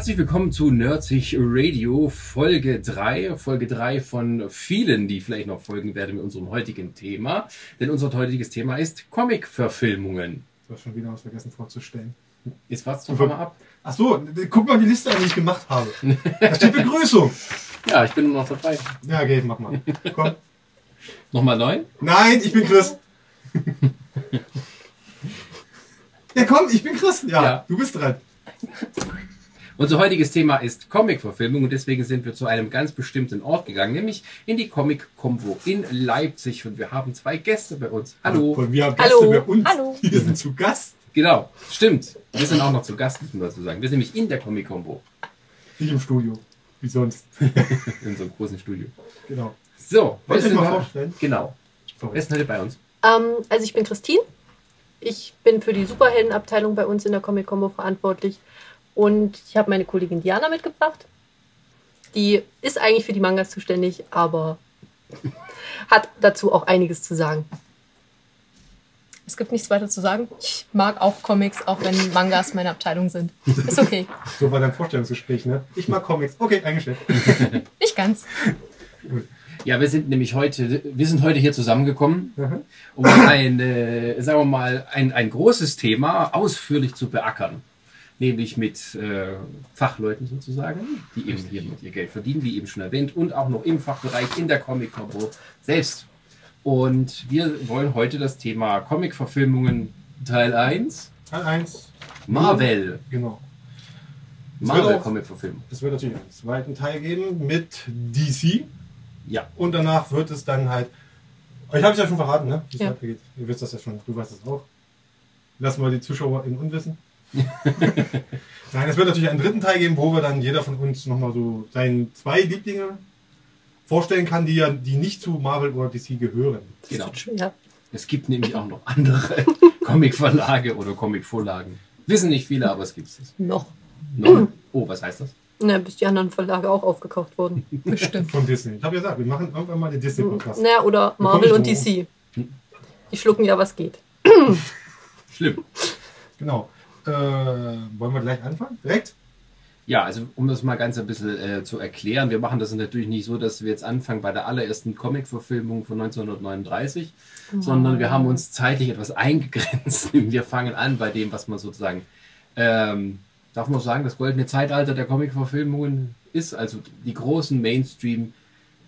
Herzlich willkommen zu Nerdsich Radio Folge 3. Folge 3 von vielen, die vielleicht noch folgen werden mit unserem heutigen Thema. Denn unser heutiges Thema ist Comic-Verfilmungen. Du hast schon wieder was vergessen vorzustellen. Jetzt wart's doch mal ab. Ach so, guck mal die Liste an, die ich gemacht habe. Da steht Begrüßung. Ja, ich bin nur noch dabei. Ja, okay, mach mal. Komm. Nochmal neu? Nein, ich bin Chris. Ja, komm, ich bin Chris. Ja, Ja. du bist dran. Unser heutiges Thema ist Comic-Verfilmung und deswegen sind wir zu einem ganz bestimmten Ort gegangen, nämlich in die Comic-Combo in Leipzig und wir haben zwei Gäste bei uns. Hallo. Und wir haben Hallo. Gäste bei uns. Hallo. Wir sind zu Gast. Genau, stimmt. Wir sind auch noch zu Gast, müssen wir dazu sagen. Wir sind nämlich in der Comic-Combo, Nicht im Studio. Wie sonst. in unserem großen Studio. Genau. So, Wollt wer ist mal vorstellen? Genau. Wer ist denn heute bei uns? Ähm, also ich bin Christine. Ich bin für die Superheldenabteilung bei uns in der Comic Combo verantwortlich. Und ich habe meine Kollegin Diana mitgebracht. Die ist eigentlich für die Mangas zuständig, aber hat dazu auch einiges zu sagen. Es gibt nichts weiter zu sagen. Ich mag auch Comics, auch wenn Mangas meine Abteilung sind. Ist okay. So war dein Vorstellungsgespräch, ne? Ich mag Comics. Okay, eingestellt. Nicht ganz. Ja, wir sind nämlich heute, wir sind heute hier zusammengekommen, Mhm. um ein, äh, sagen wir mal, ein, ein großes Thema ausführlich zu beackern. Nämlich mit äh, Fachleuten sozusagen, die eben hier mit ihr Geld verdienen, wie eben schon erwähnt, und auch noch im Fachbereich in der Comic-Combo selbst. Und wir wollen heute das Thema Comic-Verfilmungen Teil 1, Teil 1. Marvel. Genau. Es wird auch- Marvel-Comic-Verfilmung. Es wird natürlich einen zweiten Teil geben mit DC. Ja. Und danach wird es dann halt. Ich habe es ja schon verraten, ne? Wie es Ja. weitergeht. Ihr wisst das ja schon. Du weißt es auch. Lassen wir die Zuschauer in Unwissen. Nein, es wird natürlich einen dritten Teil geben, wo wir dann jeder von uns nochmal so seine zwei Lieblinge vorstellen kann, die ja die nicht zu Marvel oder DC gehören. Genau. Ja. Es gibt nämlich auch noch andere Comic-Verlage oder Comic-Vorlagen. Wissen nicht viele, aber es gibt es. Noch. Noch? Oh, was heißt das? Na, bis die anderen Verlage auch aufgekauft wurden. Bestimmt. Von Disney. Ich habe ja gesagt, wir machen irgendwann mal den Disney-Podcast. Naja, oder Marvel und DC. Die schlucken ja, was geht. Schlimm. Genau. Äh, wollen wir gleich anfangen? Direkt? Ja, also um das mal ganz ein bisschen äh, zu erklären, wir machen das natürlich nicht so, dass wir jetzt anfangen bei der allerersten Comic-Verfilmung von 1939, sondern wir haben uns zeitlich etwas eingegrenzt. Wir fangen an bei dem, was man sozusagen, ähm, darf man sagen, das goldene Zeitalter der Comic-Verfilmungen ist, also die großen Mainstream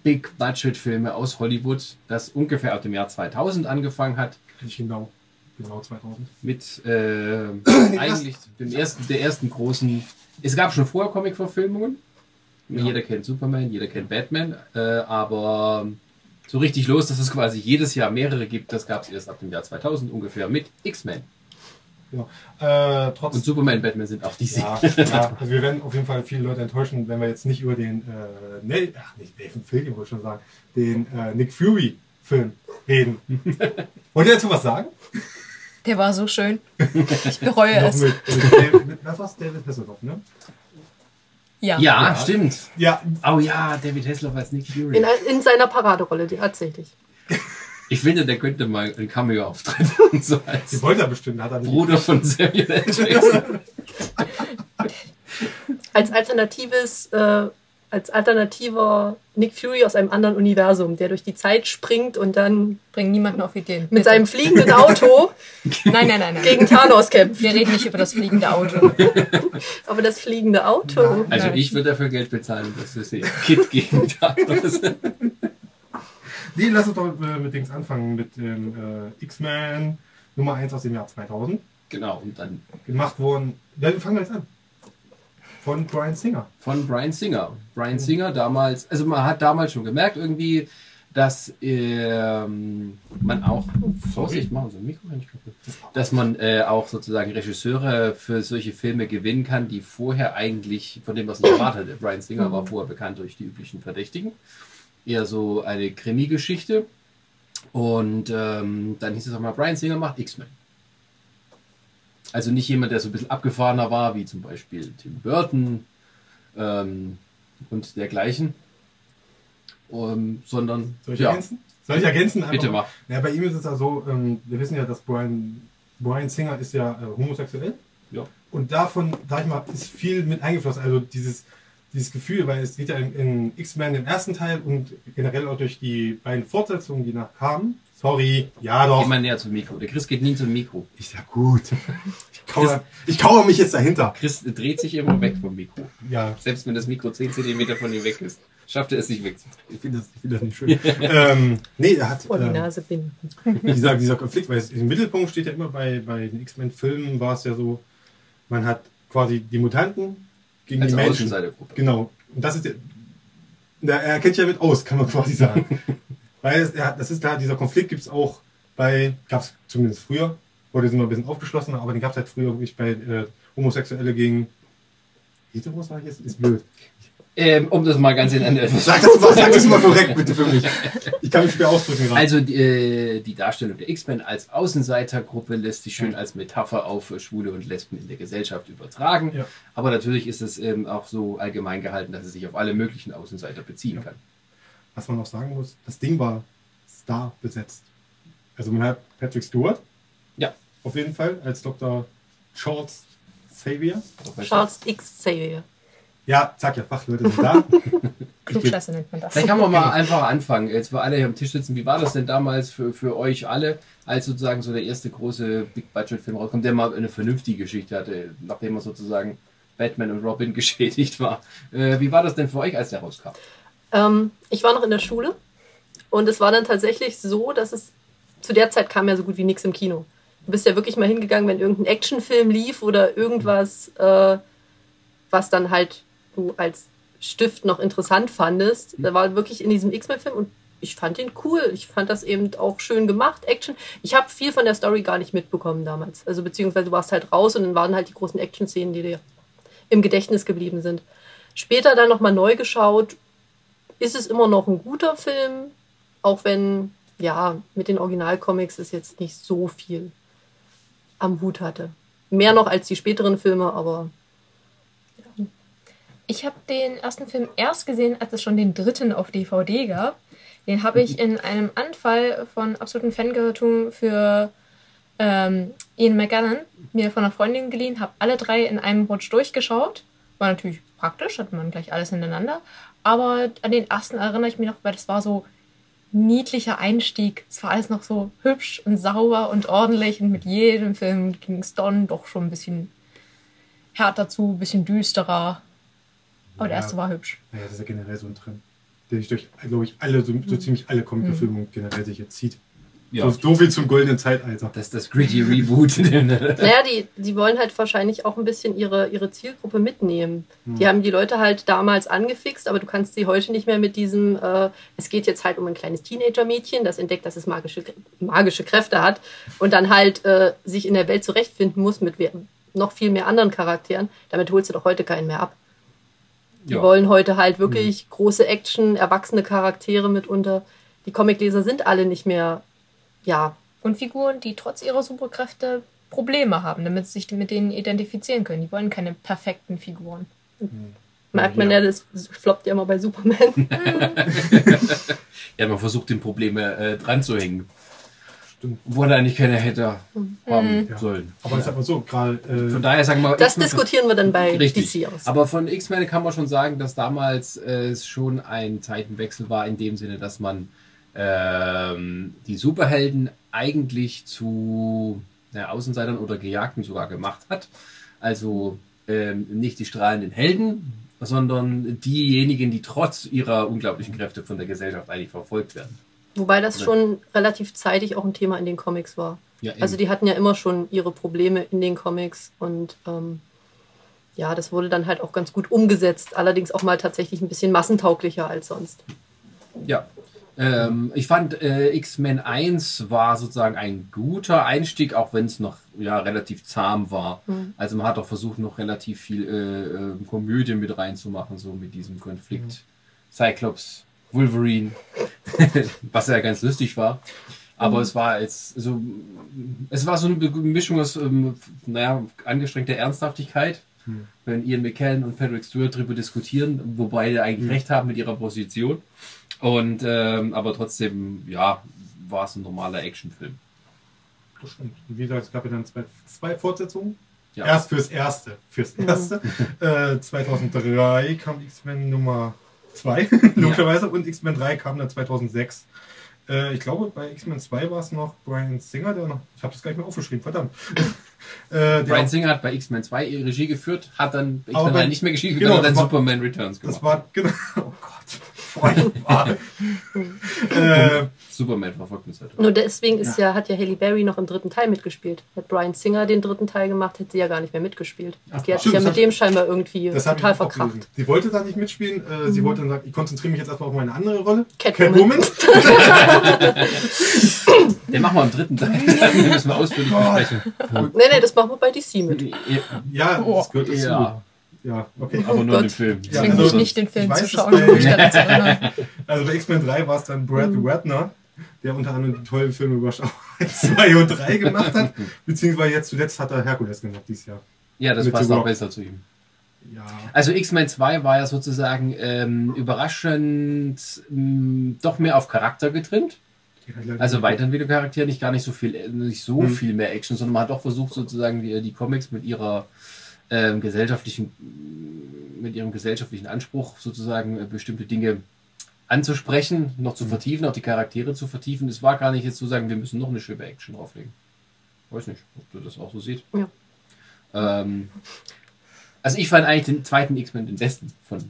Big-Budget-Filme aus Hollywood, das ungefähr ab dem Jahr 2000 angefangen hat. Nicht genau. Genau 2000. mit äh, eigentlich dem ersten, der ersten großen. Es gab schon vorher Comic-Verfilmungen. Ja. Jeder kennt Superman, jeder kennt Batman, äh, aber so richtig los, dass es quasi jedes Jahr mehrere gibt, das gab es erst ab dem Jahr 2000 ungefähr mit X-Men. Genau. Äh, Und Superman und Batman sind auch DC. Ja, ja, also wir werden auf jeden Fall viele Leute enttäuschen, wenn wir jetzt nicht über den, äh, ne, ach nicht Nathan Fillion, wollte ich schon sagen, den äh, Nick Fury Film reden. Wollt ihr dazu was sagen? Der war so schön. Ich bereue es. mit, mit, David- mit was? David Hasselhoff, ne? Ja. Ja, Ja. stimmt. Ja, Oh ja, David Hasselhoff als Nick Fury. In, in seiner Paraderolle, die tatsächlich. Ich finde, der könnte mal ein Cameo auftreten. so die als wollte er bestimmt, hat er nicht. Bruder von Samuel L. Jackson. Als alternatives, äh, als alternativer Nick Fury aus einem anderen Universum, der durch die Zeit springt und dann Bring niemanden auf Ideen. mit Bitte. seinem fliegenden Auto Nein, nein, nein, nein. gegen Thanos kämpft. Wir reden nicht über das fliegende Auto. Aber das fliegende Auto. Also Nein. ich würde dafür Geld bezahlen, dass wir sehen. Kid gegen Thanos. Nee, lass uns doch äh, mit Dings anfangen, mit dem äh, X-Men Nummer 1 aus dem Jahr 2000. Genau, und dann Gemacht worden, ja, fangen wir jetzt an. Von Brian Singer. von Brian Singer. Brian Singer damals, also man hat damals schon gemerkt irgendwie, dass ähm, man auch, Vorsicht, machen Sie ein Mikro nicht kaputt, dass man äh, auch sozusagen Regisseure für solche Filme gewinnen kann, die vorher eigentlich, von dem was nicht erwartet hatte. Brian Singer war vorher bekannt durch die üblichen Verdächtigen. Eher so eine Krimi-Geschichte. Und ähm, dann hieß es auch mal, Brian Singer macht X-Men. Also nicht jemand, der so ein bisschen abgefahrener war, wie zum Beispiel Tim Burton ähm, und dergleichen, ähm, sondern Soll ich ja, ergänzen? Soll ich ergänzen? bitte mach. Ja, bei ihm ist es ja so, ähm, wir wissen ja, dass Brian, Brian Singer ist ja äh, homosexuell. Ja. und davon, sag ich mal, ist viel mit eingeflossen. Also dieses, dieses Gefühl, weil es geht ja in, in X-Men im ersten Teil und generell auch durch die beiden Fortsetzungen, die nach kamen. Sorry, ja doch. Geh mal näher zum Mikro. Der Chris geht nie zum Mikro. Ist ja gut. Ich kauere, ich kauere mich jetzt dahinter. Chris dreht sich immer weg vom Mikro. Ja, Selbst wenn das Mikro 10 cm von ihm weg ist, schafft er es nicht wegzudrehen. ich finde das, ich finde das nicht schön. ähm, nee, er hat Vor die ähm, Nase binden. dieser, dieser Konflikt, weil es im Mittelpunkt steht ja immer bei, bei den X-Men-Filmen, war es ja so, man hat quasi die Mutanten gegen Als die Menschen. Genau. Und das ist der, er kennt sich ja mit aus, kann man quasi sagen. Weil es, er, das ist klar, dieser Konflikt gibt es auch bei, gab es zumindest früher, heute sind wir ein bisschen aufgeschlossener, aber den gab es halt früher wirklich bei äh, Homosexuelle gegen Heteros, sag ich jetzt, ist blöd. Ähm, um das mal ganz in Ende. Sag das mal, sag das mal korrekt bitte für mich. Ich kann mich schwer ausdrücken gerade. Also die, äh, die Darstellung der X-Men als Außenseitergruppe lässt sich schön als Metapher auf äh, Schwule und Lesben in der Gesellschaft übertragen. Ja. Aber natürlich ist es ähm, auch so allgemein gehalten, dass es sich auf alle möglichen Außenseiter beziehen kann. Was man noch sagen muss, das Ding war Star besetzt. Also man hat Patrick Stewart, Ja. auf jeden Fall, als Dr. Charles Xavier. Charles X. Xavier. Ja, sag ja, Fachleute sind da. Klugscheiße nennt man das. Vielleicht kann man mal einfach anfangen, jetzt wo alle hier am Tisch sitzen. Wie war das denn damals für, für euch alle, als sozusagen so der erste große Big-Budget-Film rauskommt, der mal eine vernünftige Geschichte hatte, nachdem er sozusagen Batman und Robin geschädigt war. Äh, wie war das denn für euch, als der rauskam? Ähm, ich war noch in der Schule und es war dann tatsächlich so, dass es zu der Zeit kam ja so gut wie nichts im Kino. Du bist ja wirklich mal hingegangen, wenn irgendein Actionfilm lief oder irgendwas, äh, was dann halt du als Stift noch interessant fandest. Da war wirklich in diesem X-Men-Film und ich fand ihn cool. Ich fand das eben auch schön gemacht, Action. Ich habe viel von der Story gar nicht mitbekommen damals. Also beziehungsweise du warst halt raus und dann waren halt die großen Action-Szenen, die dir im Gedächtnis geblieben sind. Später dann nochmal neu geschaut, ist es immer noch ein guter Film, auch wenn, ja, mit den Originalcomics es jetzt nicht so viel am Hut hatte. Mehr noch als die späteren Filme, aber Ich habe den ersten Film erst gesehen, als es schon den dritten auf DVD gab. Den habe ich in einem Anfall von absolutem Fangirltum für ähm, Ian McGallan mir von einer Freundin geliehen, habe alle drei in einem Rutsch durchgeschaut. War natürlich praktisch, hat man gleich alles hintereinander. Aber an den ersten erinnere ich mich noch, weil das war so niedlicher Einstieg. Es war alles noch so hübsch und sauber und ordentlich und mit jedem Film ging es dann doch schon ein bisschen härter zu, ein bisschen düsterer. Aber der Ja. erste war hübsch. Naja, das ist ja generell so ein Trend, der sich durch, glaube ich, alle, so, so ziemlich alle Comic-Verfilmungen generell sich jetzt zieht. Ja. So, so viel zum goldenen Zeitalter. Das ist das gritty Reboot. Naja, die, die wollen halt wahrscheinlich auch ein bisschen ihre, ihre Zielgruppe mitnehmen. Die haben die Leute halt damals angefixt, aber du kannst sie heute nicht mehr mit diesem, äh, es geht jetzt halt um ein kleines Teenager-Mädchen, das entdeckt, dass es magische, magische Kräfte hat und dann halt äh, sich in der Welt zurechtfinden muss mit noch viel mehr anderen Charakteren. Damit holst du doch heute keinen mehr ab. Die Ja. wollen heute halt wirklich große Action, erwachsene Charaktere mitunter. Die Comicleser sind alle nicht mehr, ja, Und Figuren, die trotz ihrer Superkräfte Probleme haben, damit sie sich mit denen identifizieren können. Die wollen keine perfekten Figuren. merkt man Ja. ja, das floppt ja immer bei Superman. ja, man versucht den Probleme äh, dran zu hängen. Wo er eigentlich keine hätte haben Ja. sollen. Aber ich sag mal so, gerade Von äh, daher sagen wir Das diskutieren wir dann bei Richtig. DC aus. Aber von X-Men kann man schon sagen, dass damals äh, es schon ein Zeitenwechsel war, in dem Sinne, dass man ähm, die Superhelden eigentlich zu ja, Außenseitern oder Gejagten sogar gemacht hat. Also ähm, nicht die strahlenden Helden, sondern diejenigen, die trotz ihrer unglaublichen Kräfte von der Gesellschaft eigentlich verfolgt werden. Wobei das schon relativ zeitig auch ein Thema in den Comics war. Ja, Also die hatten ja immer schon ihre Probleme in den Comics und ähm, ja, das wurde dann halt auch ganz gut umgesetzt. Allerdings auch mal tatsächlich ein bisschen massentauglicher als sonst. Ja. Ähm, ich fand äh, X-Men 1 war sozusagen ein guter Einstieg, auch wenn es noch ja, relativ zahm war. Also man hat auch versucht, noch relativ viel äh, äh, Komödie mit reinzumachen, so mit diesem Konflikt. Cyclops, Wolverine, was ja ganz lustig war. Aber es war jetzt so, es war so eine Mischung aus, ähm, naja, angestrengter Ernsthaftigkeit, wenn Ian McKellen und Patrick Stewart darüber diskutieren, wo beide eigentlich recht haben mit ihrer Position. Und ähm, aber trotzdem, ja, war es ein normaler Actionfilm. das stimmt. Und wie gesagt, es gab ja dann zwei, zwei Fortsetzungen. Ja. Erst fürs Erste. Fürs Erste. Äh, 2003 kam X-Men Nummer 2, logischerweise, und X-Men 3 kam dann 2006. Äh, ich glaube, bei X-Men 2 war es noch Brian Singer, der noch. Ich habe das gar nicht mehr aufgeschrieben, verdammt. äh, Brian Singer hat bei X-Men 2 ihre Regie geführt, hat dann X-Men bei- 3 nicht mehr Regie geführt, genau, hat dann das war- Superman Returns Das gemacht. war, genau, oh Gott, furchtbar. äh, Superman verfolgt uns halt. Nur deswegen ist ja. hat ja Haley Berry noch im dritten Teil mitgespielt. Hätte Brian Singer den dritten Teil gemacht, hätte sie ja gar nicht mehr mitgespielt. Ach, die hat sich ja mit dem scheinbar irgendwie total verkracht. Sie wollte da nicht mitspielen. Äh, Sie wollte dann sagen, ich konzentriere mich jetzt erstmal auf meine andere Rolle. Catwoman. Den machen wir im dritten Teil. Den müssen wir ausführlich besprechen. Nee, nee, das machen wir bei DC mit. Ja, das gehört dazu. Ja, Ja, okay. aber nur Gott. dem Film. Ja, Zwingt also- mich nicht, den Film zu schauen, bei- um mich daran zu erinnern. Also bei X-Men 3 war es dann Brad Ratner, der unter anderem die tollen Filme über Schau 2 und 3 gemacht hat. Beziehungsweise jetzt zuletzt hat er Herkules gemacht dieses Jahr. Ja, das Mit passt auch besser zu ihm. Ja. Also X-Men 2 war ja sozusagen ähm, überraschend ähm, doch mehr auf Charakter getrimmt. Also Weiterentwicklung nicht gar nicht so viel, nicht so Hm. viel mehr Action, sondern man hat doch versucht sozusagen die, die Comics mit ihrer ähm, gesellschaftlichen, mit ihrem gesellschaftlichen Anspruch sozusagen äh, bestimmte Dinge anzusprechen, noch zu vertiefen, auch die Charaktere zu vertiefen. Es war gar nicht jetzt zu sagen, wir müssen noch eine Schippe Action drauflegen. Weiß nicht, ob du das auch so siehst. Ja. Ähm, also ich fand eigentlich den zweiten X-Men den besten von.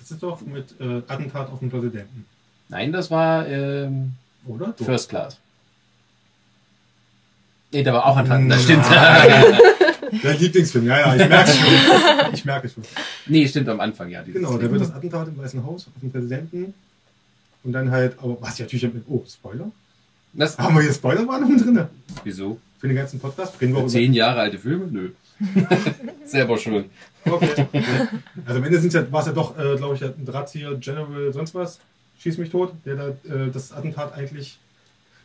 Das ist doch mit äh, Attentat auf den Präsidenten. Nein, das war ähm, Oder? Doch. First Class. Nee, da war auch ein Tanten, das stimmt. Dein Lieblingsfilm, ja, ja, ich merke es schon. Ich merke es schon. nee, stimmt am Anfang, ja. Genau, da wird das Attentat im Weißen Haus auf den Präsidenten. Und dann halt, aber was ja natürlich, oh, Spoiler? das, Haben wir hier Spoilerwarnungen drin? wieso? Für den ganzen Podcast? Reden wir Zehn Jahre alte Filme? Nö. Selber schon. Okay. Also am Ende ja, war es ja doch, äh, glaube ich, ein Drahtzieher General sonst was, schieß mich tot, der da äh, das Attentat eigentlich,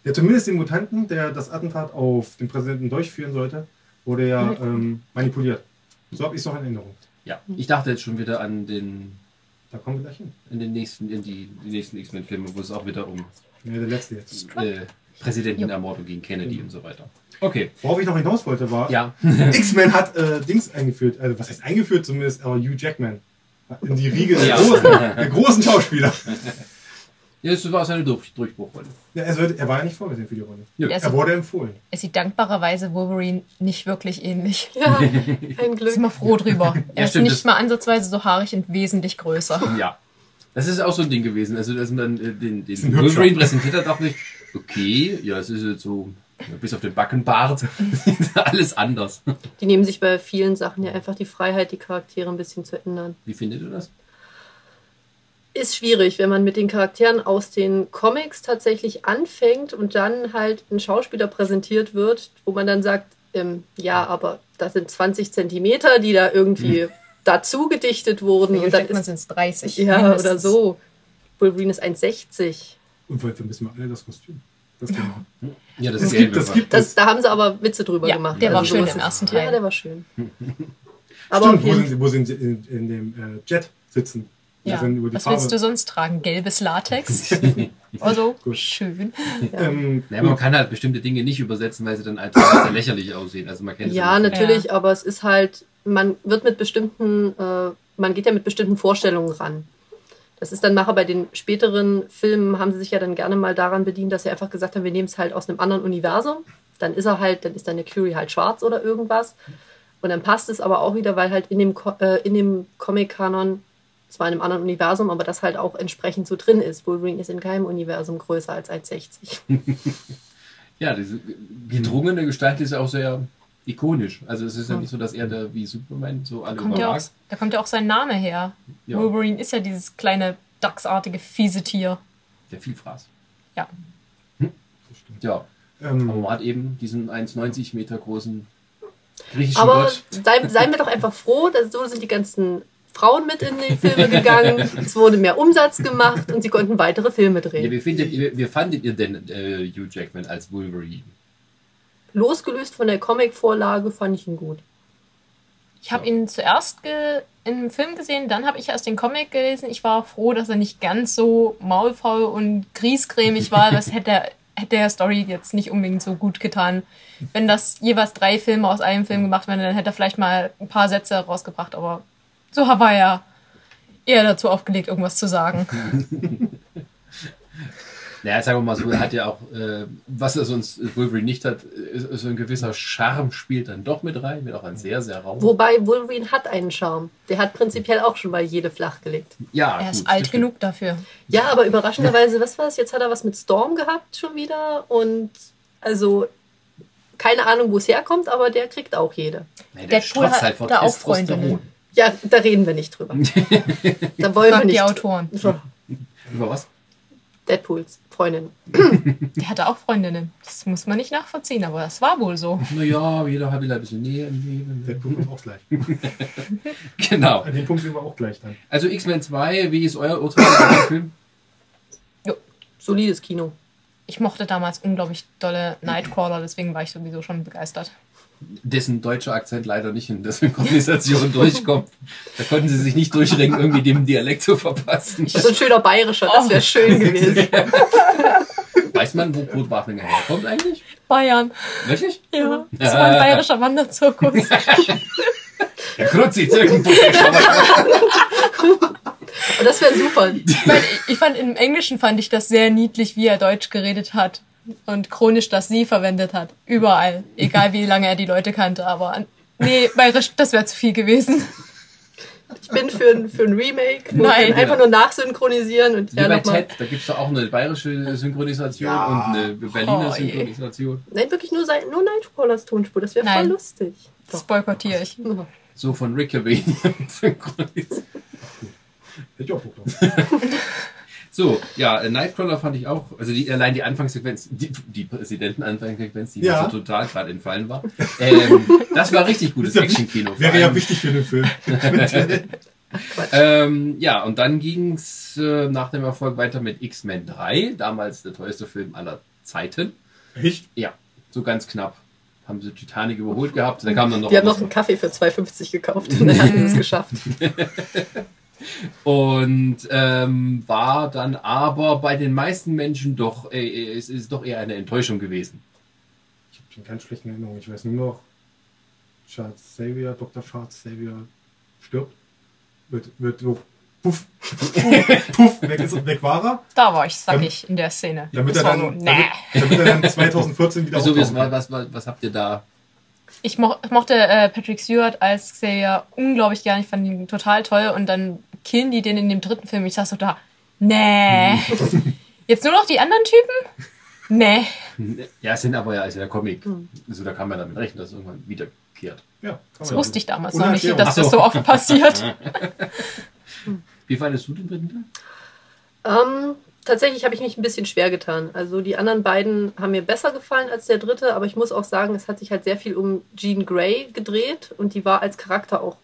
der zumindest den Mutanten, der das Attentat auf den Präsidenten durchführen sollte, wurde ja ähm, manipuliert. So habe ich es noch in Erinnerung. Ja, ich dachte jetzt schon wieder an den, Da kommen wir gleich hin. in den nächsten, in die, die nächsten X-Men-Filme, wo es auch wieder um Ja, der letzte jetzt. äh, Präsidentenermordung gegen Kennedy und so weiter. Okay. Worauf ich noch hinaus wollte, war, Ja. X-Men hat äh, Dings eingeführt, also was heißt eingeführt zumindest, aber Hugh Jackman. In die Riege der, Ja. großen, der großen Schauspieler. Ja, das war seine Durch Durchbruchrolle. Ja, er, sollte, er war ja nicht vorgesehen für die Rolle. Ja, Er wurde empfohlen. Es sieht dankbarerweise Wolverine nicht wirklich ähnlich. Ja, kein Glück. Sind wir froh drüber. Er ist stimmt, nicht mal ansatzweise so haarig und wesentlich größer. Ja. Das ist auch so ein Ding gewesen. Also, dass man äh, den, Ist den ein. Wolverine präsentiert hat, dachte ich, okay, ja, es ist jetzt so, ja, bis auf den Backenbart, alles anders. Die nehmen sich bei vielen Sachen ja einfach die Freiheit, die Charaktere ein bisschen zu ändern. Wie findet ihr das? Ist schwierig, wenn man mit den Charakteren aus den Comics tatsächlich anfängt und dann halt ein Schauspieler präsentiert wird, wo man dann sagt, ähm, ja, aber das sind 20 Zentimeter, die da irgendwie dazu gedichtet wurden. Und dann sind es 30. ja, mindestens. oder so. Wolverine ist 1,60. Und heute vermissen wir alle das Kostüm. Das, genau. Ja, das, das gibt, das war- gibt Das, es. da haben sie aber Witze drüber Ja, gemacht. der war Also schön sowas im ersten Teil. Ja, der war schön. Aber Stimmt, wo sind, sie- wo sind sie in, in dem äh, Jet sitzen? Ja. dann über die Was Farbe. willst du sonst tragen? Gelbes Latex? also, schön. Ähm, Ja, man kann halt bestimmte Dinge nicht übersetzen, weil sie dann einfach sehr lächerlich aussehen. Also man kennt Ja, natürlich, aber es ist halt, man wird mit bestimmten, äh, man geht ja mit bestimmten Vorstellungen ran. Das ist dann nachher bei den späteren Filmen, haben sie sich ja dann gerne mal daran bedient, dass sie einfach gesagt haben, wir nehmen es halt aus einem anderen Universum. Dann ist er halt, dann ist dann der Curie halt schwarz oder irgendwas. Und dann passt es aber auch wieder, weil halt in dem, äh, in dem Comic-Kanon, zwar in einem anderen Universum, aber das halt auch entsprechend so drin ist. Wolverine ist in keinem Universum größer als 1,60. Ja, diese gedrungene Gestalt ist auch sehr ikonisch. Also es ist ja nicht so, dass er da wie Superman so alle Kommt ja auch, da kommt ja auch sein Name her. Ja, Wolverine ist ja dieses kleine, dachsartige, fiese Tier. der Vielfraß. Ja. Ja, aber ähm, man hat eben diesen 1,90 Meter großen griechischen Aber Gott. sei, seien wir doch einfach froh, dass so sind die ganzen Frauen mit in die Filme gegangen. es wurde mehr Umsatz gemacht und sie konnten weitere Filme Ja, drehen. wie, findet, ihr- wie fandet ihr denn äh, Hugh Jackman als Wolverine? Losgelöst von der Comic-Vorlage fand ich ihn gut. Ich habe ihn zuerst ge im Film gesehen, dann habe ich erst den Comic gelesen. Ich war froh, dass er nicht ganz so maulfaul und griesgrämig war. Das hätte er hätte der Story jetzt nicht unbedingt so gut getan. Wenn das jeweils drei Filme aus einem Film gemacht werden, dann hätte er vielleicht mal ein paar Sätze rausgebracht, aber so war er ja eher dazu aufgelegt, irgendwas zu sagen. Naja, sagen wir mal so, er hat ja auch, äh, was er sonst Wolverine nicht hat, ist, ist so ein gewisser Charme spielt dann doch mit rein, mit auch ein sehr, sehr rau. Wobei Wolverine hat einen Charme. Der hat prinzipiell auch schon mal jede flachgelegt. Ja, Er ist gut, alt genug dafür. Ja, aber überraschenderweise, was war es? Jetzt hat er was mit Storm gehabt schon wieder. Und also keine Ahnung, wo es herkommt, aber der kriegt auch jede. Nee, der Deadpool strotzt hat vor da auch Testosteron. Freundinnen. Ja, da reden wir nicht drüber. da wollen wir Fragt die nicht. Autoren. Über was? Deadpools, Freundin. Der hatte auch Freundinnen. Das muss man nicht nachvollziehen, aber das war wohl so. Naja, jeder hat wieder ein bisschen Nähe im Leben. Der Punkt ist auch gleich. Genau. An dem Punkt sind wir auch gleich dann. Also X-Men 2, wie ist euer Urteil über den Film? Solides Kino. Ich mochte damals unglaublich dolle Nightcrawler, deswegen war ich sowieso schon begeistert. Dessen deutscher Akzent leider nicht in der Synchronisation durchkommt. Da konnten sie sich nicht durchringen, irgendwie dem Dialekt zu verpassen. So ein schöner bayerischer, das wäre schön gewesen. Weiß man, wo Kurt Wagner herkommt eigentlich? Bayern. Wirklich? Ja, das war ein bayerischer Wanderzirkus. Der. Und das wäre super. Ich, meine, ich- ich fand im Englischen fand ich das sehr niedlich, wie er Deutsch geredet hat und chronisch das sie verwendet hat. Überall. Egal wie lange er die Leute kannte, aber nee, bayerisch, das wäre zu viel gewesen. Ich bin für ein, für ein Remake. Nein. einfach nur nachsynchronisieren und Wie ja bei nochmal. Ted, da gibt es auch eine bayerische Synchronisation Ja. und eine Berliner Oh, je. Synchronisation. Nein, wirklich nur, sein- nur Nightcrawlers Tonspur. Das wäre voll lustig. Das boykottiere ich. So von Rick synchronisiert. Hätte ich auch Bock drauf. So, ja, äh, Nightcrawler fand ich auch, also die, allein die Anfangssequenz, die, die Präsidenten-Anfangssequenz, die Ja. mir so total gerade entfallen war. Ähm, das war richtig gutes Action-Kino. Wäre ja wichtig für den Film. Ähm, ja, und dann ging's äh, nach dem Erfolg weiter mit X-Men 3, damals der teuerste Film aller Zeiten. Echt? Ja, so ganz knapp. Haben sie Titanic überholt gehabt. Da kam dann noch Wir haben noch einen Kaffee für 2,50 gekauft und dann hatten wir es geschafft. Und ähm, war dann aber bei den meisten Menschen doch, äh, es ist doch eher eine Enttäuschung gewesen. Ich habe schon ganz schlechte Erinnerungen. Ich weiß nur noch, Charles Xavier, Dr. Charles Xavier stirbt. Wird, wird so, puff, puff, puff, weg, ist, weg war er. Da war ich sackig in der Szene. Damit Das er, dann, so, damit, nee. damit er dann 2014 wieder Wieso, was, was, was, was habt ihr da? Ich, mo ich mochte äh, Patrick Stewart als Xavier unglaublich gern. Ich fand ihn total toll. Und dann killen die den in dem dritten Film. Ich saß so da, nee. Jetzt nur noch die anderen Typen? Nee. Ja, es sind aber ja, also der Comic. Also da kann man damit rechnen, dass es irgendwann wiederkehrt. Ja, Das wusste ich damals noch nicht, dass das so oft passiert. Wie fandest du den dritten Teil? Ähm, tatsächlich habe ich mich ein bisschen schwer getan. Also die anderen beiden haben mir besser gefallen als der dritte, aber ich muss auch sagen, es hat sich halt sehr viel um Jean Grey gedreht und die war als Charakter auch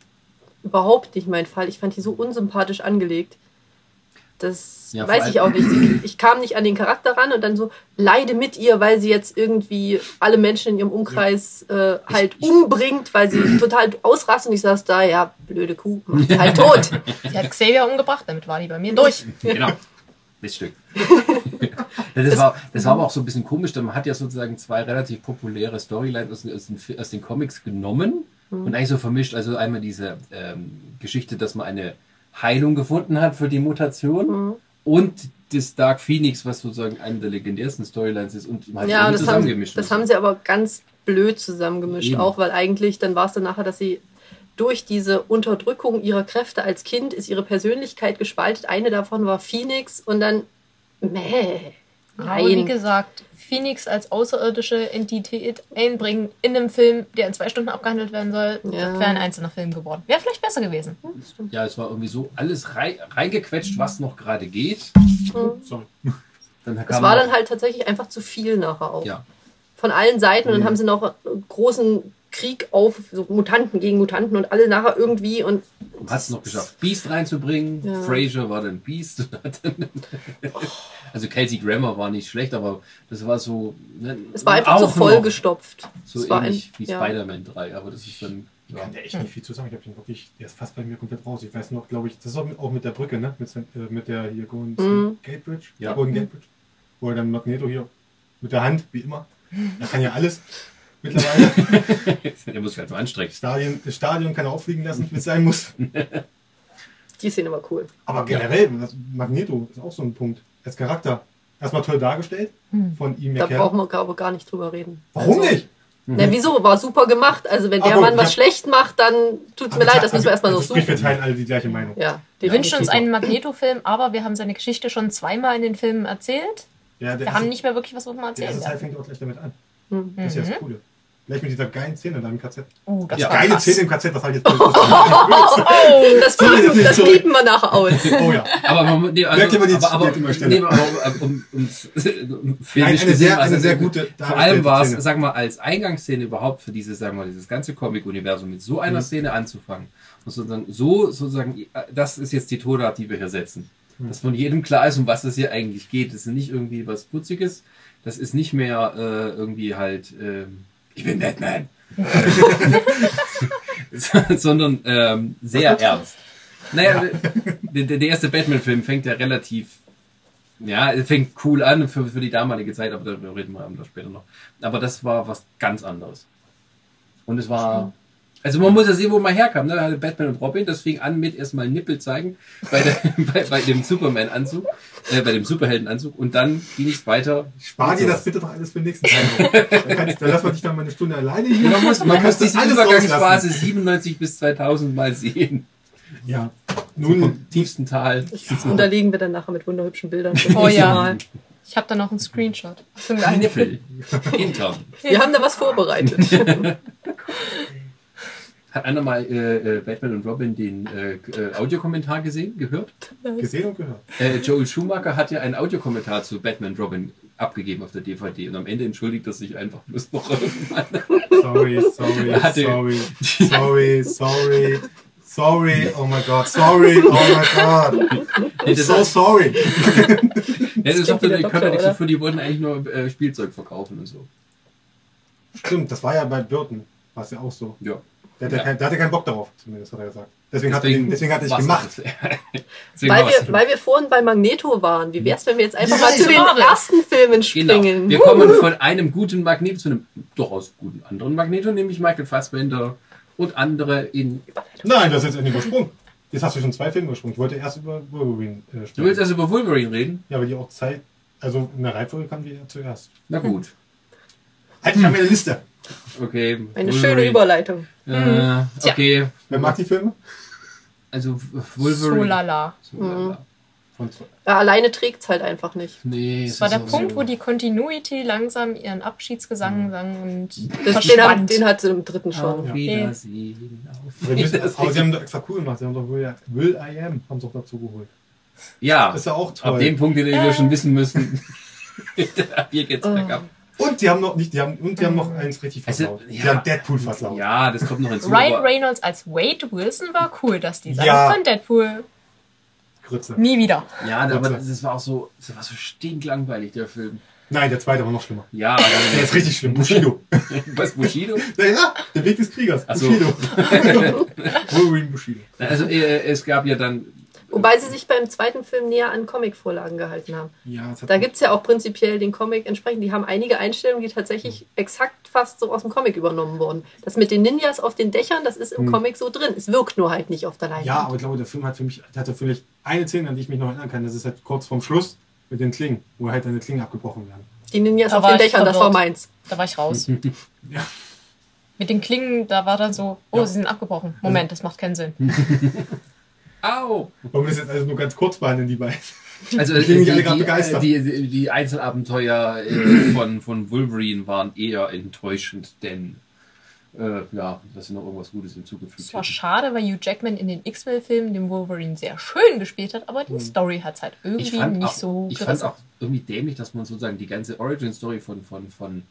überhaupt nicht mein Fall. Ich fand die so unsympathisch angelegt. Das Ja, weiß ich auch nicht. Ich kam nicht an den Charakter ran und dann so leide mit ihr, weil sie jetzt irgendwie alle Menschen in ihrem Umkreis äh, halt umbringt, weil sie total ausrastet und ich saß da, ja, blöde Kuh, macht sie halt tot. Sie hat Xavier umgebracht, damit war die bei mir durch. Genau. Das Stück. das, war, das war aber auch so ein bisschen komisch, denn man hat ja sozusagen zwei relativ populäre Storylines aus, aus, den, aus den Comics genommen und eigentlich so vermischt. Also einmal diese ähm, Geschichte, dass man eine Heilung gefunden hat für die Mutation und das Dark Phoenix, was sozusagen eine der legendärsten Storylines ist und halt Ja, irgendwie das haben, zusammengemischt. das ist. haben sie aber ganz blöd zusammengemischt, Eben. auch weil eigentlich dann war es dann nachher, dass sie durch diese Unterdrückung ihrer Kräfte als Kind ist ihre Persönlichkeit gespalten. Eine davon war Phoenix und dann meh. Aber wie Nein. gesagt, Phoenix als außerirdische Entität einbringen in einem Film, der in zwei Stunden abgehandelt werden soll, Ja. das wäre ein einzelner Film geworden. Wäre vielleicht besser gewesen. Ja, es war irgendwie so alles rei reingequetscht, was noch gerade geht. Sorry. Dann Es war dann halt tatsächlich einfach zu viel nachher auch. Ja. Von allen Seiten und dann Mhm. haben sie noch einen großen Krieg auf, so Mutanten gegen Mutanten und alle nachher irgendwie und hat es noch geschafft, Beast reinzubringen. Ja. Fraser war dann Beast. also Kelsey Grammer war nicht schlecht, aber das war so. Ne, es war einfach so vollgestopft. So es ähnlich ein- wie ja. Spider-Man 3, aber das ist dann. Ich kann da echt nicht viel zu sagen. Ich habe den wirklich, der ist fast bei mir komplett raus. Ich weiß noch, glaube ich, das ist auch mit, auch mit der Brücke, ne? Mit, äh, mit der hier Golden Mhm. Gate Bridge. Ja. Golden Gate Bridge. Wo er dann Magneto hier mit der Hand, wie immer. Er kann ja alles mittlerweile. Der muss sich halt so anstrengen. Stadion, das Stadion kann er auffliegen lassen, wenn es sein muss. Die Szene war cool. Aber generell, Magneto ist auch so ein Punkt. Als Charakter. Erstmal toll dargestellt von ihm. Da brauchen wir, glaube ich, gar nicht drüber reden. Warum Also, nicht? Na, wieso? War super gemacht. Also, wenn der Aber Mann was ja. schlecht macht, dann tut's mir leid, das müssen wir erstmal noch also, sprich, wir suchen. teilen alle die gleiche Meinung. Ja, Wir wünschen uns super. einen Magneto-Film, aber wir haben seine Geschichte schon zweimal in den Filmen erzählt. Ja, der Wir haben nicht mehr wirklich was, was wir Der erzählen erste Teil fängt auch gleich damit an. Hm. Das ist ja das Coole. Gleich mit dieser geilen Szene da im KZ. Oh, das Ja. Geile. Szene im KZ, das habe ich jetzt Oh, das piepen, das piepen wir nachher aus. Oh ja. Aber man, nee, also, Merkt mal die- aber, aber, schneller. nee, aber um, um, um filmisch eine sehr- war's eine sehr gut. gute Vor allem war es, Szene. sag mal, als Eingangsszene überhaupt für dieses, sagen wir, dieses ganze Comic-Universum mit so einer Mhm. Szene anzufangen. Und sozusagen, so, sozusagen, das ist jetzt die Tonart, die wir hier setzen. Mhm. Dass von jedem klar ist, um was es hier eigentlich geht. Das ist nicht irgendwie was Putziges. Das ist nicht mehr äh, irgendwie halt, ähm, ich bin Batman. sondern ähm, sehr ernst. Naja, der, der erste Batman-Film fängt ja relativ, ja, er fängt cool an für, für die damalige Zeit, aber darüber reden wir da später noch. Aber das war was ganz anderes. Und es war, also man muss ja sehen, wo man herkam. Ne? Da hatte Batman und Robin, das fing an mit erstmal Nippel zeigen bei, der, bei, bei dem Superman-Anzug, äh, bei dem Superhelden-Anzug und dann ging es weiter. Spar dir das bitte doch alles für den nächsten Teil. da, da lassen wir dich dann mal eine Stunde alleine hier. Man muss, man muss diese Übergangsphase rauslassen. 97 bis 2000 mal sehen. Ja. Nun, vom tiefsten Tal. Das unterlegen wir dann nachher mit wunderhübschen Bildern. Oh ja. Mal. Ich habe da noch einen Screenshot. Nippel. Hintern. Wir haben da was vorbereitet. Hat einer mal äh, äh, Batman und Robin den äh, äh, Audiokommentar gesehen, gehört? gesehen und gehört. Äh, Joel Schumacher hat ja einen Audiokommentar zu Batman und Robin abgegeben auf der DVD und am Ende entschuldigt er sich einfach bloß noch irgendwann. Sorry, sorry, sorry, sorry, sorry, sorry, oh my god, sorry, oh my god. Das So sorry. Ja, das sagt er, der die können ja Doktor, nichts dafür, die wollten eigentlich nur äh, Spielzeug verkaufen und so. Stimmt, das war ja bei Burton, war es ja auch so. Ja. Der hatte, Ja. kein, der hatte keinen Bock darauf, zumindest hat er gesagt. Deswegen, hat, er Deswegen ihn, deswegen hat er war's gemacht. Weil wir, weil wir vorhin bei Magneto waren. Wie wär's, wenn wir jetzt einfach Ja, mal zu den schade. ersten Filmen Genau. springen? Wir kommen von einem guten Magneto zu einem durchaus guten anderen Magneto, nämlich Michael Fassbender und andere in. Nein, das ist jetzt endlich übersprungen. Jetzt hast du schon zwei Filme übersprungen. Ich wollte erst über Wolverine äh, Du sprechen. willst also über Wolverine reden? ja, aber die auch Zeit, also in der Reihenfolge kamen die ja zuerst. Na gut. Halt, ich habe eine Liste. Okay. Eine Wolverine. schöne Überleitung. Äh, okay. Wer mag die Filme? Also Wolverine. So lala. So lala. Zwei. Ja, alleine trägt's halt einfach nicht. Nee, Das war der Punkt, so. wo die Continuity langsam ihren Abschiedsgesang sang und Das, den, hat, den hat sie im dritten schon. Auf Ja. Wiedersehen. Auf Wiedersehen. aber sie haben doch extra cool gemacht. Sie haben doch Will, Will I Am haben sie auch dazu geholt. Ja, Das ist ja auch toll. ab dem Punkt, den wir schon wissen müssen. hier geht's Oh. bergab. Und die haben noch nicht, die haben, und die haben noch eins richtig Also, versaut. die ja. haben Deadpool versaut. Ja, das kommt noch hinzu. Ryan aber- Reynolds als Wade Wilson war cool, das Design Ja. von Deadpool. Grütze. Nie wieder. Ja, aber Warte. das war auch so, das war so stinklangweilig, der Film. Nein, der zweite war noch schlimmer. Ja, Der ist richtig schlimm. Bushido. was Bushido? Ja, ja, der Weg des Kriegers. So. Bushido. Wolverine Bushido. Also äh, es gab ja dann. Wobei sie sich beim zweiten Film näher an Comic-Vorlagen gehalten haben. Ja, hat Da gibt's ja auch prinzipiell den Comic entsprechend. Die haben einige Einstellungen, die tatsächlich exakt fast so aus dem Comic übernommen wurden. Das mit den Ninjas auf den Dächern, das ist im Hm. Comic so drin. Es wirkt nur halt nicht auf der Leinwand. Ja, aber ich glaube, der Film hat für mich, der hatte vielleicht eine Szene, an die ich mich noch erinnern kann. Das ist halt kurz vorm Schluss mit den Klingen, wo halt deine Klingen abgebrochen werden. Die Ninjas Da auf den Dächern, das war meins. Da war ich raus. Ja. Mit den Klingen, da war dann so, oh, Ja. sie sind abgebrochen. Moment, das macht keinen Sinn. Au! Wollen wir das jetzt also nur ganz kurz behandeln, die beiden? Also Die die, die, die, begeistert. die, die, Einzelabenteuer äh, von, von Wolverine waren eher enttäuschend, denn äh, ja, dass sie noch irgendwas Gutes hinzugefügt Es war hätten. schade, weil Hugh Jackman in den X-Men-Filmen den Wolverine sehr schön gespielt hat, aber die Story hat halt irgendwie Ich fand, nicht auch, so ich fand gerissen. auch irgendwie dämlich, dass man sozusagen die ganze Origin-Story von, von, von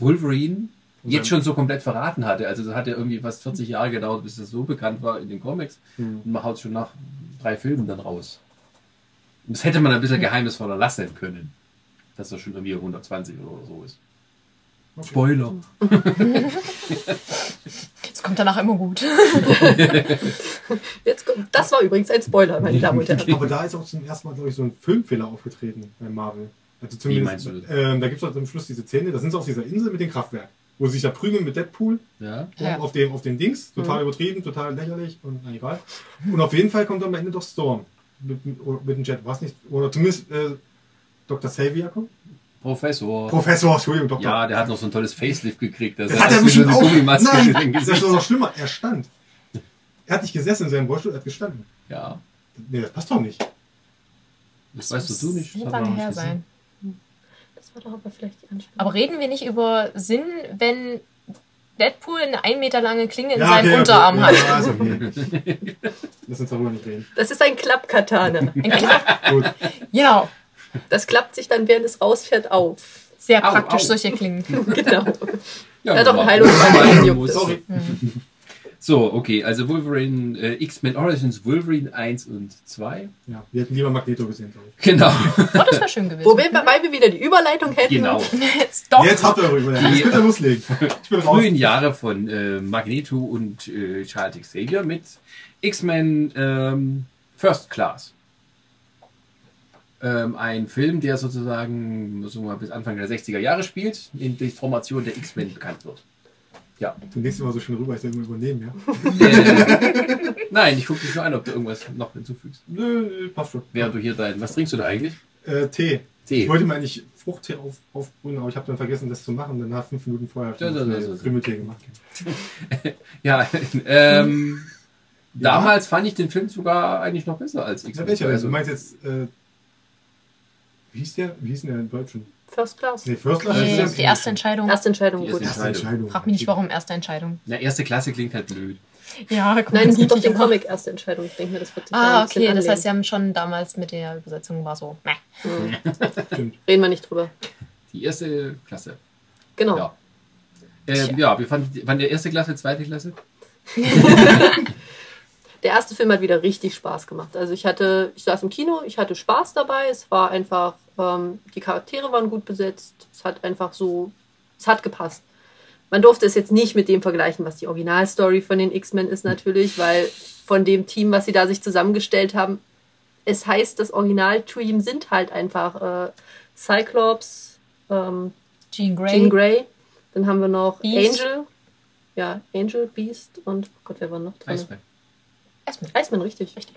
Wolverine jetzt schon so komplett verraten hatte. Also es hat ja irgendwie fast 40 Jahre gedauert, bis das so bekannt war in den Comics. Hm. Und man haut schon nach drei Filmen dann raus. Und das hätte man ein bisschen geheimnisvoller lassen können. Dass er schon irgendwie 120 oder so ist. Spoiler. Es kommt danach immer gut. Jetzt kommt, das war übrigens ein Spoiler, meine Damen und Herren. Aber da ist auch zum ersten Mal, glaube ich, so ein Filmfehler aufgetreten bei Marvel. Also Wie zumindest, meinst du das? ähm, da gibt es zum Schluss diese Szene, da sind sie auf dieser Insel mit dem Kraftwerk, wo sie sich da prügeln mit Deadpool Ja. Ja. auf, dem, auf den Dings. Total übertrieben, total lächerlich und na egal. Und auf jeden Fall kommt am Ende doch Storm mit, mit, mit dem Jet, was nicht, oder zumindest äh, Dr. Xavier kommt. Professor. Professor, Entschuldigung, Doktor. ja, der hat noch so ein tolles Facelift gekriegt. Das Das hat er bestimmt eine auch. Nein, im das ist noch schlimmer. Er stand. Er hat nicht gesessen in seinem Rollstuhl, er hat gestanden. Ja, Nee, das passt doch nicht. das weißt du nicht. Muss das man lange her sein. War doch aber vielleicht die Anspielung. Aber reden wir nicht über Sinn, wenn Deadpool eine ein Meter lange Klinge in Ja, seinem okay, Unterarm okay. hat? Ja, ist okay. Lass uns darüber nicht reden. Das ist ein Klappkatana. Ein Klapp- Gut. genau. Das klappt sich dann, während es rausfährt, auf. Sehr Au, praktisch, au. solche Klingen. Genau. Ja, hat auch einen wunderbar. Heilungsball, So, okay, also Wolverine, äh, X-Men Origins Wolverine 1 und 2. Ja, wir hätten lieber Magneto gesehen, glaube ich. Genau. Oh, das wäre schön gewesen. Wo wir, weil wir wieder die Überleitung hätten. genau. Jetzt doch. Jetzt habt ihr eure Überlegung. Jetzt könnt ihr loslegen. Ich bin raus. Frühen Jahre von äh, Magneto und äh, Charles Xavier mit X-Men ähm, First Class. Ähm, ein Film, der sozusagen so mal bis Anfang der 60er Jahre spielt, in der Formation der X-Men bekannt wird. Ja. Du legst immer so schön rüber, ich soll immer übernehmen, ja? Äh, nein, ich gucke dich nur an, ob du irgendwas noch hinzufügst. Nö, nö, passt schon. Während du hier dein. Was trinkst du da eigentlich? Äh, Tee. Ich Tee. wollte mal eigentlich Fruchttee auf, aufbrühen, aber ich habe dann vergessen, das zu machen. Danach fünf Minuten vorher habe ich Ja, ja, ja, ja. Krümeltee gemacht. Ja, ähm, damals fand ich den Film sogar eigentlich noch besser als Ja, X-Men. welcher denn? Du Also, meinst jetzt, äh, wie hieß der? Wie hieß denn der in Deutschen? First Class. Nee, First Class? Die, ist die erste Entscheidung. Erste Entscheidung, Die gut. erste Erste Entscheidung. Frag mich nicht, warum erste Entscheidung. na, erste Klasse klingt halt blöd. Ja, Nein, es gibt doch den. Comic Erste Entscheidung. Ich denke mir, das wird Ah, okay. Das heißt, sie haben schon damals mit der Übersetzung war so. Meh. Hm. Stimmt. Reden wir nicht drüber. Die erste Klasse. Genau. Ja. Ähm, ja, wir fanden, fanden der erste Klasse, zweite Klasse. Der erste Film hat wieder richtig Spaß gemacht. Also ich hatte, ich saß im Kino, ich hatte Spaß dabei. Es war einfach, ähm, die Charaktere waren gut besetzt. Es hat einfach so, es hat gepasst. Man durfte es jetzt nicht mit dem vergleichen, was die Originalstory von den X-Men ist natürlich, weil von dem Team, was sie da sich zusammengestellt haben, es heißt, das Originalteam sind halt einfach äh, Cyclops, ähm, Jean Grey. Jean Grey. Dann haben wir noch Beast. Angel. Ja, Angel, Beast und oh Gott, wer war noch drin? Eisberg. Erstmal. Iceman, richtig. richtig.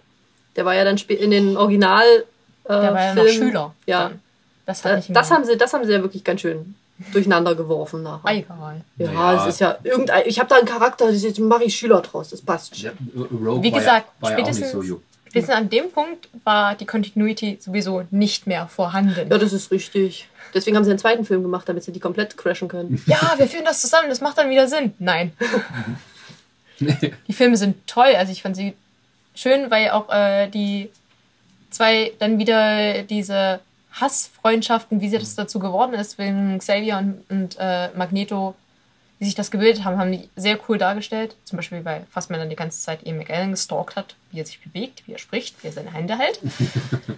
Der war ja dann in den Original. Äh, Der war ja noch Schüler. Ja. dann. Das hat Äh, das, haben sie, das haben sie ja wirklich ganz schön durcheinander geworfen nachher. Egal. Ja, Naja. es ist ja irgendein. Ich habe da einen Charakter, das ist- mache ich Schüler draus, das passt schon. Ja, Rogue Wie war gesagt, ja, war ja auch nicht spätestens- so jung. Spätestens an dem Punkt war die Continuity sowieso nicht mehr vorhanden. Ja, das ist richtig. Deswegen haben sie einen zweiten Film gemacht, damit sie die komplett crashen können. Ja, wir führen das zusammen, das macht dann wieder Sinn. Nein. die Filme sind toll, also ich fand sie schön, weil auch äh, die zwei dann wieder diese Hassfreundschaften, wie sie das dazu geworden ist, wegen Xavier und, und äh, Magneto, wie sich das gebildet haben, haben die sehr cool dargestellt. Zum Beispiel, weil Fassmann dann die ganze Zeit Ian McAllen gestalkt hat, wie er sich bewegt, wie er spricht, wie er seine Hände hält. ist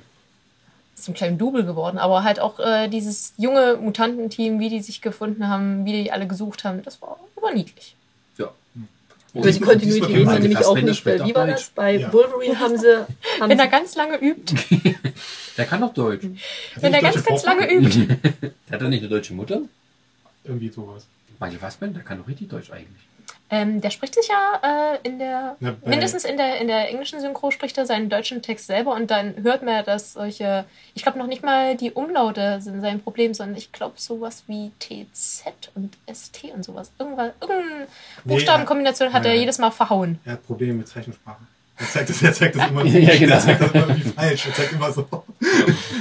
zum kleinen Double geworden, aber halt auch äh, dieses junge Mutantenteam, wie die sich gefunden haben, wie die alle gesucht haben, das war, war niedlich. Über die Continuity diesmal reden man nämlich auch nicht, weil wie war Deutsch. das? Bei Ja. Wolverine haben sie. Haben Wenn er sie ganz lange übt, Der kann doch Deutsch. wenn er ganz, ganz lange übt. Der hat doch nicht eine deutsche Mutter? Irgendwie sowas. Michael Fassbender, der kann doch richtig Deutsch eigentlich. Ähm, der spricht sich ja äh, in der, Na, mindestens in der, in der englischen Synchro spricht er seinen deutschen Text selber und dann hört man, dass solche, ich glaube noch nicht mal die Umlaute sind sein Problem, sondern ich glaube sowas wie TZ und ST und sowas. Irgendwas, irgendeine Nee, Buchstabenkombination hat er ja. jedes Mal verhauen. Er hat Probleme mit Zeichensprache. Er zeigt das, er zeigt das immer, Ja, genau. er zeigt das immer irgendwie falsch. Er zeigt immer so.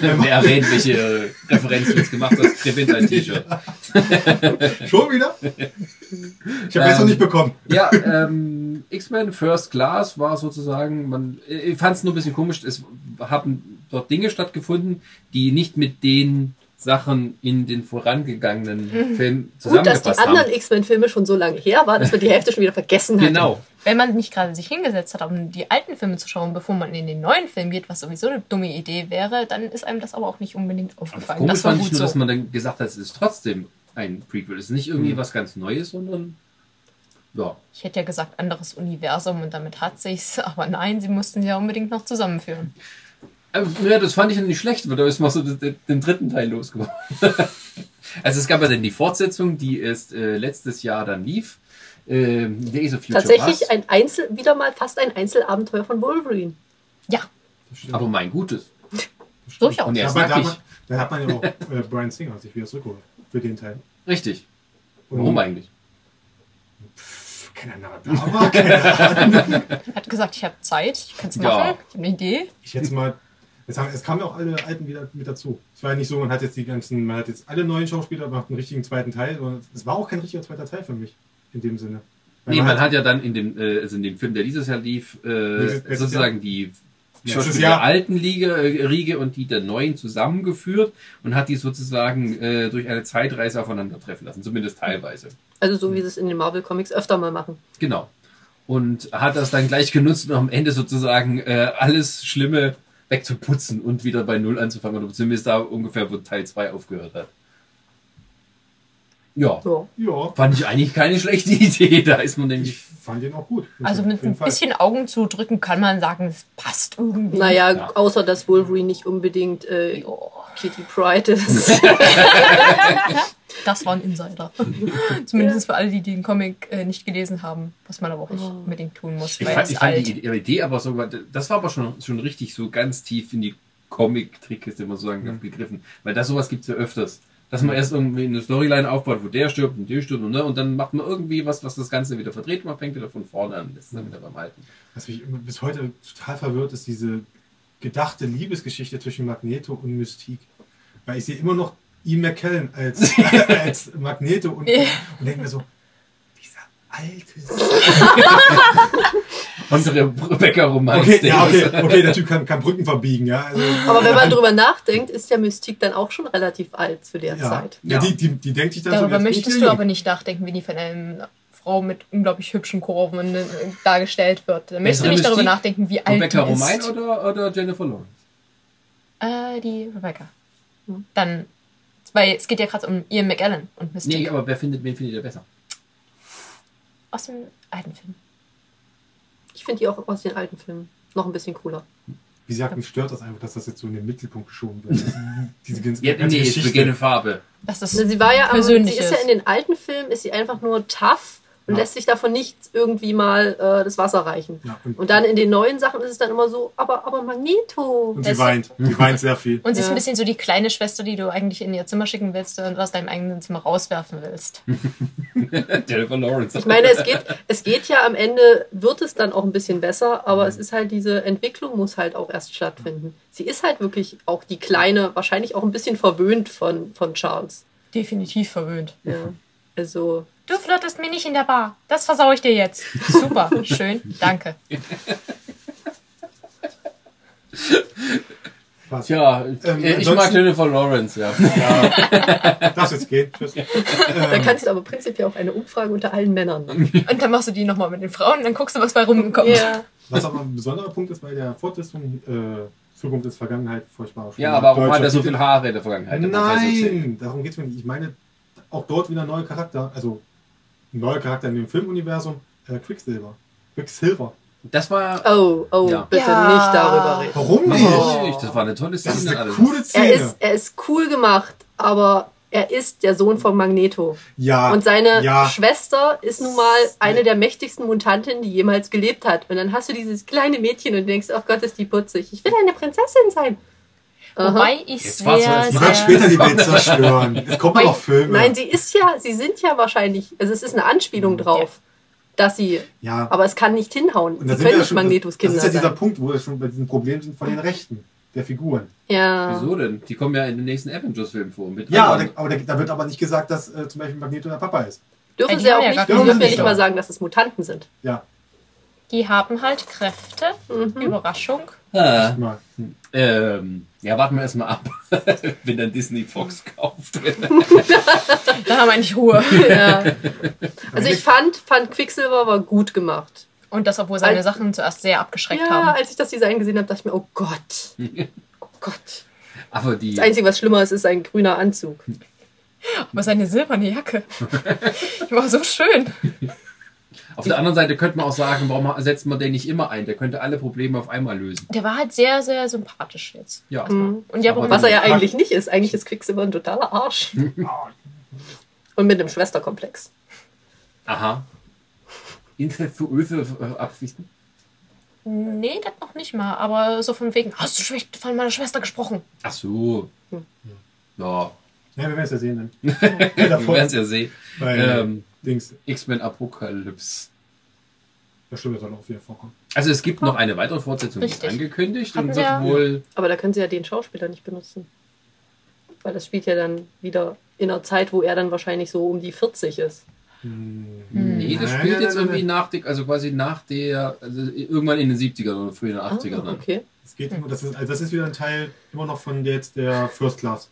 Wer erwähnt, welche äh, Referenz du jetzt gemacht hast, gewinnt ein T-Shirt. Schon wieder? Ich habe jetzt noch Ähm, nicht bekommen. Ja, ähm, X-Men First Class war sozusagen, man, ich fand es nur ein bisschen komisch, es haben dort Dinge stattgefunden, die nicht mit den Sachen in den vorangegangenen Filmen Gut, dass die zusammengepasst anderen haben. X-Men-Filme schon so lange her waren, dass wir die Hälfte schon wieder vergessen hatten. Genau. Wenn man nicht gerade sich hingesetzt hat, um die alten Filme zu schauen, bevor man in den neuen Film geht, was sowieso eine dumme Idee wäre, dann ist einem das aber auch nicht unbedingt aufgefallen. Komisch Das war fand ich gut nur, so. dass man dann gesagt hat, es ist trotzdem ein Prequel. Es ist nicht irgendwie Mhm. was ganz Neues, sondern ja. Ich hätte ja gesagt, anderes Universum und damit hat sich's, aber nein, sie mussten sie ja unbedingt noch zusammenführen. Aber, ja, das fand ich nicht schlecht, weil da ist mal so den, den dritten Teil losgeworden. also es gab ja dann die Fortsetzung, die erst äh, letztes Jahr dann lief. Äh, Days of Future Tatsächlich Past. ein Einzel, wieder mal fast ein Einzelabenteuer von Wolverine. Ja. Aber mein Gutes. Durchaus. Und er ist da, hat nackig. man, da hat man ja auch äh, Brian Singer sich wieder zurückgeholt für den Teil. Richtig. Und- Warum eigentlich? Pff, Keine Ahnung. Aber keine Ahnung. Hat gesagt, ich habe Zeit, ich kann es Ja. machen, ich habe eine Idee. Ich jetzt mal. Es, haben, es kamen ja auch alle Alten wieder mit dazu. Es war ja nicht so, man hat jetzt die ganzen, man hat jetzt alle neuen Schauspieler, macht einen richtigen zweiten Teil. sondern Es war auch kein richtiger zweiter Teil für mich. In dem Sinne. Weil Nee, man hat ja dann in dem, äh, also in dem Film, der dieses Jahr lief, äh, sozusagen die Letztes Schauspieler Jahr. der alten Liga, äh, Riege und die der neuen zusammengeführt und hat die sozusagen äh, durch eine Zeitreise aufeinandertreffen lassen, zumindest teilweise. Also so wie sie es in den Marvel Comics öfter mal machen. Genau. Und hat das dann gleich genutzt, um am Ende sozusagen äh, alles Schlimme wegzuputzen und wieder bei Null anzufangen, oder zumindest da ungefähr, wo Teil 2 aufgehört hat. Ja, Ja. Ja, fand ich eigentlich keine schlechte Idee. Da ist man ich nämlich. fand den auch gut. Also mit ein Fall. bisschen Augen zudrücken kann man sagen, es passt irgendwie. Naja, Ja. außer dass Wolverine nicht unbedingt äh, Kitty Pride ist. das war ein Insider. Zumindest für alle, die den Comic äh, nicht gelesen haben, was man aber auch nicht unbedingt tun muss, Ich weil fand, es ich fand die Idee- Idee aber so, das war aber schon, schon richtig so ganz tief in die Comic-Trickkiste, man sagen, gegriffen. Weil da sowas gibt's ja öfters. Dass man erst irgendwie eine Storyline aufbaut, wo der stirbt und der stirbt und, ne, und dann macht man irgendwie was, was das Ganze wieder verdreht. Man fängt wieder von vorne an, ist dann wieder beim Alten. Was mich bis heute total verwirrt, ist diese gedachte Liebesgeschichte zwischen Magneto und Mystique. Weil ich sehe immer noch Ian McKellen als, als Magneto und, Ja. und denke mir so, dieser alte Unsere Rebecca-Roman. Okay, ja, okay, okay, der Typ kann, kann Brücken verbiegen, ja. Also, Aber wenn man drüber nachdenkt, ist ja Mystique dann auch schon relativ alt zu der ja, Zeit. ja. Ja. Die, die, die denkt sich dann so, Darüber ich möchtest du jung. aber nicht nachdenken, wie die von einer Frau mit unglaublich hübschen Kurven äh, dargestellt wird. Da möchtest du nicht darüber nachdenken, wie alt Rebecca die Romain ist. oder, oder Jennifer Lawrence? Äh, die Rebecca. Dann, weil es geht ja gerade um Ian McAllen und Mystique Nee, aber wer findet, wen findet ihr besser? aus dem alten Film. Ich finde die auch aus den alten Filmen noch ein bisschen cooler. Wie gesagt, mich stört das einfach, dass das jetzt so in den Mittelpunkt geschoben wird. Diese ganze, Ja, ganze nee, ich Geschichte. beginne Farbe. Das ist sie war ja, am, sie ist ja in den alten Filmen, ist sie einfach nur tough und Ja. lässt sich davon nicht irgendwie mal äh, das Wasser reichen. Ja, und, Und dann in den neuen Sachen ist es dann immer so, aber, aber Magneto. und sie weint. Sie weint sehr viel. Und sie ist Ja. ein bisschen so die kleine Schwester, die du eigentlich in ihr Zimmer schicken willst und aus deinem eigenen Zimmer rauswerfen willst. Jennifer Lawrence. Ich meine, es geht, es geht ja am Ende, wird es dann auch ein bisschen besser, aber es ist halt diese Entwicklung muss halt auch erst stattfinden. Sie ist halt wirklich auch die Kleine, wahrscheinlich auch ein bisschen verwöhnt von, von Charles. Definitiv verwöhnt. Ja. Also, Du flirtest mir nicht in der Bar. Das versau ich dir jetzt. Super, schön, danke. Was? Tja, Ähm, äh, ich mag Jennifer Lawrence, ja. Ja. Darf jetzt gehen. Tschüss. da kannst du aber prinzipiell auch eine Umfrage unter allen Männern machen. Und dann machst du die nochmal mit den Frauen und dann guckst du, was bei rumkommt. Ja. Was aber ein besonderer Punkt ist bei der Fortsetzung, äh, Zukunft ist Vergangenheit, furchtbar. Ja, aber warum hat er so viele Haare in der Vergangenheit? Nein, darum geht es mir nicht. Ich meine, auch dort wieder neue Charakter, also ein neuer Charakter in dem Filmuniversum, äh, Quicksilver. Quicksilver. Das war. Oh, oh, Ja. bitte Ja. nicht darüber reden. Warum nicht? Oh. Das war eine tolle Das ist Szene. eine alles. coole Szene. Er ist, er ist cool gemacht, aber er ist der Sohn von Magneto. ja, Und seine ja. Schwester ist nun mal eine der mächtigsten Mutantinnen, die jemals gelebt hat. Und dann hast du dieses kleine Mädchen und denkst, ach Gott, ist die putzig. Ich will eine Prinzessin sein. Aha. Wobei ich Jetzt sehr, Die wird sehr... später die Welt zerstören. Es kommt Wobei- noch Filme. Nein, sie ist ja, sie sind ja wahrscheinlich, also es ist eine Anspielung drauf, dass sie, ja. aber es kann nicht hinhauen. Und Sie wir können ja nicht schon, Magnetos das Kinder ist ja dieser sein. Punkt, wo wir schon bei diesem Problem sind von den Rechten der Figuren. Ja. Wieso denn? Die kommen ja in den nächsten Avengers-Film vor. Mit Ja, aber, aber da, da wird aber nicht gesagt, dass äh, zum Beispiel Magneto der Papa ist. Dürfen Ja, die sie haben auch ja nicht, dürfen ja nicht mal sagen, dass es Mutanten sind. Ja, Die haben halt Kräfte. Mhm. Überraschung. Ah, mal. ähm, ja, warten wir erstmal ab, wenn dann Disney Fox kauft. Da haben wir eigentlich Ruhe. Ja. Also ich fand, fand Quicksilver war gut gemacht. Und das, obwohl seine Als- Sachen zuerst sehr abgeschreckt Ja, haben. als ich das Design gesehen habe, dachte ich mir, oh Gott. Oh Gott. Aber die. Das Einzige, was schlimmer ist, ist ein grüner Anzug. Aber seine silberne Jacke. Die war so schön. Auf der anderen Seite könnte man auch sagen, warum setzt man den nicht immer ein? Der könnte alle Probleme auf einmal lösen. Der war halt sehr, sehr sympathisch jetzt. Ja. Mhm. Und ja, Was er ja eigentlich nicht ist. Eigentlich ist Quicksilver ein totaler Arsch. Und mit einem Schwesterkomplex. Aha. Incestuöse äh, Absichten? Nee, das noch nicht mal. Aber so von wegen, hast du schlecht von meiner Schwester gesprochen? Ach so. Hm. Ja, Ja, wir werden es ja sehen dann. wir werden es ja sehen. Ähm, Dings. X-Men Apokalypse. Stimmt, das soll auch wieder vorkommen. Also es gibt noch eine weitere Fortsetzung, die ist Richtig. angekündigt Hatten und wird ja- wohl. Aber da können sie ja den Schauspieler nicht benutzen. Weil das spielt ja dann wieder in einer Zeit, wo er dann wahrscheinlich so um die 40 ist. Hm. Nee, das Nein, spielt nein, jetzt nein, irgendwie nein. nach der, also quasi nach der, also irgendwann in den 70ern oder frühen 80ern. Ah, dann. okay. Es geht immer, das ist, also das ist wieder ein Teil immer noch von jetzt der First Class.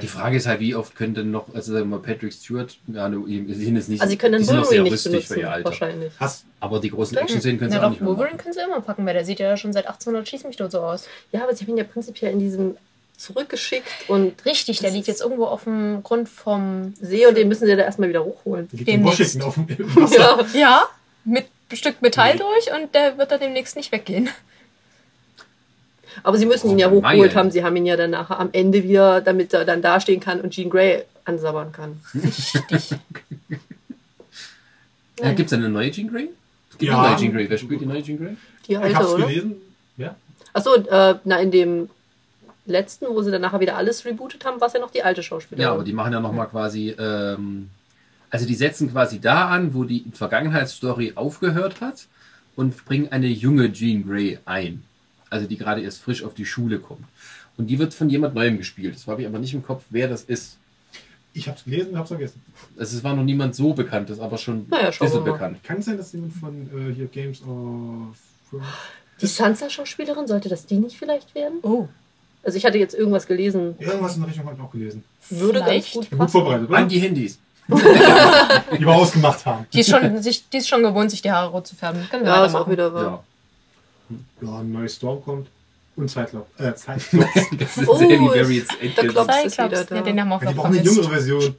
Die Frage ist halt, wie oft können denn noch, also sagen wir mal, Patrick Stewart, ja, sie sind jetzt nicht, Also sie können die den sind noch sehr Wolverine nicht rüstig für benutzen, ihr Alter. wahrscheinlich. Hast, Aber die großen Action-Szenen können sie Na auch doch, nicht mehr Wolverine machen. können sie immer packen, weil der sieht ja schon seit 1800 schieß mich tot so aus. Ja, aber sie haben ihn ja prinzipiell in diesem zurückgeschickt und Richtig, der liegt jetzt irgendwo auf dem Grund vom... See und den müssen sie da erstmal wieder hochholen. liegt in Demnächst. Washington auf dem im Wasser. Ja. Ja, mit ein Stück Metall durch und der wird dann demnächst nicht weggehen. Aber sie müssen ihn ja Oh, hochgeholt haben. Sie haben ihn ja dann nachher am Ende wieder, damit er dann dastehen kann und Jean Grey ansabbern kann. Richtig. Äh, Gibt es eine neue Jean Grey? Es gibt Ja. eine neue Jean Grey. Wer spielt die neue Jean Grey? Die Ich alte, hab's oder? gelesen. Ja. Achso, äh, na, in dem letzten, wo sie dann nachher wieder alles rebootet haben, war es ja noch die alte Schauspielerin. Ja, aber die machen ja nochmal quasi, ähm, also die setzen quasi da an, wo die Vergangenheitsstory aufgehört hat und bringen eine junge Jean Grey ein. Also die gerade erst frisch auf die Schule kommt. Und die wird von jemand Neuem gespielt. Das habe ich aber nicht im Kopf, wer das ist. Ich hab's gelesen und hab's vergessen. Also es war noch niemand so bekannt, das ist aber schon Naja, ein bisschen bekannt. Kann es sein, dass jemand von äh, hier Games of Thrones. Die Sansa-Schauspielerin, sollte das die nicht vielleicht werden? Oh, Also ich hatte jetzt irgendwas gelesen. Irgendwas in der Richtung habe ich auch gelesen. Würde Vielleicht. ganz gut Ich bin gut vorbereitet, oder? An die Handys. Die wir ausgemacht haben. die ist schon, sich, die ist schon gewohnt, sich die Haare rot zu färben. Können wir Ja, ist auch wieder wahr. Ja. Ja, ein neues Storm kommt. Und Zeitlauf. Äh, Zeitlauf. Das ist Oh, ist Berry jetzt der endgültig. Klops ist Cyclops, wieder da. ja, den haben wir auch Ja, die noch brauchen eine jüngere Version.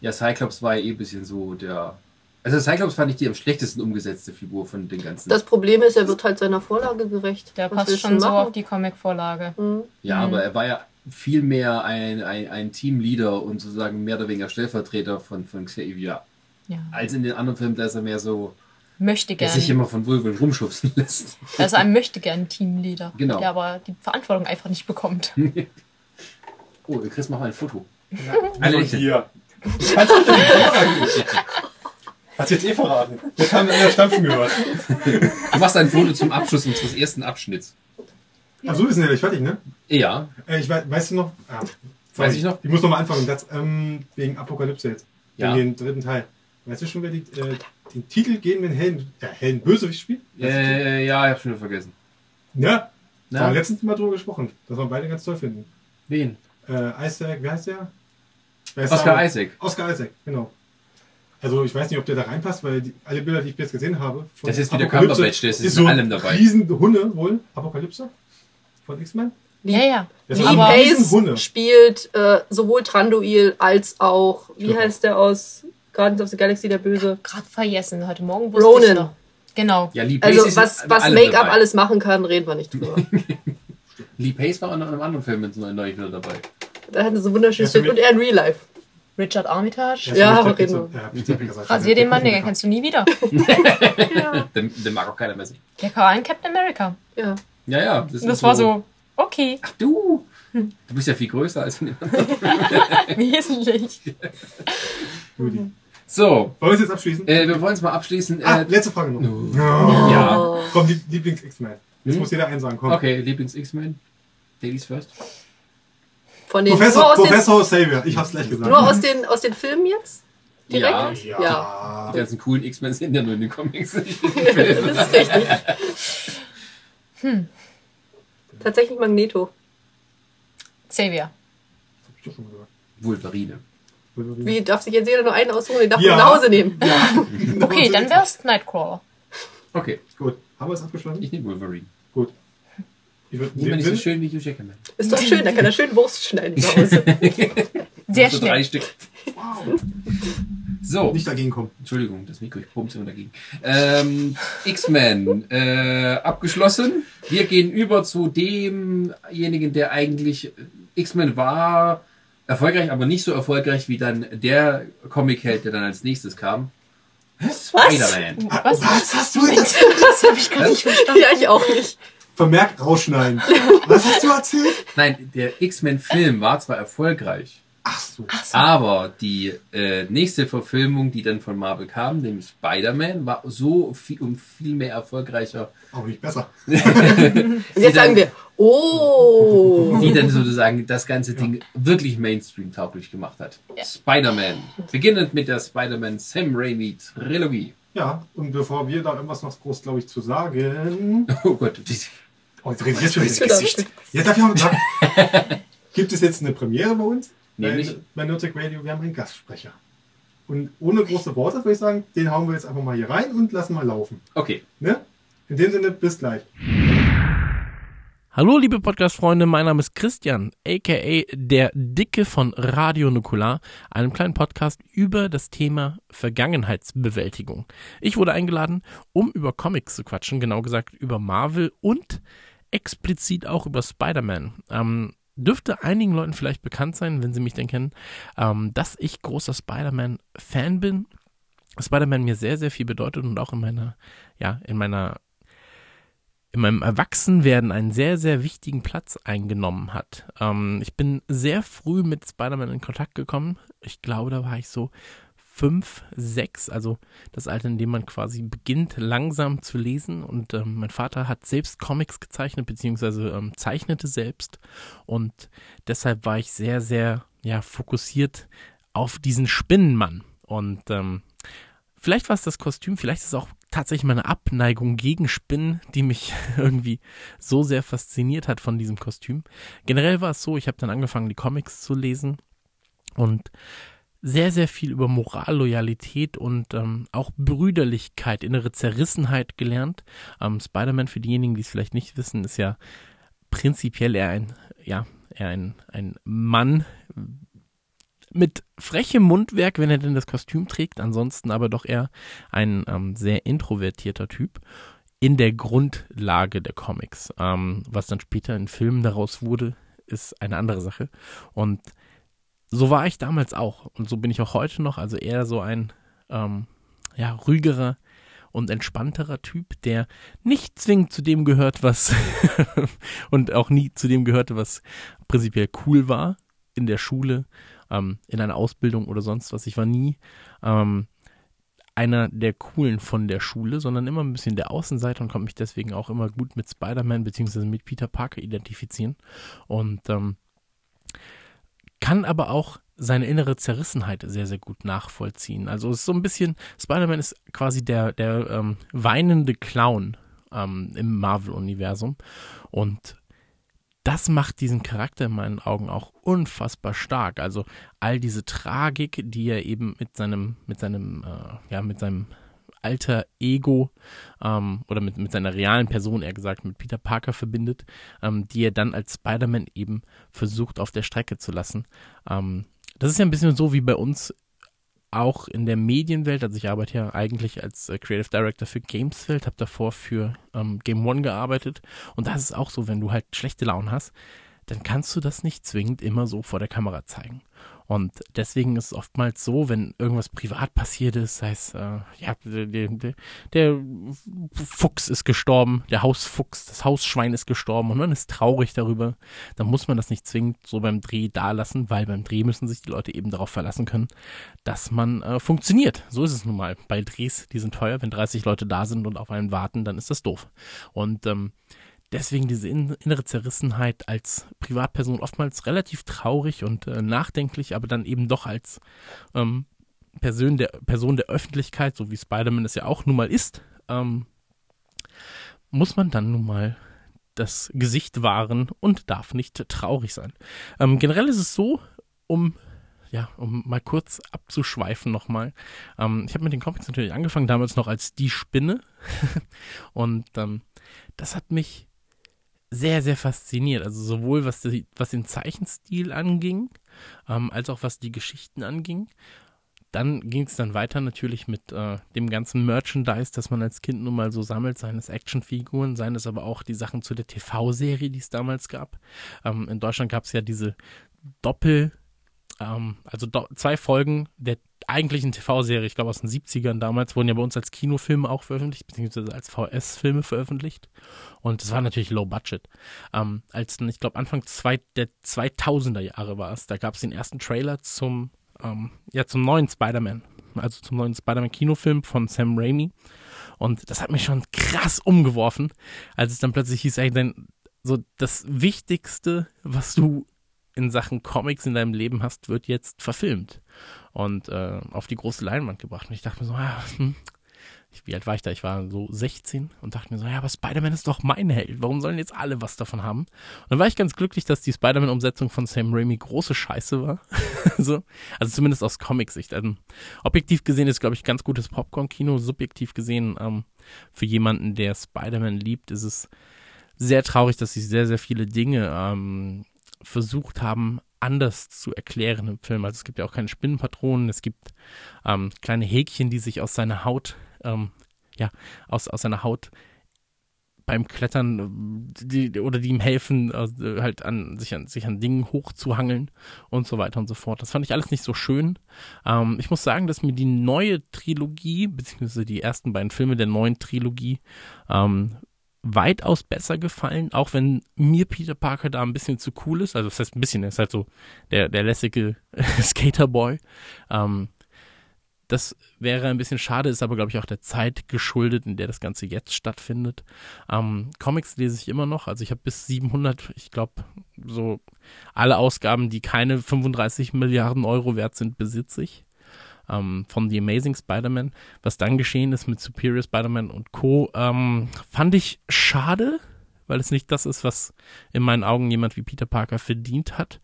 Ja, Cyclops war ja eh ein bisschen so der. Also Cyclops fand ich die am schlechtesten umgesetzte Figur von den ganzen. Das Problem ist, er wird halt seiner Vorlage gerecht. Der Was passt schon so machen? auf die Comic-Vorlage. Mhm. Ja, Mhm. aber er war ja viel mehr ein, ein, ein Teamleader und sozusagen mehr oder weniger Stellvertreter von, von Xavier. Ja. Als in den anderen Filmen, da ist er mehr so, Möchte der sich gern. immer von Wolverine rumschubsen lässt. Also ein möchte gern Teamleader. Genau. Der aber die Verantwortung einfach nicht bekommt. Oh, Chris, mach mal ein Foto. Also Lächeln. hier. Kannst du denn nicht? Hast du jetzt eh verraten. Der kann in der Stampfen gehört. Du machst ein Foto zum Abschluss unseres ersten Abschnitts. Ach so, wir sind ja gleich fertig, ne? Ja, Äh, ich weiß, weißt du noch? Ah, Weiß ich noch? Ich muss noch mal anfangen. Das, ähm, wegen Apokalypse jetzt. Ja. Wegen den dritten Teil. Weißt du schon, wer die, äh, den Titel gegen den hellen, äh, hellen Bösewicht spielt? äh, ja, ich hab schon wieder vergessen. Ja. Da haben wir letztens mal drüber gesprochen. Das wir beide ganz toll finden. wen? Äh, Isaac, wie heißt der? Wer ist Oscar? Isaac. Oscar Isaac, genau. Also ich weiß nicht, ob der da reinpasst, weil die, alle Bilder, die ich bis jetzt gesehen habe, von Das ist wieder Cumberbatch, der ist in so allem dabei. Riesenhunde wohl, Apokalypse von X-Men. Ja, ja. Das Lee. Pace spielt äh, sowohl Tranduil als auch, wie Stimmt. heißt der aus Guardians of the Galaxy, der Böse? Gerade vergessen. Heute Morgen wusste Ronan. noch. Genau. Ja, Lee Pace Also ist was, in was Make-up alles machen kann, reden wir nicht drüber. Lee Pace war in einem anderen Film jetzt neu neu wieder dabei. da hatte so wunderschönes Ja, Bild und er in Real Life. Richard Armitage. Ja, reden ja, Pizzabäcker sagt Rasier den Mann, den kennst du nie wieder. Den, den mag auch keiner mehr sehen. Der war ein Captain America. Ja. Ja, ja. Und das war so, okay, Ach du! Du bist ja viel größer als von dem. wesentlich. Judy. So, Wollen wir es jetzt abschließen? äh, wir wollen es mal abschließen. ah, Äh, letzte Frage noch. no. Ja. Ja. Komm, die Lieblings-X-Men. Jetzt Hm? muss jeder einen sagen. Komm. okay, Lieblings-X-Men. Ladies first. Von den, Professor, aus den, Professor Xavier. Ich hab's gleich gesagt. nur aus den, aus den Filmen jetzt? Ja. Direkt? ja. Ja. Die ganzen coolen X-Men sind ja nur in den Comics. das ist richtig. Tatsächlich Magneto. Xavier. Hab ich doch schon gesagt. Wolverine. Wie darf sich jetzt jeder nur einen aussuchen, den darf Ja. man nach Hause nehmen? Ja. Okay, dann wär's Nightcrawler. Okay, Gut. Haben wir es abgeschlossen? ich nehme Wolverine. Gut. Ich würde ist so schön wie Hugh Jackman. Ist doch schön, da kann er schön Wurst schneiden zu Hause. Sehr so drei schnell. Stück. So. nicht dagegen kommen. Entschuldigung, das Mikro, ich bumse immer dagegen. Ähm, X-Men, äh, abgeschlossen. Wir gehen über zu demjenigen, der eigentlich, X-Men war erfolgreich, aber nicht so erfolgreich wie dann der Comic-Held, der dann als nächstes kam. Spider-Man. Was? Was hast du jetzt Das habe ich gar nicht verstanden. Ja, ich auch nicht. vermerkt rausschneiden? Was hast du erzählt? Nein, der X-Men-Film war zwar erfolgreich, Ach so. aber die äh, nächste Verfilmung, die dann von Marvel kam, nämlich Spider-Man, war so viel, um viel mehr erfolgreicher, Aber nicht besser. Und jetzt sagen wir, oh. die dann sozusagen das ganze Ding wirklich Mainstream-tauglich gemacht hat. Ja. Spider-Man. Beginnend mit der Spider-Man Sam Raimi Trilogie. Ja, und bevor wir da irgendwas noch groß, glaube ich, zu sagen. Oh Gott, Oh, jetzt rede ich jetzt schon wieder. Gesicht. Ja, dafür haben wir, gibt es jetzt eine Premiere bei uns? Nämlich? Bei, bei Nerdtech Radio, wir haben einen Gastsprecher. Und ohne große Worte würde ich sagen, den hauen wir jetzt einfach mal hier rein und lassen mal laufen. Okay. Ne? In dem Sinne, bis gleich. Hallo liebe Podcast-Freunde, mein Name ist Christian, aka der Dicke von Radio Nukular, einem kleinen Podcast über das Thema Vergangenheitsbewältigung. Ich wurde eingeladen, um über Comics zu quatschen, genau gesagt über Marvel und explizit auch über Spider-Man. Ähm, dürfte einigen Leuten vielleicht bekannt sein, wenn sie mich denn kennen, ähm, dass ich großer Spider-Man-Fan bin. Spider-Man mir sehr, sehr viel bedeutet und auch in meiner, ja, in meiner in meinem Erwachsenwerden einen sehr, sehr wichtigen Platz eingenommen hat. Ähm, ich bin sehr früh mit Spider-Man in Kontakt gekommen. Ich glaube, da war ich so fünf, sechs, also das Alter, in dem man quasi beginnt, langsam zu lesen. Und ähm, mein Vater hat selbst Comics gezeichnet, beziehungsweise ähm, zeichnete selbst. Und deshalb war ich sehr, sehr ja, fokussiert auf diesen Spinnenmann. Und ähm, vielleicht war es das Kostüm, vielleicht ist es auch tatsächlich meine Abneigung gegen Spinnen, die mich irgendwie so sehr fasziniert hat von diesem Kostüm. Generell war es so, ich habe dann angefangen, die Comics zu lesen und sehr, sehr viel über Moral, Loyalität und ähm, auch Brüderlichkeit, innere Zerrissenheit gelernt. Ähm, Spider-Man, für diejenigen, die es vielleicht nicht wissen, ist ja prinzipiell eher ein, ja, eher ein, ein Mann, mit frechem Mundwerk, wenn er denn das Kostüm trägt, ansonsten aber doch eher ein ähm, sehr introvertierter Typ in der Grundlage der Comics. Ähm, was dann später in Filmen daraus wurde, ist eine andere Sache. Und so war ich damals auch und so bin ich auch heute noch, also eher so ein ähm, ja, ruhigerer und entspannterer Typ, der nicht zwingend zu dem gehört, was und auch nie zu dem gehörte, was prinzipiell cool war in der Schule, ähm, in einer Ausbildung oder sonst was. Ich war nie ähm, einer der Coolen von der Schule, sondern immer ein bisschen der Außenseiter und konnte mich deswegen auch immer gut mit Spider-Man bzw. mit Peter Parker identifizieren. Und ähm, kann aber auch seine innere Zerrissenheit sehr, sehr gut nachvollziehen. Also es ist so ein bisschen, Spider-Man ist quasi der, der ähm, weinende Clown ähm, im Marvel-Universum. Und das macht diesen Charakter in meinen Augen auch unfassbar stark. Also all diese Tragik, die er eben mit seinem, mit seinem, äh, ja, mit seinem alter Ego ähm, oder mit, mit seiner realen Person, eher gesagt, mit Peter Parker verbindet, ähm, die er dann als Spider-Man eben versucht auf der Strecke zu lassen. Ähm, das ist ja ein bisschen so wie bei uns auch in der Medienwelt, also ich arbeite ja eigentlich als äh, Creative Director für Gameswelt, habe davor für ähm, Game One gearbeitet und das ist auch so, wenn du halt schlechte Laune hast, dann kannst du das nicht zwingend immer so vor der Kamera zeigen. Und deswegen ist es oftmals so, wenn irgendwas privat passiert ist, sei es, äh, ja, der, der, der Fuchs ist gestorben, der Hausfuchs, das Hausschwein ist gestorben und man ist traurig darüber, dann muss man das nicht zwingend so beim Dreh da lassen, weil beim Dreh müssen sich die Leute eben darauf verlassen können, dass man äh, funktioniert. So ist es nun mal. Bei Drehs, die sind teuer, wenn 30 Leute da sind und auf einen warten, dann ist das doof. Und ähm, deswegen diese innere Zerrissenheit als Privatperson oftmals relativ traurig und äh, nachdenklich, aber dann eben doch als ähm, Person, der, Person der Öffentlichkeit, so wie Spider-Man es ja auch nun mal ist, ähm, muss man dann nun mal das Gesicht wahren und darf nicht traurig sein. Ähm, generell ist es so, um ja, um mal kurz abzuschweifen nochmal. Ähm, ich habe mit den Comics natürlich angefangen, damals noch als die Spinne. und ähm, das hat mich sehr, sehr fasziniert. Also sowohl was, die, was den Zeichenstil anging, ähm, als auch was die Geschichten anging. dann ging es dann weiter natürlich mit äh, dem ganzen Merchandise, das man als Kind nun mal so sammelt, seien es Actionfiguren, seien es aber auch die Sachen zu der TV-Serie, die es damals gab. Ähm, in Deutschland gab es ja diese Doppel- ähm, also do, zwei Folgen der eigentlichen TV-Serie, ich glaube aus den 70ern damals, wurden ja bei uns als Kinofilme auch veröffentlicht, beziehungsweise als VS-Filme veröffentlicht. Und das war natürlich low budget. Ähm, als ich glaube, Anfang zwei, der 2000er Jahre war es, da gab es den ersten Trailer zum, ähm, ja, zum neuen Spider-Man. Also zum neuen Spider-Man-Kinofilm von Sam Raimi. Und das hat mich schon krass umgeworfen, als es dann plötzlich hieß, ey, denn so das Wichtigste, was du in Sachen Comics in deinem Leben hast, wird jetzt verfilmt und äh, auf die große Leinwand gebracht. Und ich dachte mir so, ja, hm, wie alt war ich da? Ich war so 16 und dachte mir so, ja, aber Spider-Man ist doch mein Held. Warum sollen jetzt alle was davon haben? Und dann war ich ganz glücklich, dass die Spider-Man-Umsetzung von Sam Raimi große Scheiße war. so, also zumindest aus Comic-Sicht. Also, objektiv gesehen ist, glaube ich, ganz gutes Popcorn-Kino. Subjektiv gesehen, ähm, für jemanden, der Spider-Man liebt, ist es sehr traurig, dass sich sehr, sehr viele Dinge ähm, versucht haben, anders zu erklären im Film. Also es gibt ja auch keine Spinnenpatronen, es gibt ähm, kleine Häkchen, die sich aus seiner Haut, ähm, ja, aus, aus seiner Haut beim Klettern die, oder die ihm helfen, äh, halt an sich, an sich an Dingen hochzuhangeln und so weiter und so fort. Das fand ich alles nicht so schön. Ähm, ich muss sagen, dass mir die neue Trilogie, beziehungsweise die ersten beiden Filme der neuen Trilogie, ähm, weitaus besser gefallen, auch wenn mir Peter Parker da ein bisschen zu cool ist. Also das heißt ein bisschen, er ist halt so der, der lässige Skaterboy. Ähm, das wäre ein bisschen schade, ist aber, glaube ich, auch der Zeit geschuldet, in der das Ganze jetzt stattfindet. Ähm, Comics lese ich immer noch, also ich habe bis 700, ich glaube, so alle Ausgaben, die keine 35 Milliarden Euro wert sind, besitze ich ähm, von The Amazing Spider-Man. Was dann geschehen ist mit Superior Spider-Man und Co., ähm, fand ich schade, weil es nicht das ist, was in meinen Augen jemand wie Peter Parker verdient hat.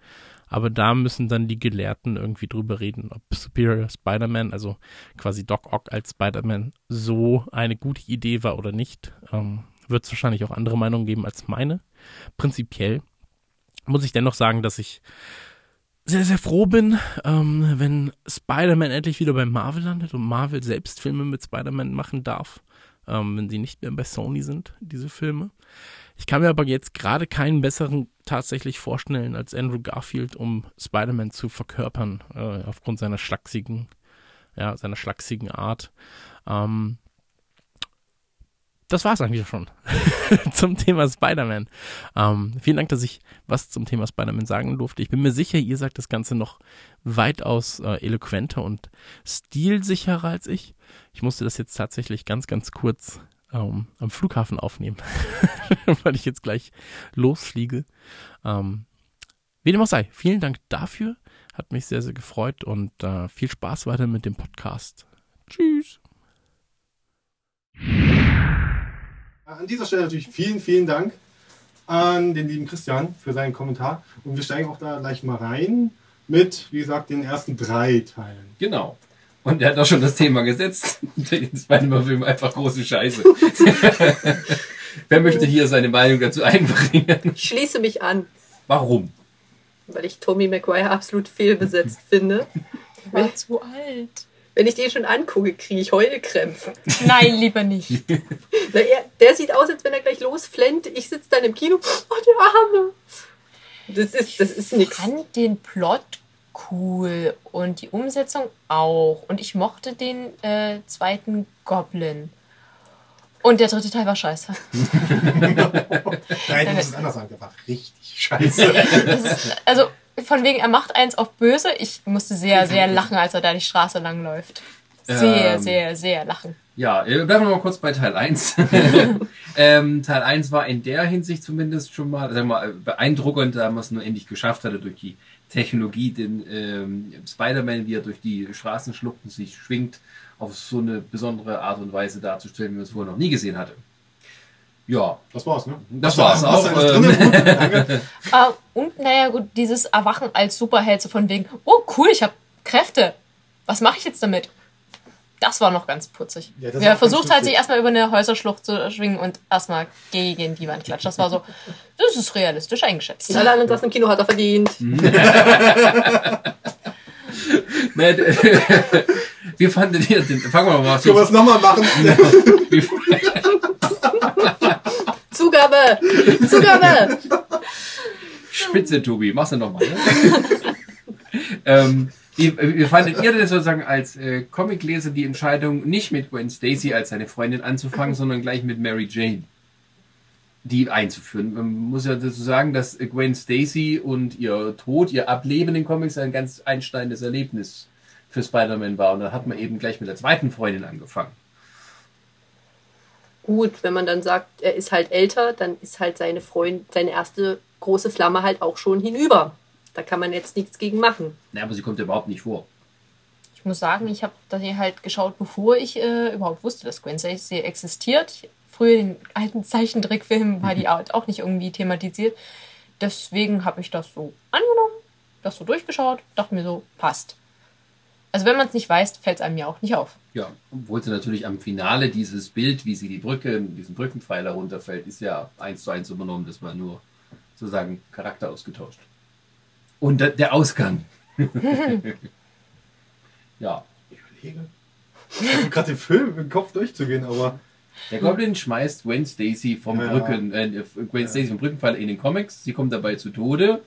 Aber da müssen dann die Gelehrten irgendwie drüber reden, ob Superior Spider-Man, also quasi Doc Ock als Spider-Man, so eine gute Idee war oder nicht. Ähm, Wird es wahrscheinlich auch andere Meinungen geben als meine. Prinzipiell muss ich dennoch sagen, dass ich sehr, sehr froh bin, ähm, wenn Spider-Man endlich wieder bei Marvel landet und Marvel selbst Filme mit Spider-Man machen darf, ähm, wenn sie nicht mehr bei Sony sind, diese Filme. Ich kann mir aber jetzt gerade keinen besseren tatsächlich vorstellen als Andrew Garfield, um Spider-Man zu verkörpern, äh, aufgrund seiner schlachsigen, ja, seiner schlachsigen Art. Ähm, das war es eigentlich schon zum Thema Spider-Man. Ähm, vielen Dank, dass ich was zum Thema Spider-Man sagen durfte. Ich bin mir sicher, ihr sagt das Ganze noch weitaus äh, eloquenter und stilsicherer als ich. Ich musste das jetzt tatsächlich ganz, ganz kurz ähm, am Flughafen aufnehmen, weil ich jetzt gleich losfliege. Ähm, wie dem auch sei, vielen Dank dafür. Hat mich sehr, sehr gefreut und äh, viel Spaß weiter mit dem Podcast. Tschüss. An dieser Stelle natürlich vielen, vielen Dank an den lieben Christian für seinen Kommentar. Und wir steigen auch da gleich mal rein mit, wie gesagt, den ersten drei Teilen. Genau. Und er hat auch schon das Thema gesetzt. Der Spider-Man-Film einfach große Scheiße. Wer möchte hier seine Meinung dazu einbringen? Ich schließe mich an, Warum? weil ich Tommy Maguire absolut fehlbesetzt finde. Der war zu alt. Wenn ich den schon angucke, kriege ich Heulkrämpfe. Nein, lieber nicht. Na, er, der sieht aus, als wenn er gleich losflennt. Ich sitze dann im Kino. Oh, der Arme. Das ist, das ist Ich nix. fand den Plot cool und die Umsetzung auch. Und ich mochte den äh, zweiten Goblin. Und der dritte Teil war scheiße. Nein, du musst es anders sagen, der war richtig scheiße. Ist, also von wegen, er macht eins auf böse. Ich musste sehr, sehr lachen, als er da die Straße lang läuft. Sehr, Ähm. sehr, sehr lachen. Ja, äh, bleiben wir mal kurz bei Teil 1. ähm, Teil 1 war in der Hinsicht zumindest schon mal, sagen wir mal, beeindruckend, da man es nur endlich geschafft hatte durch die Technologie, den ähm, Spider-Man, wie er durch die Straßenschluchten sich schwingt, auf so eine besondere Art und Weise darzustellen, wie man es vorher noch nie gesehen hatte. Ja, Das war's, ne? das war's Was auch. alles drin Ähm, gut, danke. Ah, und naja, gut, dieses Erwachen als Superheld, so von wegen, oh cool, ich habe Kräfte. Was mache ich jetzt damit? Das war noch ganz putzig. Ja, das er war versucht halt, sich erstmal über eine Häuserschlucht zu schwingen und erstmal gegen die Wand klatscht. Das war so, das ist realistisch eingeschätzt. Alle anderen saßen im Kino, hat er verdient. Wie fandet ihr den? Fangen wir mal Können wir es nochmal machen? Zugabe! Zugabe! Spitze, Tobi. Mach's doch nochmal. Ne? ähm, wie, wie fandet ihr denn sozusagen als äh, Comicleser die Entscheidung, nicht mit Gwen Stacy als seine Freundin anzufangen, sondern gleich mit Mary Jane? Die einzuführen. Man muss ja dazu sagen, dass Gwen Stacy und ihr Tod, ihr Ableben in Comics ein ganz einsteinendes Erlebnis für Spider-Man war. Und dann hat man eben gleich mit der zweiten Freundin angefangen. Gut, wenn man dann sagt, er ist halt älter, dann ist halt seine Freund, seine erste große Flamme halt auch schon hinüber. Da kann man jetzt nichts gegen machen. Na, aber sie kommt ja überhaupt nicht vor. Ich muss sagen, ich habe das hier halt geschaut, bevor ich äh, überhaupt wusste, dass Gwen Stacy existiert. Früher in den alten Zeichentrickfilmen war die Art auch nicht irgendwie thematisiert. Deswegen habe ich das so angenommen, das so durchgeschaut, dachte mir so, passt. Also wenn man es nicht weiß, fällt es einem ja auch nicht auf. Ja, obwohl sie natürlich am Finale dieses Bild, wie sie die Brücke, diesen Brückenpfeiler runterfällt, ist ja eins zu eins übernommen. Das war nur sozusagen Charakter ausgetauscht. Und der, Ausgang. ja. Ich überlege. Ich versuche gerade den Film im Kopf durchzugehen, aber Der Goblin schmeißt Gwen Stacy vom Ja. Brücken, äh, Gwen Stacy vom Brückenpfeiler in den Comics. Sie kommt dabei zu Tode.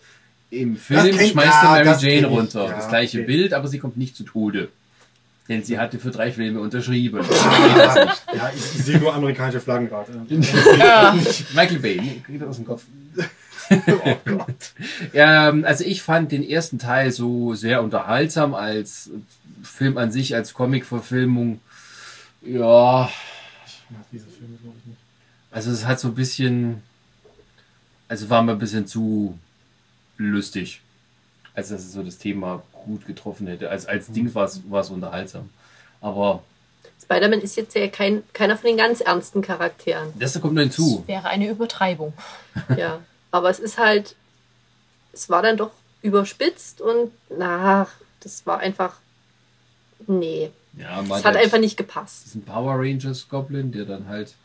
Im Das Film kenn- schmeißt ja, er das Mary Jane runter. Ja, das gleiche okay. Bild, aber sie kommt nicht zu Tode. Denn sie hatte für drei Filme unterschrieben. ja, ich, ich sehe nur amerikanische Flaggen gerade. Ja. Michael Bay, er aus dem Kopf. Oh Gott. Ähm, also ich fand den ersten Teil so sehr unterhaltsam als Film an sich, als Comic-Verfilmung. Ja, Ich mag diese Filme, glaube ich, nicht. also es hat so ein bisschen, also war mir ein bisschen zu lustig, als dass es so das Thema gut getroffen hätte. Als, als Ding war es war es unterhaltsam. Aber Spider-Man ist jetzt ja kein, keiner von den ganz ernsten Charakteren. das kommt noch hinzu. Wäre eine Übertreibung. Ja. Aber es ist halt, es war dann doch überspitzt und na, das war einfach, nee. Ja, Es hat halt einfach nicht gepasst. diesen Power Rangers Goblin, der dann halt.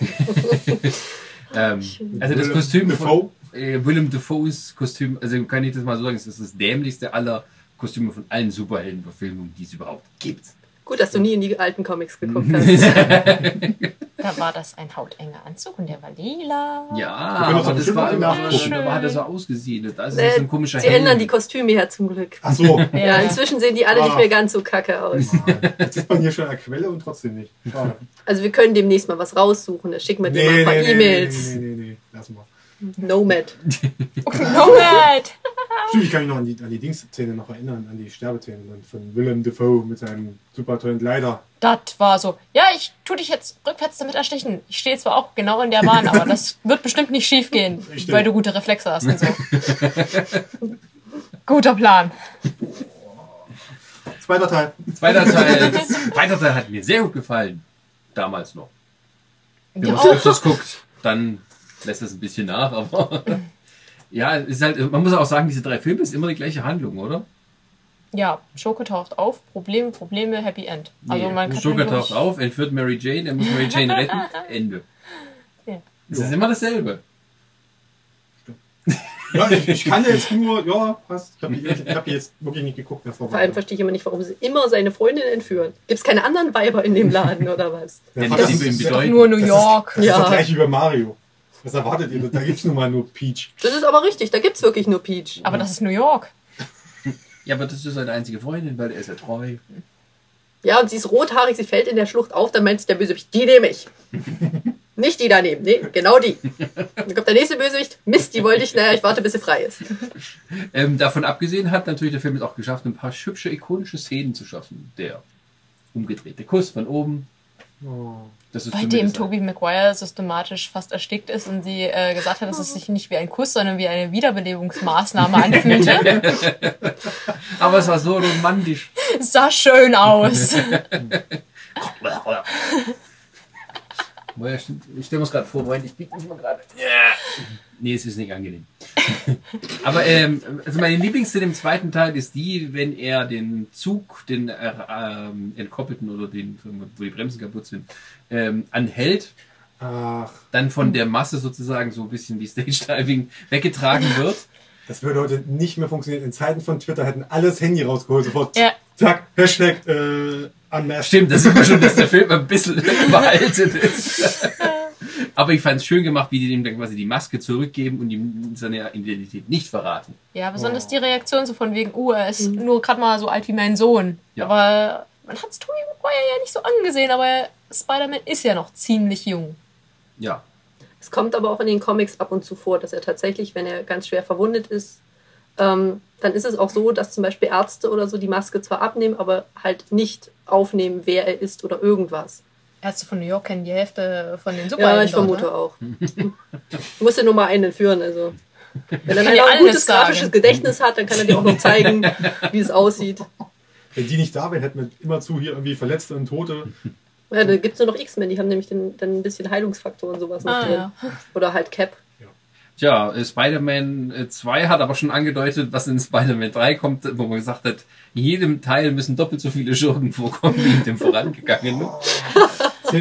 ähm, also das Kostüm von? Äh, Willem Dafoes Kostüm, also kann ich das mal so sagen, es ist das dämlichste aller Kostüme von allen Superheldenverfilmungen, die es überhaupt gibt. Gut, dass du nie in die alten Comics geguckt hast. Da war das ein hautenger Anzug und der war lila. Ja, aber das war immer nachgucken. schön, aber hat er so ausgesehen. Da ist Äh, so ein komischer Sie ändern die Helm. Kostüme her zum Glück. Ach so. Ja, Ja. inzwischen sehen die alle Ah. nicht mehr ganz so kacke aus. Jetzt ist man hier schon an der Quelle und trotzdem nicht. Schade. Also wir können demnächst mal was raussuchen. Da schicken wir dir mal ein paar nee, E-Mails. nee, nee, nee, nee, lass mal. Nomad. Nomad! Stimmt, ich kann mich noch an die, an die Dingsszene noch erinnern, an die Sterbeszene dann von Willem Dafoe mit seinem super tollen Kleider. Das war so, ja, ich tu dich jetzt rückwärts damit erstechen. Ich stehe zwar auch genau in der Bahn, aber das wird bestimmt nicht schief gehen, weil du gute Reflexe hast und so. Guter Plan. Zweiter Teil. Zweiter Teil, zweiter Teil hat mir sehr gut gefallen. Damals noch. Wenn Ja, man es öfters guckt, dann lässt es ein bisschen nach, aber ja, ist halt, man muss auch sagen, diese drei Filme ist immer die gleiche Handlung, oder? ja, Schurke taucht auf, Probleme, Probleme, Happy End. Also Nee, man kann Joker durch- taucht auf, entführt Mary Jane, er muss Mary Jane retten, Ende. Ja. Es ist immer dasselbe. Ja, ich, ich kann jetzt nur, ja, passt. Ich habe hab jetzt wirklich nicht geguckt. Das war Vor allem verstehe ich immer nicht, warum sie immer seine Freundin entführen. Gibt es keine anderen Weiber in dem Laden oder was? Ja, das ist- das ist Doch bedeuten. nur New Das ist- York. Das ist Ja. doch gleich wie bei Mario. Was erwartet ihr? Da gibt's nun mal nur Peach. Das ist aber richtig, da gibt es wirklich nur Peach. Aber das ist New York. Ja, aber das ist seine einzige Freundin, weil er ist ja treu. Ja, und sie ist rothaarig, sie fällt in der Schlucht auf, dann meint sich der Bösewicht, die nehme ich. Nicht die daneben, nee, genau die. Dann kommt der nächste Bösewicht, Mist, die wollte ich, naja, ich warte, bis sie frei ist. Ähm, davon abgesehen hat natürlich der Film es auch geschafft, ein paar hübsche, ikonische Szenen zu schaffen. Der umgedrehte Kuss von oben. Oh. Das ist Bei dem Tobey Maguire systematisch fast erstickt ist und sie äh, gesagt hat, dass es sich nicht wie ein Kuss, sondern wie eine Wiederbelebungsmaßnahme anfühlte. Aber es war so romantisch. Es sah schön aus. Ich stelle mir das gerade vor, Moment, ich bieg mich mal gerade. Nee, es ist nicht angenehm. Aber ähm, also meine Lieblingsszene im zweiten Teil ist die, wenn er den Zug, den äh, ähm, entkoppelten oder den, wo die Bremsen kaputt sind, ähm, anhält, Ach, dann von der Masse sozusagen so ein bisschen wie Stage Diving weggetragen wird. das würde heute nicht mehr funktionieren. In Zeiten von Twitter hätten alle das Handy rausgeholt sofort. Ja. Zack, Hashtag äh, unmasked. Stimmt, das sieht man schon, dass der Film ein bisschen überaltet ist. Aber ich fand es schön gemacht, wie die dem dann quasi die Maske zurückgeben und ihm seine Identität nicht verraten. Ja, besonders die Reaktion so von wegen, uh, er ist nur gerade mal so alt wie mein Sohn. Ja. Aber man hat es Tobey Maguire ja nicht so angesehen, aber Spider-Man ist ja noch ziemlich jung. Ja. Es kommt aber auch in den Comics ab und zu vor, dass er tatsächlich, wenn er ganz schwer verwundet ist, ähm, dann ist es auch so, dass zum Beispiel Ärzte oder so die Maske zwar abnehmen, aber halt nicht aufnehmen, wer er ist oder irgendwas. Ärzte von New York kennen die Hälfte von den Ja, Superhelden. ich dort, vermute ne? auch. Du musst ja nur mal einen führen, also. Wenn er Kann ja ein gutes sagen. grafisches Gedächtnis hat, dann kann er dir auch noch zeigen, wie es aussieht. Wenn die nicht da wären, hätten wir immerzu hier irgendwie Verletzte und Tote. Ja, da gibt es nur noch X-Men, die haben nämlich den, dann ein bisschen Heilungsfaktor und sowas noch Ah, drin. ja. Oder halt Cap. Tja, äh, Spider-Man äh, 2 hat aber schon angedeutet, was in Spider-Man 3 kommt, wo man gesagt hat, in jedem Teil müssen doppelt so viele Schurken vorkommen wie in dem vorangegangenen.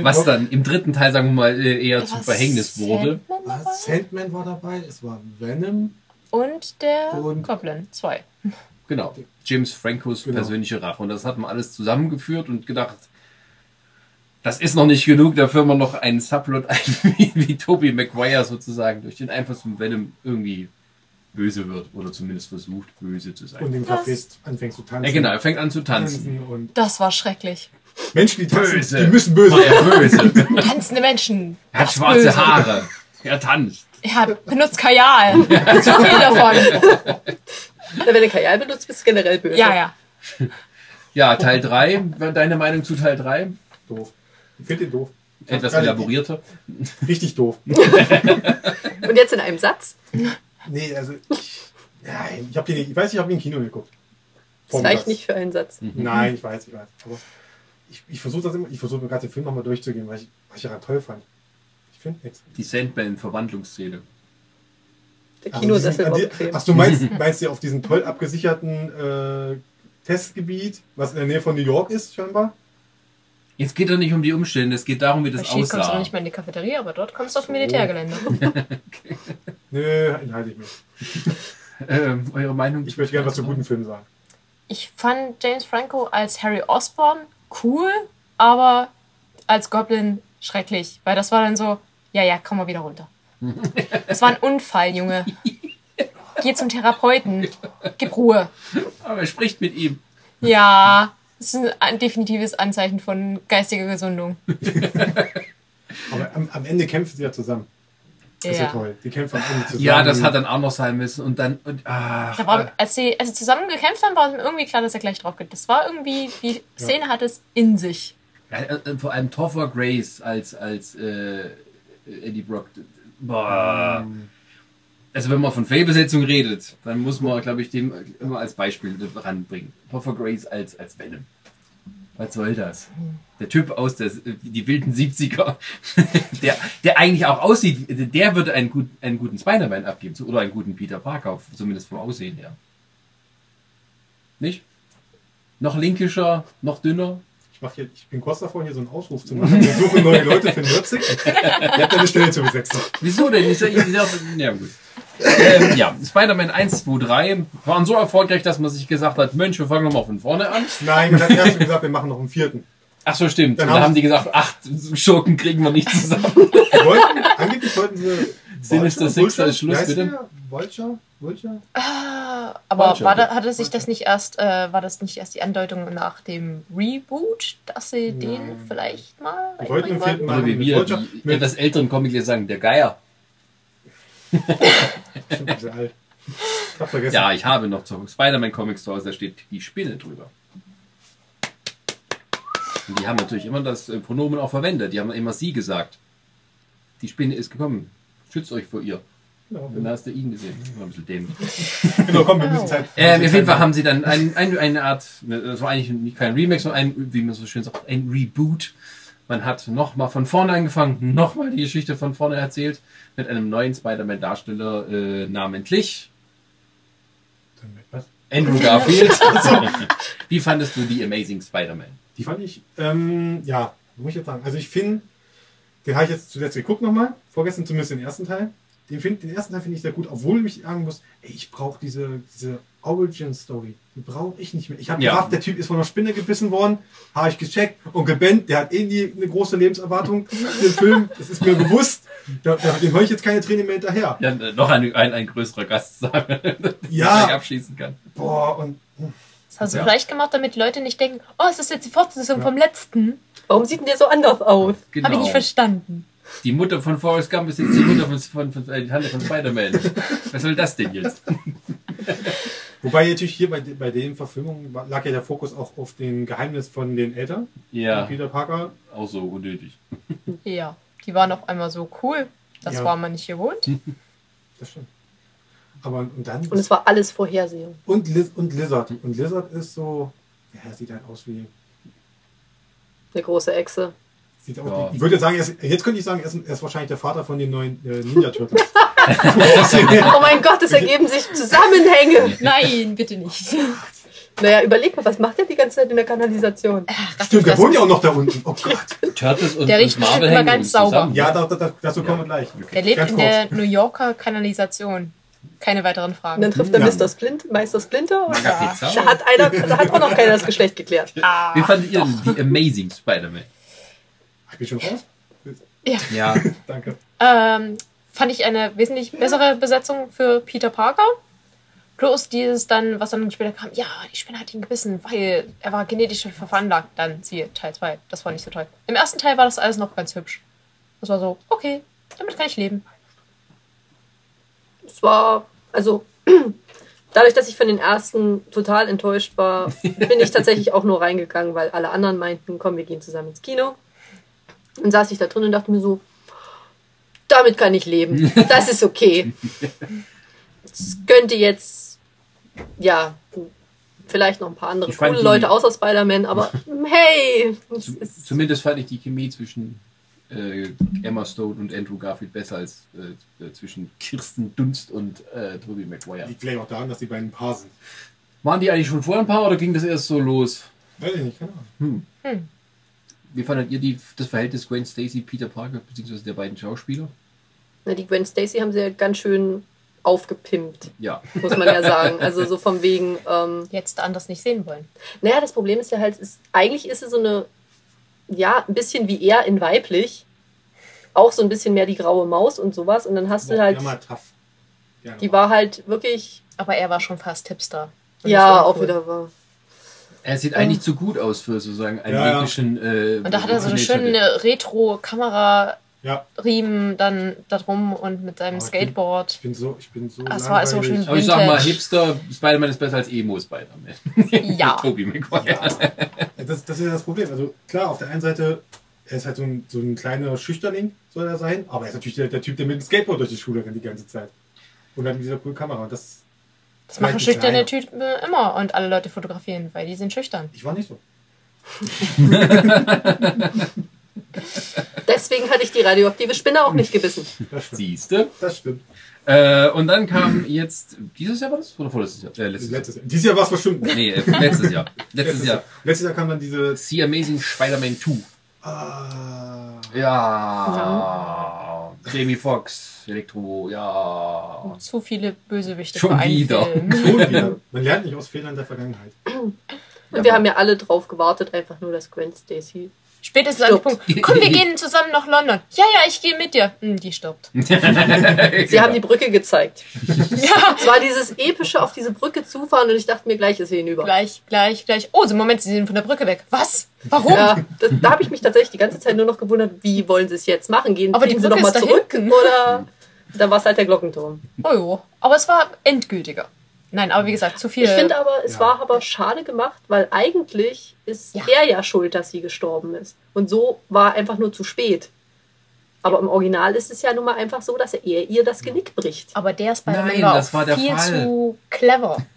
Was dann im dritten Teil, sagen wir mal, äh, eher zum Verhängnis wurde. Sandman war dabei, es war Venom. Und der Und- Goblin. Zwei. Genau. James Francos Genau. persönliche Rache. Und das hat man alles zusammengeführt und gedacht, das ist noch nicht genug, da führen wir noch einen Subplot ein, wie, wie Tobey Maguire sozusagen durch den Einfluss von Venom irgendwie böse wird. Oder zumindest versucht, böse zu sein. Und im Das- Café anfängt zu tanzen. ja, genau, er fängt an zu tanzen. Und Das war schrecklich. Menschen, die tanzen, Böse. die müssen böse. War er böse. Tanzende Menschen. Er hat schwarze Böse. Haare. Er tanzt. Er benutzt Kajal. Zu viel davon. Ja, wenn du Kajal benutzt, bist du generell böse. Ja, ja. Ja, Teil 3. Deine Meinung zu Teil 3? Doof. Ich finde den doof. Etwas Gar nicht- elaborierter. Richtig doof. Und jetzt in einem Satz. Nee, also ich, nein, ich, hab den, ich weiß, ich habe ihn im Kino geguckt. Das reicht Satz. nicht für einen Satz. Nein, ich weiß, ich weiß. Aber ich, ich versuche das immer, ich versuche mir gerade den Film nochmal durchzugehen, weil ich, weil ich daran toll fand. Ich finde nichts. Die Sandman-Verwandlungsszene. Der Also Kinosessel diesen- war bequem. Ach, du meinst, meinst du auf diesem toll abgesicherten äh, Testgebiet, was in der Nähe von New York ist, scheinbar? Jetzt geht doch nicht um die Umstände, es geht darum, wie Bei das Shield kommst du aussah. nicht mal in die Cafeteria, aber dort kommst du auf dem Militärgelände. Nö, enthalte ich mich. Ähm, eure Meinung? Ich möchte gerne was zu guten Filmen sagen. Ich fand James Franco als Harry Osborn cool, aber als Goblin schrecklich. Weil das war dann so, ja, ja, komm mal wieder runter. Das war ein Unfall, Junge. Geh zum Therapeuten. Gib Ruhe. Aber er spricht mit ihm. Ja, das ist ein, ein definitives Anzeichen von geistiger Gesundung. Aber am, am Ende kämpfen sie ja zusammen. Das ist ja Ja. toll. Die kämpfen am Ende zusammen. Ja, das hat dann auch noch sein müssen. Und dann, und, ach, Da war, als, sie, als sie zusammen gekämpft haben, war es mir irgendwie klar, dass er gleich drauf geht. Das war irgendwie, die Szene hat es in sich. Ja, äh, vor allem Topher Grace als, als äh, Eddie Brock. Boah. Also wenn man von Fehlbesetzung redet, dann muss man, glaube ich, dem immer als Beispiel ranbringen. Topher Grace als, als Venom. Was soll das? Der Typ aus der, die wilden 70er, der, der eigentlich auch aussieht, der würde einen, gut, einen guten Spider-Man abgeben. Oder einen guten Peter Parker, zumindest vom Aussehen her. Nicht? Noch linkischer, noch dünner. Ich, mach hier, ich bin kurz davor, hier so einen Ausruf zu machen. Wir suchen neue Leute für den Nürzig. Ihr habt eine Stelle zu besetzen. Wieso denn? Ich, ich, ich, ja, gut. Ähm, ja, Spider-Man 1, 2, 3 waren so erfolgreich, dass man sich gesagt hat, Mensch, wir fangen nochmal von vorne an. Nein, man hat erst gesagt, wir machen noch einen vierten. Ach so, stimmt. Dann dann haben- haben die gesagt, ach, Schurken kriegen wir nicht zusammen. Wollten, angeblich wollten sie. Sinister? Six als? Schluss, bitte? Vulture? Vulture? Ah, aber Manche. war da, hatte sich das nicht erst, äh, war das nicht erst die Andeutung nach dem Reboot, dass sie den Nein. vielleicht mal wollten reinbringen im vierten Oder wie mit wir, Vulture. die Mit, etwas älteren Comics sagen, der Geier. Stimmt, sehr alt. Ich hab vergessen. Ja, ich habe noch zu Spider-Man Comics zu Hause, da steht die Spinne drüber. Und die haben natürlich immer das äh, Pronomen auch verwendet. Die haben immer sie gesagt. Die Spinne ist gekommen. Schützt euch vor ihr. Genau, Und da hast du ihn gesehen. Das war ein bisschen dämlich. genau komm, wir müssen Zeit. Ähm, auf jeden Fall haben sie dann ein, ein, eine Art, das war eigentlich nicht kein Remake, sondern ein, wie man so schön sagt, ein Reboot. Man hat nochmal von vorne angefangen, nochmal die Geschichte von vorne erzählt, mit einem neuen Spider-Man-Darsteller, äh, namentlich Was? Andrew Garfield. wie fandest du die Amazing Spider-Man? Die fand ich, ähm, ja, muss ich jetzt sagen. Also ich finde, den habe ich jetzt zuletzt geguckt nochmal, vorgestern zumindest den ersten Teil. Den, find, den ersten Teil finde ich sehr gut, obwohl ich sagen muss, ey, ich brauche diese, diese Origin Story. Die brauche ich nicht mehr. Ich habe Ja. gerafft, der Typ ist von einer Spinne gebissen worden, habe ich gecheckt. Onkel Ben, der hat eh nie eine große Lebenserwartung im Film. Das ist mir bewusst. Da, da, dem höre ich jetzt keine Tränen mehr hinterher. Ja, noch ein, ein, ein größerer Gast sagen, den Ja. ich abschließen kann. Boah, und Das hast du Ja. vielleicht gemacht, damit die Leute nicht denken, oh, es ist jetzt die Fortsetzung Ja. vom letzten. Warum sieht denn der so anders aus? Genau. Habe ich nicht verstanden. Die Mutter von Forrest Gump ist jetzt die Mutter von, von, von, äh, die Tante von Spider-Man. Was soll das denn jetzt? wobei natürlich hier bei, bei den Verfilmungen lag ja der Fokus auch auf den Geheimnis von den Eltern. Ja, Peter Parker. auch so unnötig. Ja, die waren auf einmal so cool. Das Ja. war man nicht gewohnt. Das stimmt. Aber und dann Und es war alles Vorhersehung. und, Liz, und Lizard. Und Lizard ist so, ja, sieht halt aus wie Eine große Echse. Ja. Ich würde sagen, ist, jetzt könnte ich sagen, er ist, er ist wahrscheinlich der Vater von den neuen äh, Ninja Turtles. Oh mein Gott, es ergeben sich Zusammenhänge. Nein, bitte nicht. Naja, überleg mal, was macht der die ganze Zeit in der Kanalisation? Stimmt, der wohnt ja auch noch da unten. Oh Gott. Turtles und, Der und riecht Marvel immer ganz sauber. zusammen. Ja, da, da, da, dazu kommen wir gleich. Der lebt Ganz in kurz. der New Yorker Kanalisation. Keine weiteren Und Fragen. dann trifft er Ja. Mr. Splint, Meister Splinter und da hat einer, da hat auch noch keiner das Geschlecht geklärt. Ah, Wie fandet ihr denn die Amazing Spider-Man? Ich bin schon raus. Ja, Danke. ähm, fand ich eine wesentlich bessere Besetzung für Peter Parker. Plus dieses dann, was dann später kam, ja, die Spinne hat ihn gebissen, weil er war genetisch veranlagt. Dann siehe Teil 2. Das war nicht so toll. Im ersten Teil war das alles noch ganz hübsch. Das war so, okay, damit kann ich leben. Es war, also, dadurch, dass ich von den ersten total enttäuscht war, bin ich tatsächlich auch nur reingegangen, weil alle anderen meinten, komm, wir gehen zusammen ins Kino. Und saß ich da drin und dachte mir so, damit kann ich leben. Das ist okay. Es könnte jetzt, ja, vielleicht noch ein paar andere Ich coole die- Leute außer Spider-Man, aber hey, Zumindest fand ich die Chemie zwischen äh, Emma Stone und Andrew Garfield besser als äh, äh, zwischen Kirsten Dunst und äh, Tobey Maguire. Liegt vielleicht auch daran, dass die beiden ein Paar sind. Waren die eigentlich schon vor ein paar oder ging das erst so los? Weiß ich nicht, keine Ahnung. Wie fandet ihr die, das Verhältnis Gwen Stacy, Peter Parker, beziehungsweise der beiden Schauspieler? na, die Gwen Stacy haben sie ja ganz schön aufgepimpt, Ja. muss man ja sagen. Also so vom wegen, ähm, Jetzt anders nicht sehen wollen. Naja, das Problem ist ja halt, ist, eigentlich ist sie so eine, ja, ein bisschen wie er in weiblich. Auch so ein bisschen mehr die graue Maus und sowas. Und dann hast du halt, die war halt wirklich, Aber er war schon fast Hipster. Ja, auch cool. wieder war. Er sieht eigentlich zu gut aus für sozusagen einen Ja, ja. jeglichen. Äh, Und da hat er so eine schöne Retro-Kamera-Riemen ja, dann da drum und mit seinem Aber ich bin- Skateboard. ich bin so, ich bin so. Das war so schön. Aber ich sag mal. Hipster, Spider-Man ist besser als Emo Spider-Man. Ja. Tobey Maguire. Ja, das, das ist ja das Problem. Also klar, auf der einen Seite, er ist halt so ein, so ein kleiner Schüchterling, soll er sein, aber er ist natürlich der, der Typ, der mit dem Skateboard durch die Schule rennt die ganze Zeit. Und dann mit dieser coolen Kamera. Und das, Das machen schüchterne. Typen immer und alle Leute fotografieren, weil die sind schüchtern. ich war nicht so. Deswegen hatte ich die radioaktive Spinne auch nicht gebissen. Das stimmt. Siehste. Das stimmt. Äh, und dann kam jetzt, dieses Jahr war das? Oder vorletztes Jahr? Äh, letztes Jahr. Letztes Jahr. Dieses Jahr war es bestimmt. Nee, äh, letztes Jahr. Letztes Jahr. Letztes Jahr kam dann diese. The Amazing Spider-Man 2. Ah, Ja. Jamie Foxx, Elektro, ja. Zu viele Bösewichte Schon für einen wieder. Film. schon wieder. Man lernt nicht aus Fehlern der Vergangenheit. Und wir haben ja alle drauf gewartet, einfach nur, dass Gwen Stacy. Spätestens an dem. Punkt, komm, wir gehen zusammen nach London. Ja, ja, ich gehe mit dir. Hm, die stirbt. Sie haben die Brücke gezeigt. Ja, Es war dieses epische auf diese Brücke zufahren und ich dachte mir gleich ist hinüber. gleich, gleich, gleich. Oh, so Moment, sie sind von der Brücke weg. Was? Warum? Ja, das, da habe ich mich tatsächlich die ganze Zeit nur noch gewundert, wie wollen sie es jetzt machen? Gehen Aber die fliegen sie Brücke nochmal zurück? Oder dann war es halt der Glockenturm. Oh jo. Aber es war endgültiger. Nein, aber wie gesagt, zu viel. Ich finde aber, es Ja. war aber schade gemacht, weil eigentlich ist Ja. er ja schuld, dass sie gestorben ist. Und so war einfach nur zu spät. Aber im Original ist es ja nun mal einfach so, dass er ihr das Genick bricht. aber der Spider-Man Nein, war, das auch war der viel Fall. zu clever.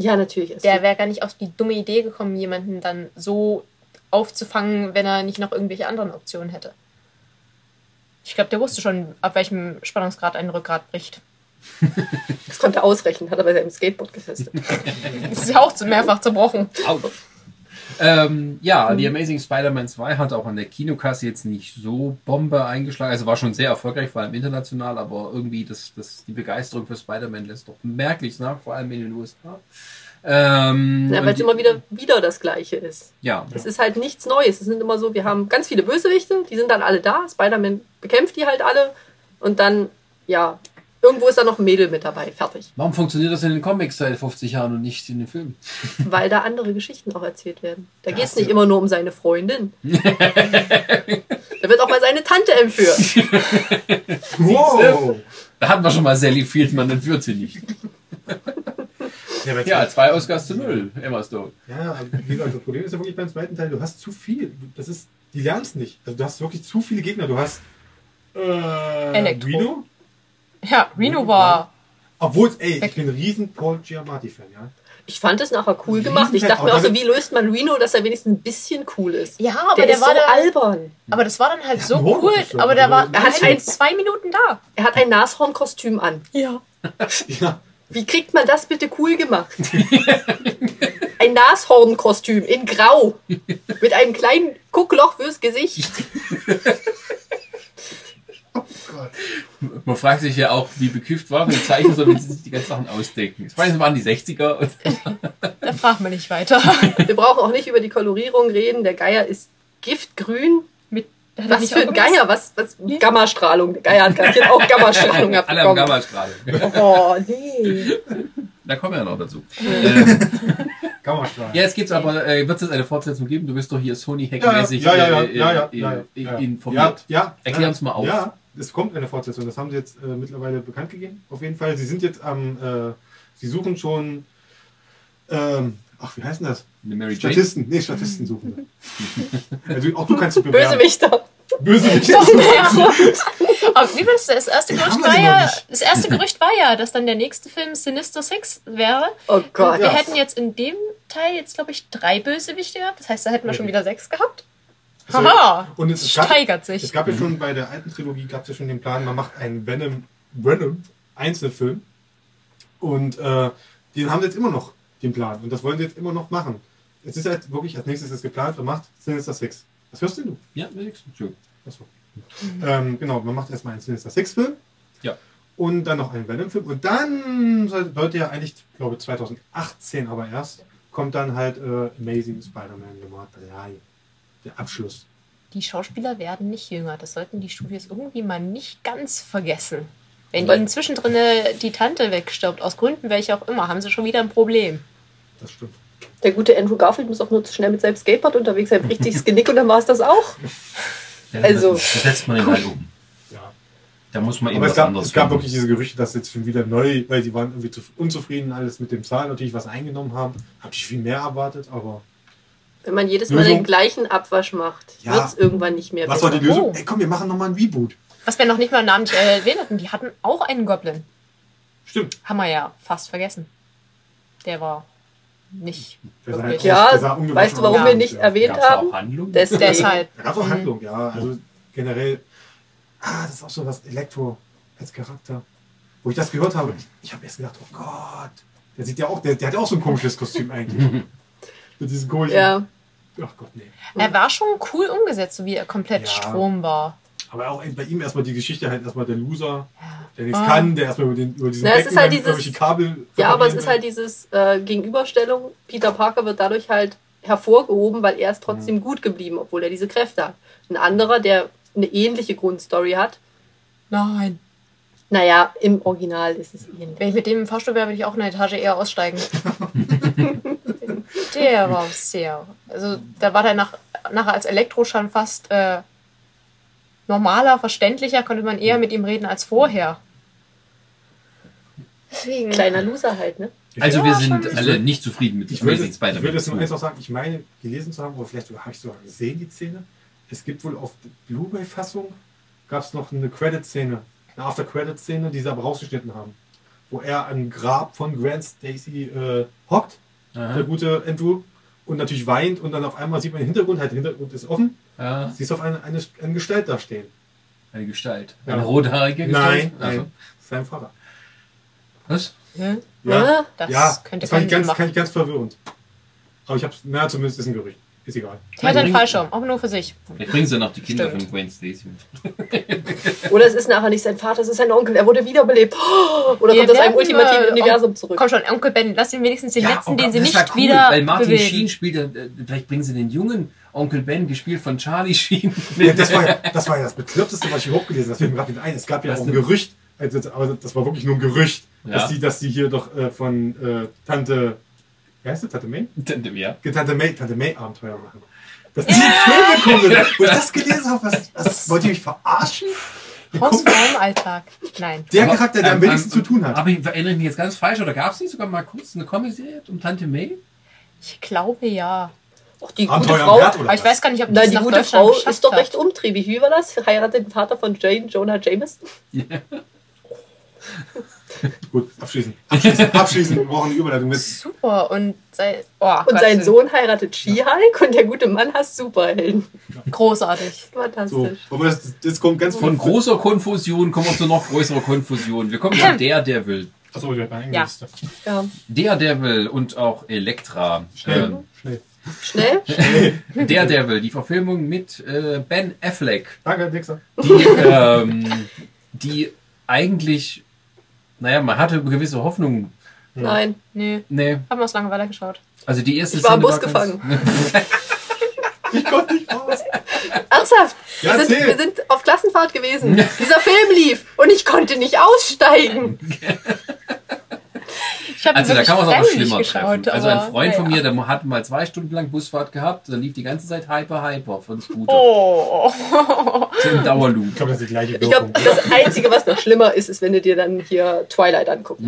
Ja, natürlich ist Der wäre gar nicht auf die dumme Idee gekommen, jemanden dann so aufzufangen, wenn er nicht noch irgendwelche anderen Optionen hätte. Ich glaube, der wusste schon, ab welchem Spannungsgrad ein Rückgrat bricht. Das konnte er ausrechnen, hat er bei seinem Skateboard getestet. Das ist ja auch zu mehrfach zerbrochen. Ähm, ja, The Amazing Spider-Man 2 hat auch an der Kinokasse jetzt nicht so Bombe eingeschlagen. Also war schon sehr erfolgreich, vor allem international, aber irgendwie das, das, die Begeisterung für Spider-Man lässt doch merklich nach, vor allem in den USA. Ähm, Ja, weil es die- immer wieder, wieder das Gleiche ist. ja, Es ist halt nichts Neues. Es sind immer so, wir haben ganz viele Bösewichte, die sind dann alle da. Spider-Man bekämpft die halt alle. Und dann, ja, irgendwo ist da noch ein Mädel mit dabei. Fertig. warum funktioniert das in den Comics seit 50 Jahren und nicht in den Filmen? Weil da andere Geschichten auch erzählt werden. Da geht es nicht immer nur um seine Freundin. da wird auch mal seine Tante entführt. Wow! Da hatten wir schon mal Sally Fieldman, dann führt sie nicht. Ja, zwei Oscars zu null, Emma Stone. Ja, aber wie gesagt, das Problem ist ja wirklich beim zweiten Teil, du hast zu viel. Das ist, die lernst nicht. Also du hast wirklich zu viele Gegner. Du hast äh, Elektro. Reno. Ja, Reno war. Obwohl, ey, ich bin ein riesen Paul Giamatti-Fan, ja. Ich fand es nachher cool gemacht. Ich dachte mir auch so, wie löst man Reno, dass er wenigstens ein bisschen cool ist? Ja, aber der, der, ist war so da. albern. Aber das war dann halt so Horn cool. schon, Aber der war Er hat ein- in zwei Minuten da. Er hat ein Nashornkostüm an. Ja. Ja, Wie kriegt man das bitte cool gemacht? Ein Nashornkostüm in Grau. Mit einem kleinen Guckloch fürs Gesicht. Man fragt sich ja auch, wie beküfft war, wenn Zeichen so, wenn sie sich die ganzen Sachen ausdenken. Ich weiß, es waren die 60er. Und Da fragt man nicht weiter. Wir brauchen auch nicht über die Kolorierung reden. Der Geier ist giftgrün. Mit, Was für ein? Geier? Was, was? Gammastrahlung. Der Geier hat garantiert auch Gammastrahlung alle haben abbekommen. Gammastrahlung. Oh, nee. Da kommen wir ja noch dazu. Ja, jetzt gibt's aber, äh, wird es eine Fortsetzung geben? Du bist doch hier Sony-Hackmäßig ja, ja, ja, ja, ja, ja, ja. informiert. Ja, ja, Erklär ja, uns mal auf. Ja, es kommt eine Fortsetzung. Das haben sie jetzt äh, mittlerweile bekannt gegeben. Auf jeden Fall. Sie sind jetzt am, äh, sie suchen schon, ähm, ach, wie heißt denn das? Eine Mary Jane. Statisten. Nee, Statisten suchen wir. also auch du kannst dich bewerben. Bösewichter. Bösewicht. Doch, ja. Aber wie war das? Das erste Gerücht war ja, das erste Gerücht war ja, dass dann der nächste Film Sinister Six wäre. Oh Gott. Wir Ja. hätten jetzt in dem Teil jetzt, glaube ich, drei Bösewichte gehabt. Das heißt, da hätten wir schon wieder sechs gehabt. So, Haha. Und es gab, Steigert es sich. gab ja schon bei der alten Trilogie gab es ja schon den Plan, man macht einen Venom, Venom Einzelfilm. Und äh, den haben sie jetzt immer noch, den Plan. Und das wollen sie jetzt immer noch machen. Es ist halt wirklich als nächstes ist geplant, man macht Sinister Six. Was hörst denn du? Ja. Entschuldigung. Achso. Ähm, genau, man macht erstmal einen Sinister Six-Film. Ja. Und dann noch einen Venom-Film. Und dann soll- sollte ja eigentlich, ich glaube 2018 aber erst, kommt dann halt äh, Amazing Spider-Man Nummer 3. Der Abschluss. Die Schauspieler werden nicht jünger. Das sollten die Studios irgendwie mal nicht ganz vergessen. Wenn Weil- ihnen zwischendrin die Tante wegstirbt, aus Gründen welche auch immer, haben sie schon wieder ein Problem. Das stimmt. Der gute Andrew Garfield muss auch nur zu schnell mit seinem Skateboard unterwegs sein, das Genick und dann war es das auch. Ja, Also- das, setzt man ihn halt um. Ja. Da muss man eben Aber es was gab, anderes es gab finden. wirklich diese Gerüchte, dass jetzt schon wieder neu, weil die waren irgendwie zu unzufrieden alles mit dem Zahl, natürlich was eingenommen haben. Habe ich viel mehr erwartet, aber Wenn man jedes Mal Lösung? den gleichen Abwasch macht, Ja. wird es irgendwann nicht mehr was war die. Lösung? Oh. Ey, komm, wir machen nochmal ein Reboot. Was wir noch nicht mal namentlich erwähnt hatten, die hatten auch einen Goblin. Stimmt. Haben wir ja fast vergessen. Der war nicht Der sah wirklich. halt Ja, weißt du, warum wir nicht Ja. erwähnt Gab's da haben? auch Handlung? Das- Deshalb. Da gab es auch. Handlung, ja. Also generell, ah, das ist auch so was Elektro als Charakter. Wo ich das gehört habe, ich, ich habe erst gedacht, oh Gott, der sieht ja auch, der, der hat ja auch so ein komisches Kostüm eigentlich. Mit diesem komischen. Ja, Ach Gott, nee. Er war schon cool umgesetzt, so wie er komplett Ja. Strom war. Aber auch bei ihm erstmal die Geschichte halt erstmal der Loser, der nichts Ah. kann, der erstmal über, den, über diesen Na, es ist halt dieses- irgendwelche Kabel. ja aber es ist halt dieses äh, Gegenüberstellung. Peter Parker wird dadurch halt hervorgehoben, weil er ist trotzdem Mhm. gut geblieben, obwohl er diese Kräfte hat. Ein anderer, der eine ähnliche Grundstory hat, Nein. naja, im Original ist es ähnlich. Wenn ich mit dem im Fahrstuhl wäre, würde ich auch eine Etage eher aussteigen. der war sehr. Also, da war der nach, nachher als Elektro schon fast äh, normaler, verständlicher, konnte man eher mit ihm reden als vorher. Deswegen. Kleiner Loser halt, ne? Also Ja, wir sind alle nicht zufrieden mit Ich würde, Amazing ich würde Spider-Man. es nur eins noch sagen, ich meine, gelesen zu haben, oder vielleicht habe ich sogar gesehen, die Szene. Es gibt wohl auf der Blu-ray-Fassung, gab es noch eine Credit-Szene, eine After-Credit-Szene, die sie aber rausgeschnitten haben. Wo er am Grab von Grant Stacy äh, hockt, der Aha. gute Andrew, und natürlich weint und dann auf einmal sieht man den Hintergrund, halt der Hintergrund ist offen, Ja, siehst auf eine, eine, eine Gestalt da stehen. eine Gestalt. Ja. Eine rothaarige Gestalt? Nein, nein, Also, das ist sein Vater. was? Hm? Ja, Ja. Das ja könnte das fand ich ganz, fand ich ganz verwirrend. Aber ich habe na zumindest ist ein Gerücht. Ist egal. Der hat einen Fallschirm, aber nur für sich. Vielleicht bringen sie noch die Kinder Stimmt. von Gwen Stacy mit. Oder es ist nachher nicht sein Vater, es ist sein Onkel, er wurde wiederbelebt. Oder Wir kommt aus einem ultimativen Universum zurück. Komm schon, Onkel Ben, lass ihn wenigstens den Ja, letzten, oh den sie nicht cool, wieder Weil Martin bewegen. Sheen spielt, ja, äh, vielleicht bringen sie den jungen Onkel Ben, gespielt von Charlie Sheen. Ja, das, war ja, das war ja das Bekloppteste, was ich hier hochgelesen habe. Das fällt mir gerade wieder ein. Es gab ja Was auch ein? Gerücht, also, das- aber das war wirklich nur ein Gerücht, Ja. dass, die, dass die hier doch äh, von äh, Tante, wie heißt sie, Tante May? ja. Tante May, Tante May Abenteuer machen. Dass die Filme kommen. Wo ich das gelesen habe, was, was, wollt ihr mich verarschen? Hausfrau im Alltag. Nein. der Aber, Charakter, der am ähm, wenigsten ähm, zu tun hat? Aber ich erinnere mich jetzt ganz falsch, oder gab es nicht sogar mal kurz eine Comedy-Serie um Tante May? Ich glaube ja. Auch die gute Abenteuer am Frau. Aber ich weiß gar nicht, ob das Nein, die gute Frau ist doch recht umtriebig. Wie war das? Heiratet den Vater von Jane, Jonah Jameson. Gut, abschließen. Abschließen, abschließen. Wir brauchen eine Überleitung mit. Super. Und, sei, oh, Und sein Sohn heiratet She-Hulk und der gute Mann hasst Superhelden. Großartig. So, Fantastisch. aber das, das kommt ganz Von großer Konfusion kommen wir zu noch größerer Konfusion. Wir kommen zu Daredevil. Achso, ich habe Ja. Ja. Daredevil und auch Elektra. Schnell, schnell. Schnell? Ähm, Daredevil, die Verfilmung mit äh, Ben Affleck, Danke, Dixer. die, ähm, die eigentlich, naja, man hatte gewisse Hoffnungen. Nein. Nee, Nee, haben wir aus Langeweile geschaut. also die erste Ich war im Bus gefangen. Ich konnte nicht raus. Ernsthaft? Ja, wir, sind, wir sind auf Klassenfahrt gewesen. Dieser Film lief und ich konnte nicht aussteigen. Ich habe Also da kann man es auch noch schlimmer geschaut. treffen. Also ein Freund von mir, der hat mal zwei Stunden lang Busfahrt gehabt, da lief die ganze Zeit Hyper Hyper von Scooter. Oh. So im Dauerloop. Ich glaube, das ist die gleiche Ich glaube, Wirkung. das Einzige, was noch schlimmer ist, ist, wenn du dir dann hier Twilight anguckst.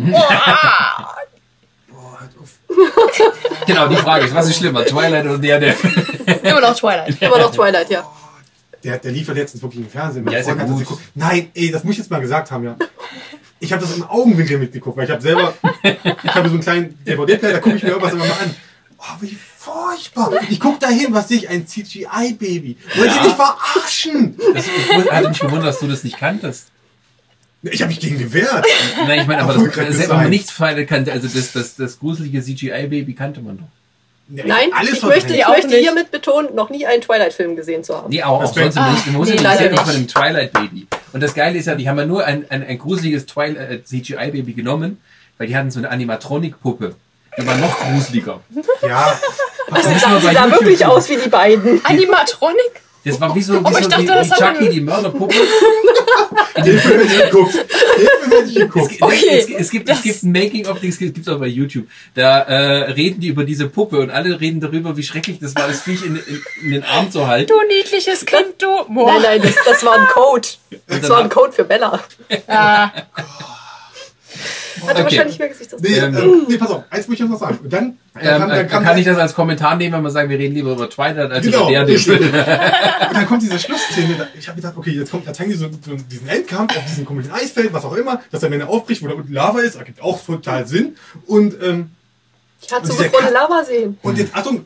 Boah, hört auf. Genau, die Frage ist, was ist schlimmer, Twilight oder Daredevil? Immer noch Twilight. Immer noch Twilight, ja. Der, der lief ja letztens wirklich im Fernsehen. Ja, ist ja gut. Nein, ey, das muss ich jetzt mal gesagt haben, ja. Ich habe das im Augenwinkel mitgeguckt, weil ich habe selber, ich habe so einen kleinen DVD-Player, da gucke ich mir irgendwas immer mal an. Oh, wie furchtbar. Ich guck da hin, was sehe ich? Ein CGI-Baby. Wollt ihr mich verarschen? Das, ich hatte mich gewundert, dass du das nicht kanntest. Ich habe mich gegen gewehrt. Nein, ich meine, aber das, kann das das hätte man nichts Feine kannte. Also das, das, das gruselige CGI-Baby kannte man doch. Nee, Nein, alles ich möchte, ich möchte nicht. hiermit betonen, noch nie einen Twilight-Film gesehen zu haben. Nee, auch, auch sonst nicht. Man muss nee, ja nicht nicht. von einem Twilight-Baby. Und das Geile ist ja, die haben ja nur ein, ein, ein gruseliges Twilight äh, CGI-Baby genommen, weil die hatten so eine Animatronic-Puppe. Die war noch gruseliger. Ja, müssen sah, sie sah wirklich aus wie die beiden. Animatronic? Das war wie so, wie Oh, ich so dachte, wie hat Chucky, die Mörderpuppe. Hilfe, wenn ich geguckt. Hilfe, wenn ich Es, geguckt. gibt- Okay, es, es gibt, es gibt ein Making-of, das gibt es auch bei YouTube. Da äh, reden die über diese Puppe und alle reden darüber, wie schrecklich das war, das Viech in, in, in den Arm zu halten. Du niedliches Kind, du. Boah. Nein, nein, das, das war ein Code. Das war ein Code für Bella. Ah, Hat er Okay. wahrscheinlich mehr Gesicht. Nee, Ähm, nee, pass auf, eins muss ich noch sagen. Und dann, dann, Ähm, äh, dann, kam, kann ich das als Kommentar nehmen, wenn wir sagen, wir reden lieber über Twilight als Genau, über. Daredevil. Und dann kommt diese Schlussszene. Ich habe gedacht, okay, jetzt kommt, da zeigen die so, so diesen Endkampf auf diesem komischen Eisfeld, was auch immer, dass am Ende aufbricht, wo da unten Lava ist, ergibt auch total Sinn. Und, ähm, Ich hatte so gefrorene Lava sehen. und jetzt, Achtung,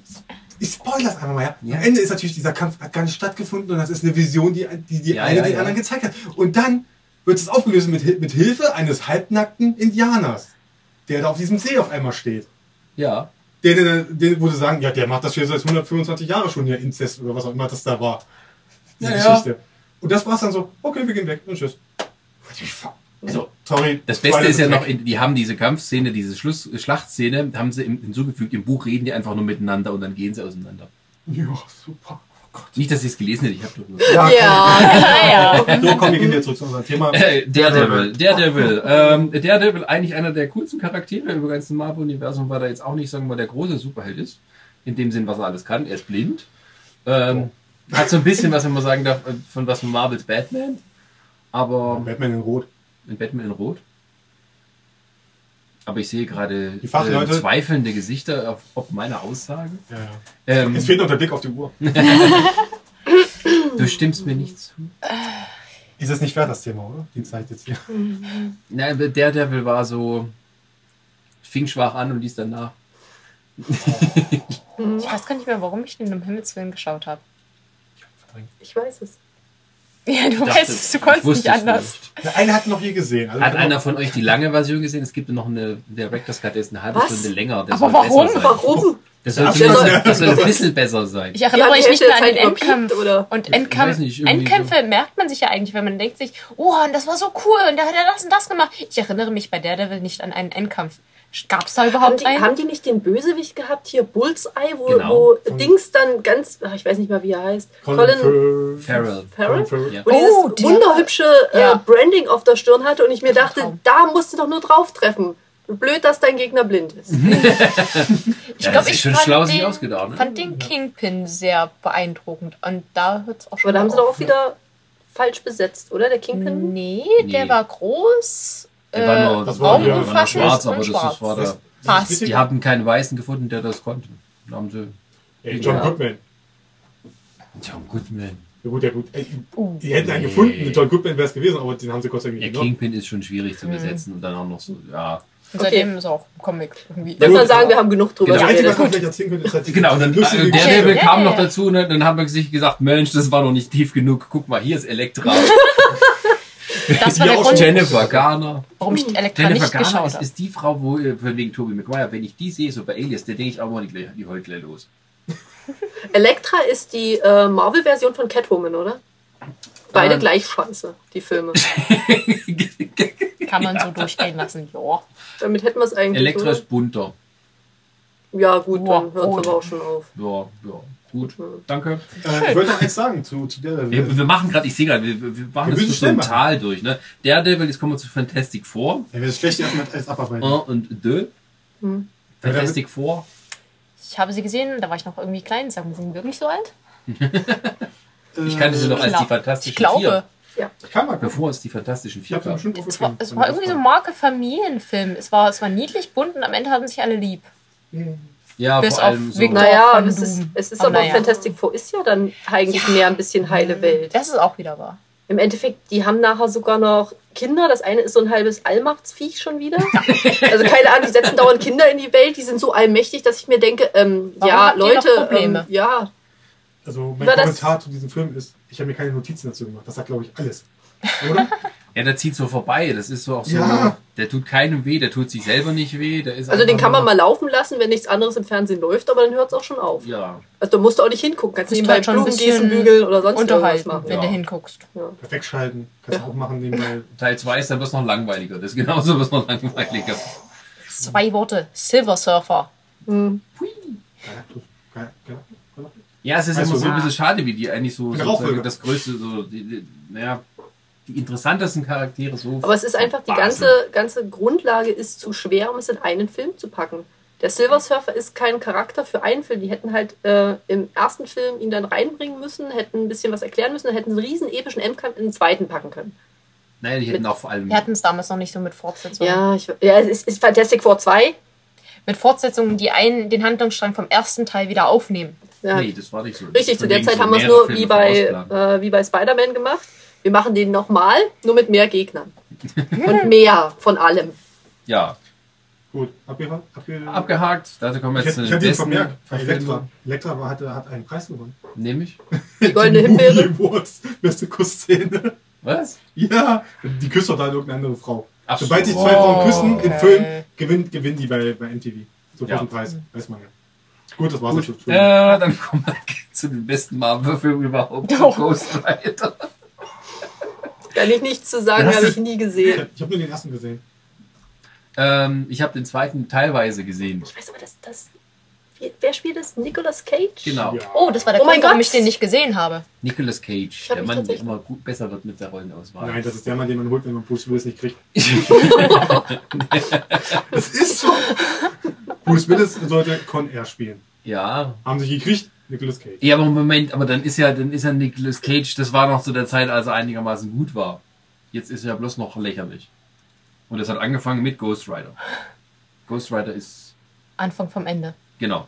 ich spoilere einfach mal, ja. Ja. Am Ende ist natürlich dieser Kampf hat gar nicht stattgefunden und das ist eine Vision, die die, die Ja, eine ja, den ja. anderen gezeigt hat. Und dann wird es aufgelöst mit, mit Hilfe eines halbnackten Indianers, der da auf diesem See auf einmal steht. Ja. Der, der, der, wo sie sagen, ja, der macht das hier seit 125 Jahren schon, der Inzest oder was auch immer das da war. Diese Ja, ja. Geschichte. Und das war's dann so, okay, wir gehen weg und tschüss. Also, Sorry. das Beste ist ja noch, in, die haben diese Kampfszene, diese Schluss, Schlachtszene, haben sie hinzugefügt. Im Buch reden die einfach nur miteinander und dann gehen sie auseinander. Ja, super. Oh Gott. Nicht, dass ich es gelesen hätte, ich habe doch nur. Ja, Ja, ja. So, komm, wir gehen jetzt zurück zu unserem Thema. Äh, Daredevil, Daredevil. Ähm, Daredevil, eigentlich einer der coolsten Charaktere im ganzen Marvel-Universum, weil er jetzt auch nicht, sagen wir mal, der große Superheld ist. In dem Sinn, was er alles kann. Er ist blind. Ähm, hat so ein bisschen, was man sagen darf, äh, von was von Marvels Batman. Aber Batman in Rot. in Batman in Rot. Aber ich sehe gerade äh, zweifelnde Gesichter auf, auf meine Aussage. Ja, ja. Ähm, Es fehlt noch der Blick auf die Uhr. du stimmst mir nicht zu. Ist es nicht fair, das Thema, oder? Die Zeit jetzt hier. Nein, aber Daredevil war so, fing schwach an und ließ danach. ich weiß gar nicht mehr, warum ich den um Himmels Willen geschaut habe. Ich weiß es. Ja, du Ich weißt dachte- es, du konntest nicht anders. nicht. Der eine hat noch hier gesehen. Also Hat einer von euch die lange Version gesehen? Es gibt noch eine, der Director's Cut, der ist eine halbe Was? Stunde länger. Aber warum? Warum? Das soll, das soll ein bisschen besser sein. Ich erinnere Ja, mich nicht mehr an den Endkampf. oder? Und Endkampf, nicht, Endkämpfe merkt man sich ja eigentlich, wenn man denkt sich, oh, und das war so cool und da hat er das und das gemacht. Ich erinnere mich bei Daredevil nicht an einen Endkampf. Gab es da Haben überhaupt die, einen? haben die nicht den Bösewicht gehabt, hier Bullseye, wo, Genau. wo Dings dann ganz, ach, ich weiß nicht mal, wie er heißt, Colin, Colin, Farrell. Farrell. Farrell? Colin Farrell. Ja. wo Oh, dieses der- wunderhübsche äh, Ja. Branding auf der Stirn hatte und ich mir dachte, Traum. da musst du doch nur drauf treffen. Blöd, dass dein Gegner blind ist. ich Ja, glaube, ich schon fand, schlau den, ausgedacht, ne? fand den Kingpin sehr beeindruckend. Und da hört es auch schon Aber da haben sie auf. doch auch wieder falsch besetzt, oder? Der Kingpin? Nee, Nee. der war groß, Der war nur, äh, das war- ja, war schwarz, aber und das schwarz. ist, war Das- da. Passt. das ist Die haben keinen Weißen gefunden, der das konnte. Haben sie. Ey, John Ja. Goodman. John Goodman. Ja gut, ja gut. Ey, Uh. die hätten einen Nee. gefunden. John Goodman wäre es gewesen, aber den haben sie Gott sei Dank Der genommen. Kingpin ist schon schwierig zu besetzen und dann auch noch so, ja. Und seitdem ist er auch Comic irgendwie. Ich würde mal sagen, wir haben genug drüber Genau. Das Einzige, was man geredet. erzählen könnte, ist halt Genau, und dann äh, Geschichte. Daredevil Ja, kam ja, noch ja. dazu, ne? dann haben wir sich gesagt, Mensch, das war noch nicht tief genug. Guck mal, hier ist Elektra. Das war der auch Grund, Jennifer Garner. warum ich Elektra Jennifer nicht Garner geschaut ist, habe. ist die Frau, wo von wegen Tobey Maguire, wenn ich die sehe, so bei Alias, der denke ich auch mal die, die heult gleich los. Elektra ist die äh, Marvel-Version von Catwoman, oder? Beide Ähm. gleich scheiße, die Filme. Kann man so durchgehen lassen, ja. Damit hätten wir es eigentlich. Elektra oder? ist bunter. Ja, gut, dann Wow, hört es aber auch schon auf. Ja, ja, gut. Danke. Äh, ich wollte noch eins sagen zu, zu der. Wir, wir machen gerade, ich sehe gerade, wir, wir machen Wir das so schnell ein machen. Tal durch. Ne? Daredevil, jetzt kommen wir zu Fantastic Four. Ja, wir schlecht erstmal als abarbeiten. Un und deux. Hm. Fantastic Four. Ich habe sie gesehen, da war ich noch irgendwie klein. Sagen wir, sind wir wirklich so alt? Ich kannte sie noch als die Fantastischen Ich glaube. Vier. Kann man. Bevor es die Fantastischen Vier gab. Es war, es war irgendwie so Marke Familienfilm. Es war, es war niedlich bunt und am Ende hatten sich alle lieb. Ja, Bis vor auf allem so. Naja, es ist, es ist Aber aber, naja. Fantastic Four ist ja dann eigentlich mehr ein bisschen heile Welt. Das ist auch wieder wahr. Im Endeffekt, die haben nachher sogar noch Kinder. Das eine ist so ein halbes Allmachtsviech schon wieder. also keine Ahnung, die setzen dauernd Kinder in die Welt. Die sind so allmächtig, dass ich mir denke, ähm, ja, Leute, ähm, ja, Also mein das- Kommentar zu diesem Film ist, ich habe mir keine Notizen dazu gemacht. Das sagt, glaube ich, alles. Oder? Ja, der zieht so vorbei. Das ist so auch so. Ja. Der tut keinem weh, der tut sich selber nicht weh. Der ist also den kann man mal laufen lassen, wenn nichts anderes im Fernsehen läuft, aber dann hört es auch schon auf. Ja. Also da musst du auch nicht hingucken. Kannst nebenbei halt schon ein Blumen bisschen gießen, bügeln oder sonst irgendwas machen. wenn Ja. du hinguckst. Perfekt schalten. Kannst du auch machen nebenbei. Teil 2 ist dann wird noch langweiliger. Das ist genauso wird noch langweiliger. Zwei Worte. Silver Surfer. Hm. Galactus? Ja, es ist Weißt immer du, so ein ja. bisschen schade, wie die eigentlich so das größte, so, die, die, naja, die interessantesten Charaktere so. Aber es ist einfach, die ganze, ganze Grundlage ist zu schwer, um es in einen Film zu packen. Der Silver Surfer ist kein Charakter für einen Film. Die hätten halt äh, im ersten Film ihn dann reinbringen müssen, hätten ein bisschen was erklären müssen, dann hätten einen riesen epischen Endkampf in den zweiten packen können. Naja, die hätten auch vor allem. Wir hatten es damals noch nicht so mit Fortsetzungen. Ja, ich, ja es ist, ist Fantastic Four 2. Mit Fortsetzungen, die einen, den Handlungsstrang vom ersten Teil wieder aufnehmen. Ja, Nee, das war nicht so. richtig, zu der Zeit so haben wir es nur wie bei, äh, wie bei Spider-Man gemacht. Wir machen den nochmal, nur mit mehr Gegnern. Und mehr von allem. Ja, Gut, abgehakt. Abge abgehakt. Dazu kommen wir ich jetzt hätte, zu ich den hätte besten Elektra. Elektra war, hatte, hat einen Preis gewonnen. Nämlich? Die goldene Himbeere. Awards. Beste Kussszene. Was? Ja, die küsst doch da irgendeine andere Frau. Ach so. Sobald sich zwei Frauen küssen im Okay. Film, gewinnt, gewinnen die bei, bei MTV. Sofort Ja. Preis. Weiß man ja. Gut, das war's Gut, äh, dann kommen wir zu den besten Marvel-Filmen überhaupt. Oh. Ghost Rider. Kann ich nichts zu sagen, habe ich nie gesehen. Ich habe nur den ersten gesehen. Ähm, ich habe den zweiten teilweise gesehen. Ich weiß aber, dass das. Wer, spielt das? Nicolas Cage? Genau. Ja. Oh, das war der Oh mein Grund, warum ich den nicht gesehen habe. Nicolas Cage, hab der Mann, der immer gut besser wird mit der Rollenauswahl. Nein, das ist der Mann, den man holt, wenn man Bruce Willis nicht kriegt. das ist so. Bruce Willis sollte Con Air spielen. Ja. Haben sie gekriegt? Nicolas Cage. Ja, aber Moment, aber dann ist ja, dann ist ja Nicolas Cage, das war noch zu der Zeit, als er einigermaßen gut war. Jetzt ist er ja bloß noch lächerlich. Und das hat angefangen mit Ghost Rider. Ghost Rider ist, Anfang vom Ende. genau.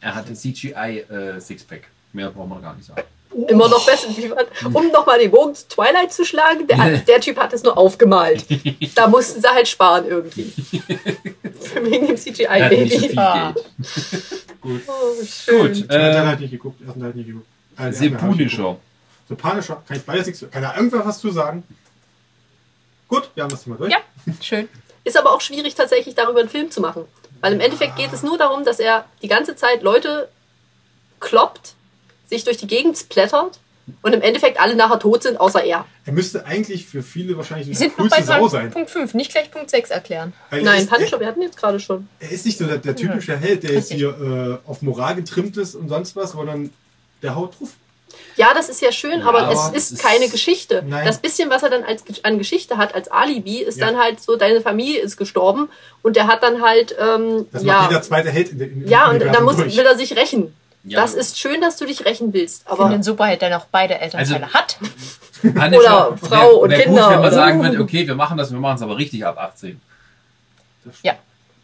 Er hatte CGI äh, Sixpack. Mehr braucht man gar nicht sagen. Immer noch besser. Um nochmal den Bogen zu Twilight zu schlagen, der, der Typ hat es nur aufgemalt. Da mussten sie halt sparen irgendwie. Wegen dem hat so CGI-Baby. viel Ah. Geld. Oh, schön. Gut, äh, halt nicht geguckt, Teil nicht geguckt. Den The geguckt. Punisher. The Punisher, kann ich beides nichts, kann da irgendwer was zu sagen? Gut, wir haben das Thema durch. Ja, schön. Ist aber auch schwierig, tatsächlich darüber einen Film zu machen. Weil im Endeffekt geht es nur darum, dass er die ganze Zeit Leute kloppt, sich durch die Gegend splattert und im Endeffekt alle nachher tot sind, außer er. Er müsste eigentlich für viele wahrscheinlich der sind coolste Sau sein. Punkt 5, nicht gleich Punkt 6 erklären. Weil er Nein, ist, Punisher, wir hatten jetzt gerade schon. Er, ist nicht so der, der typische Held, der jetzt hier äh, auf Moral getrimmt ist und sonst was, sondern der haut drauf. Ja, das ist ja schön, Ja, aber, aber es ist ist- keine Geschichte. Nein. Das bisschen, was er dann als, an Geschichte hat, als Alibi, ist Ja. dann halt so, deine Familie ist gestorben und der hat dann halt, ähm, Das macht jeder ja, zweite Held in der in, ja, und dann muss, will er sich rächen. Ja. Das ist schön, dass du dich rächen willst, Ich finde aber den Superheld, der noch beide Elternteile Also- hat. Oder Frau wär- und Kinder Gut, wenn man sagen würde, okay, wir machen das, wir machen es aber richtig ab 18. Ja.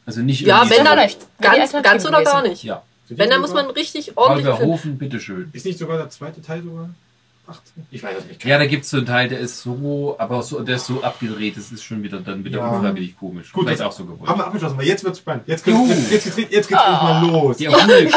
Also nicht ja, wenn so- dann die ganz, ganz oder gar gewesen. nicht. Ja. Wenn, dann muss man richtig Holger ordentlich. filmen. Hofen, bitteschön. Ist nicht sogar der zweite Teil sogar 18? Ich weiß es nicht. Ja, da gibt es so einen Teil, der ist so, aber so, der ist so abgedreht, das ist schon wieder dann wieder Ja. unfreiwillig komisch. Gut, Vielleicht das auch so gewollt. Haben wir abgeschlossen, weil jetzt wird's spannend. Jetzt, geht's- jetzt, jetzt, geht's- jetzt geht's endlich mal los. Die Erfolg.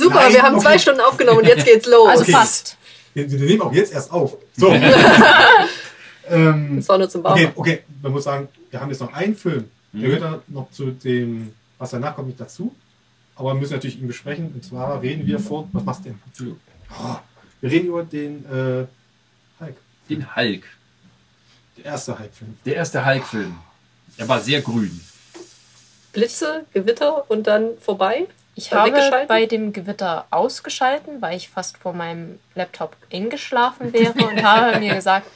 Super, Nein, wir haben okay. zwei Stunden aufgenommen und jetzt geht's los. Also Okay. fast. Wir, wir nehmen auch jetzt erst auf. So. ähm, Das war nur zum Warmen. okay, okay, man muss sagen, wir haben jetzt noch einen Film. Der gehört dann noch zu dem, was danach kommt, nicht dazu. Aber wir müssen natürlich ihn besprechen. Und zwar reden wir vor. Was machst du denn? Entschuldigung. Wir reden über den äh, Hulk. Den Hulk. Der erste Hulk-Film. Der erste Hulk-Film. Er war sehr grün. Blitze, Gewitter und dann vorbei. Ich habe bei dem Gewitter ausgeschalten, weil ich fast vor meinem Laptop eingeschlafen wäre und habe mir gesagt,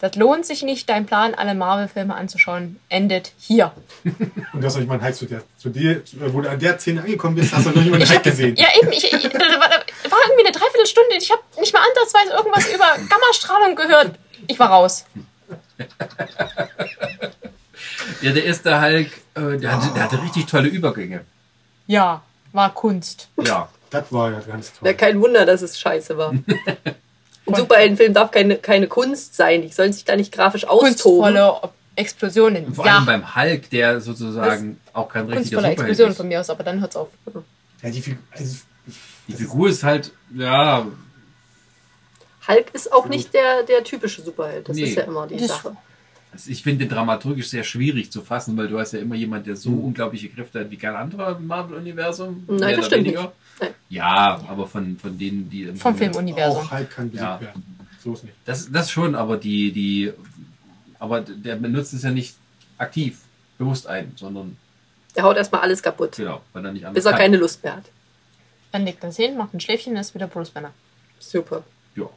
das lohnt sich nicht, dein Plan, alle Marvel-Filme anzuschauen, endet hier. Und das habe ich mal einen Hulk zu dir, zu dir, wo du an der Szene angekommen bist, hast du noch nicht mal einen Hulk gesehen. Ja, eben, ich, ich, war, war irgendwie eine Dreiviertelstunde, ich habe nicht mal ansatzweise irgendwas über Gammastrahlung gehört. Ich war raus. Ja, der erste Hulk, äh, der, hatte, der hatte richtig tolle Übergänge. Ja, war Kunst. Ja. Das war ja ganz toll. Wäre kein Wunder, dass es scheiße war. Ein Superheldenfilm darf keine, keine Kunst sein. Die sollen sich da nicht grafisch austoben. Kunstvolle Explosionen. Vor allem Ja, beim Hulk, der sozusagen auch kein richtiger kunstvolle Superheld Explosionen ist. von mir aus, aber dann hört's auf. Ja, die Figur, also, Die Figur ist halt, ja, Hulk ist auch nicht der, der typische Superheld. Das Nee. ist ja immer die Das- Sache. Also ich finde den dramaturgisch sehr schwierig zu fassen, weil du hast ja immer jemand, der Hm. so unglaubliche Kräfte hat wie kein anderer im Marvel-Universum. Nein, das stimmt weniger. nicht. Nein. Ja, aber von, von denen, die... im Vom Filmuniversum. auch Hulk kann besiegt Ja. werden. So ist nicht. Das, das schon, aber die, die... Aber der benutzt es ja nicht aktiv, bewusst ein, sondern, Der haut erstmal alles kaputt, genau, weil er nicht anders bis er kann. keine Lust mehr hat. Dann legt er sich hin, macht ein Schläfchen, ist wieder Bruce Banner. Super. Ja.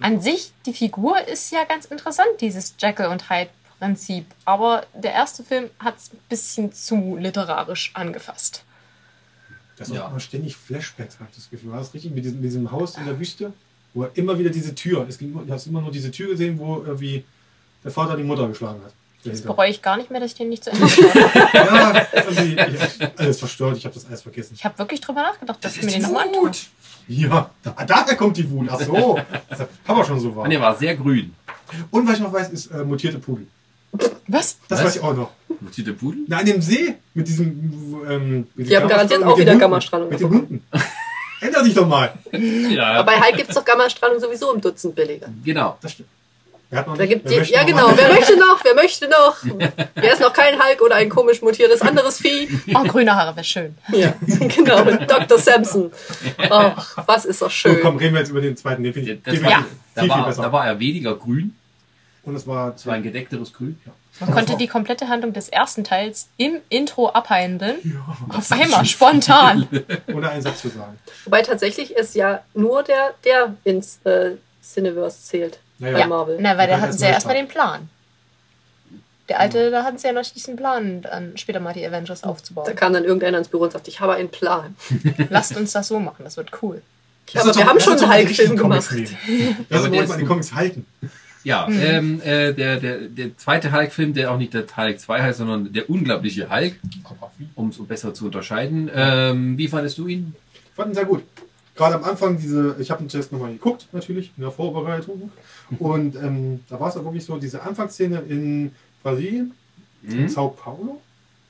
An sich, die Figur ist ja ganz interessant, dieses Jekyll und Hyde-Prinzip. Aber der erste Film hat es ein bisschen zu literarisch angefasst. Das Ja. auch immer ständig Flashbacks, habe ich das Gefühl. War das richtig? Mit diesem, mit diesem Haus in der Wüste, wo er immer wieder diese Tür, es ging, du hast immer nur diese Tür gesehen, wo irgendwie der Vater die Mutter geschlagen hat. Das bereue ich gar nicht mehr, dass ich den nicht zu Ende geschaut habe. Ja, ich hab alles verstört, ich habe das alles vergessen. Ich habe wirklich drüber nachgedacht, dass Das ich mir den nochmal antue. Wut. Ja, da, daher kommt die Wut. Ach so, das hat Papa schon so war. Und er war sehr grün. Und was ich noch weiß, ist äh, mutierte Pudel. Was? Das Was? weiß ich auch noch. Mutierte Pudel? Na, an dem See mit diesem. Ähm, mit Die haben garantiert auch wieder. Gammastrahlung Mit den Hunden. Ändert dich doch mal. Ja, Aber bei Hulk gibt es doch Gammastrahlung sowieso im Dutzend billiger. genau. Das stimmt. Wer hat noch Da gibt Wer ja noch genau, mal? wer möchte noch? Wer möchte noch? Wer ist noch kein Hulk oder ein komisch mutiertes anderes Vieh? Oh, grüne Haare wäre schön. Ja, genau. Dr. Samson. Ach, was ist doch So, schön. komm, reden wir jetzt über den zweiten. Den finde ich, den da, viel, viel war, besser. da war er weniger grün. Und es war, Es war ein gedeckteres Grün. Man konnte die komplette Handlung des ersten Teils im Intro abhandeln. Auf einmal, spontan. ohne einen Satz zu sagen. Wobei tatsächlich es ja nur der, der ins äh, Cineverse zählt. Naja, Ja, Marvel. na, weil da Ja, hatten sie ja erstmal den Plan. Der alte, da hatten sie ja noch nicht diesen Plan, dann später mal die Avengers Da aufzubauen. kam dann irgendeiner ins Büro und sagte, ich habe einen Plan. Lasst uns das so machen, das wird cool. Ja, aber wir haben schon einen Hulk-Film gemacht. Ist wollen ist wir die. Comics halten. Ja, ähm, äh, der, der, der zweite Hulk-Film, der auch nicht der Hulk 2 heißt, sondern der unglaubliche Hulk, um es besser zu unterscheiden. Ähm, wie fandest du ihn? Ich fand ihn sehr gut. Gerade am Anfang diese, ich habe ihn zuerst nochmal geguckt, natürlich, in der Vorbereitung. Und ähm, da war es auch wirklich so, diese Anfangsszene in Brasilien, in Hm? Sao Paulo,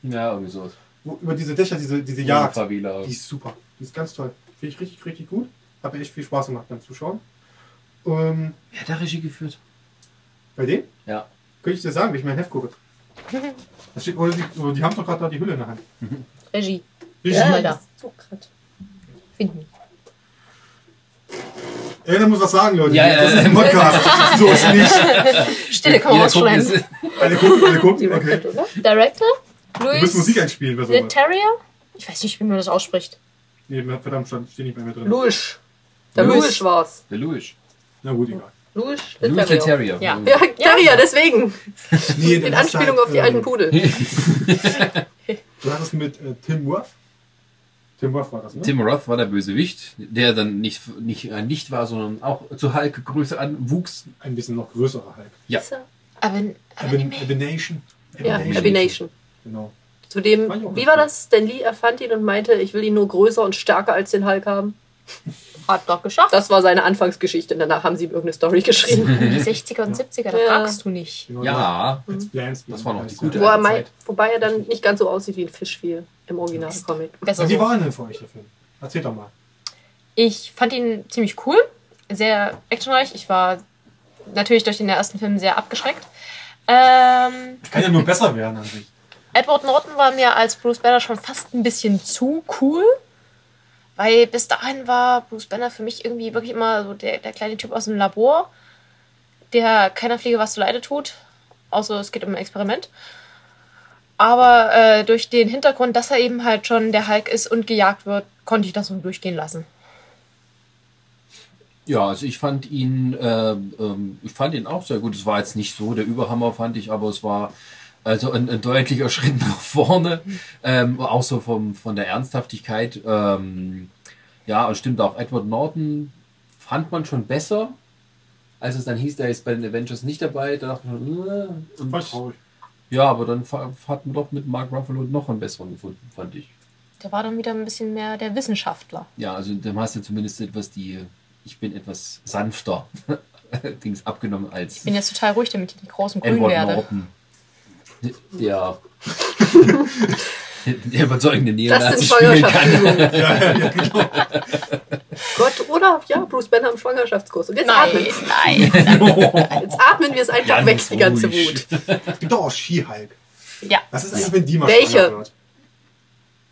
Ja, irgendwie so. wo über diese Dächer, diese, diese Jagd, die ist super. Die ist ganz toll. Finde ich richtig, richtig gut. Mir echt viel Spaß gemacht beim Zuschauen. Ähm, Wer hat da Regie geführt? Bei dem Ja. könnte ich dir sagen, wie ich mein Heft gucke. Das steht, oder die, oder die haben doch gerade da die Hülle in der Hand. Regie. Regie. Ja, da. So grad. Finden. Irgendwer muss was sagen, Leute. Ja, ja, das ist ein Podcast. so ist nicht. Stille, kann man Jeder guckt rausschneiden. Alle gucken, alle gucken. Okay. Director? Du musst Musik Luis einspielen bei sowas. Leterrier? Ich weiß nicht, wie man das ausspricht. Nee, verdammt, stand- steht nicht bei mir drin. Louis. Der. Louis war's. Der Louis. Na gut, egal. Louis Louis Leterrier. Terrier. Ja. Ja, Terrier, deswegen. Nee, In Anspielung halt, auf die ähm, alten Pudel. Du hattest mit äh, Tim Worth. Tim Worth war das, ne? Tim Roth war der Bösewicht, der dann nicht, nicht ein Licht war, sondern auch zu Hulk Größe anwuchs. Ein bisschen noch größerer Hulk. Ja. Abin Abination. Ja, Abination. Genau. Zudem, wie war das? Stan Lee erfand ihn und meinte, ich will ihn nur größer und stärker als den Hulk haben. Hat doch geschafft. Das war seine Anfangsgeschichte. Und danach haben sie ihm irgendeine Story geschrieben. Die 60er und 70er, da fragst du nicht. Ja, Plans, Das war noch die gute. Wo er Zeit. wobei er dann nicht ganz so aussieht wie ein Fisch wie im Originalcomic. Aber wie war denn für euch der Film? Erzähl doch mal. Ich fand ihn ziemlich cool, sehr actionreich. Ich war natürlich durch den ersten Film sehr abgeschreckt. Ähm, Kann ja nur besser werden an sich. Edward Norton war mir als Bruce Banner schon fast ein bisschen zu cool. Weil bis dahin war Bruce Banner für mich irgendwie wirklich immer so der, der kleine Typ aus dem Labor, der keiner Fliege was zu Leide tut. Außer es geht um ein Experiment. Aber äh, durch den Hintergrund, dass er eben halt schon der Hulk ist und gejagt wird, konnte ich das so durchgehen lassen. Ja, also ich fand ihn, ähm, ähm, ich fand ihn auch sehr gut. Es war jetzt nicht so der Überhammer, fand ich, aber es war also ein, ein deutlicher Schritt nach vorne, ähm, auch so vom, von der Ernsthaftigkeit. Ähm, ja, und stimmt auch, Edward Norton fand man schon besser, als es dann hieß, der ist bei den Avengers nicht dabei. Da dachte man, äh, und, ja, aber dann hat man doch mit Mark Ruffalo noch einen besseren gefunden, fand ich. Der war dann wieder ein bisschen mehr der Wissenschaftler. Ja, also dann hast du zumindest etwas die, ich bin etwas sanfter Dings abgenommen als Ich bin jetzt total ruhig, damit ich nicht groß und grün Edward werde. Norton. Der, der überzeugende Das sind Neonazi spielen kann. Schwangerschaftsübungen. Gott, oder? Ja, Bruce Banner im Schwangerschaftskurs. Und jetzt Nein, atmen. nein. Jetzt atmen wir es einfach Ganz weg, die ganze ruhig. Wut. Es gibt doch auch Ski-Hulk. Ja. Was ist eigentlich, wenn die mal Welche?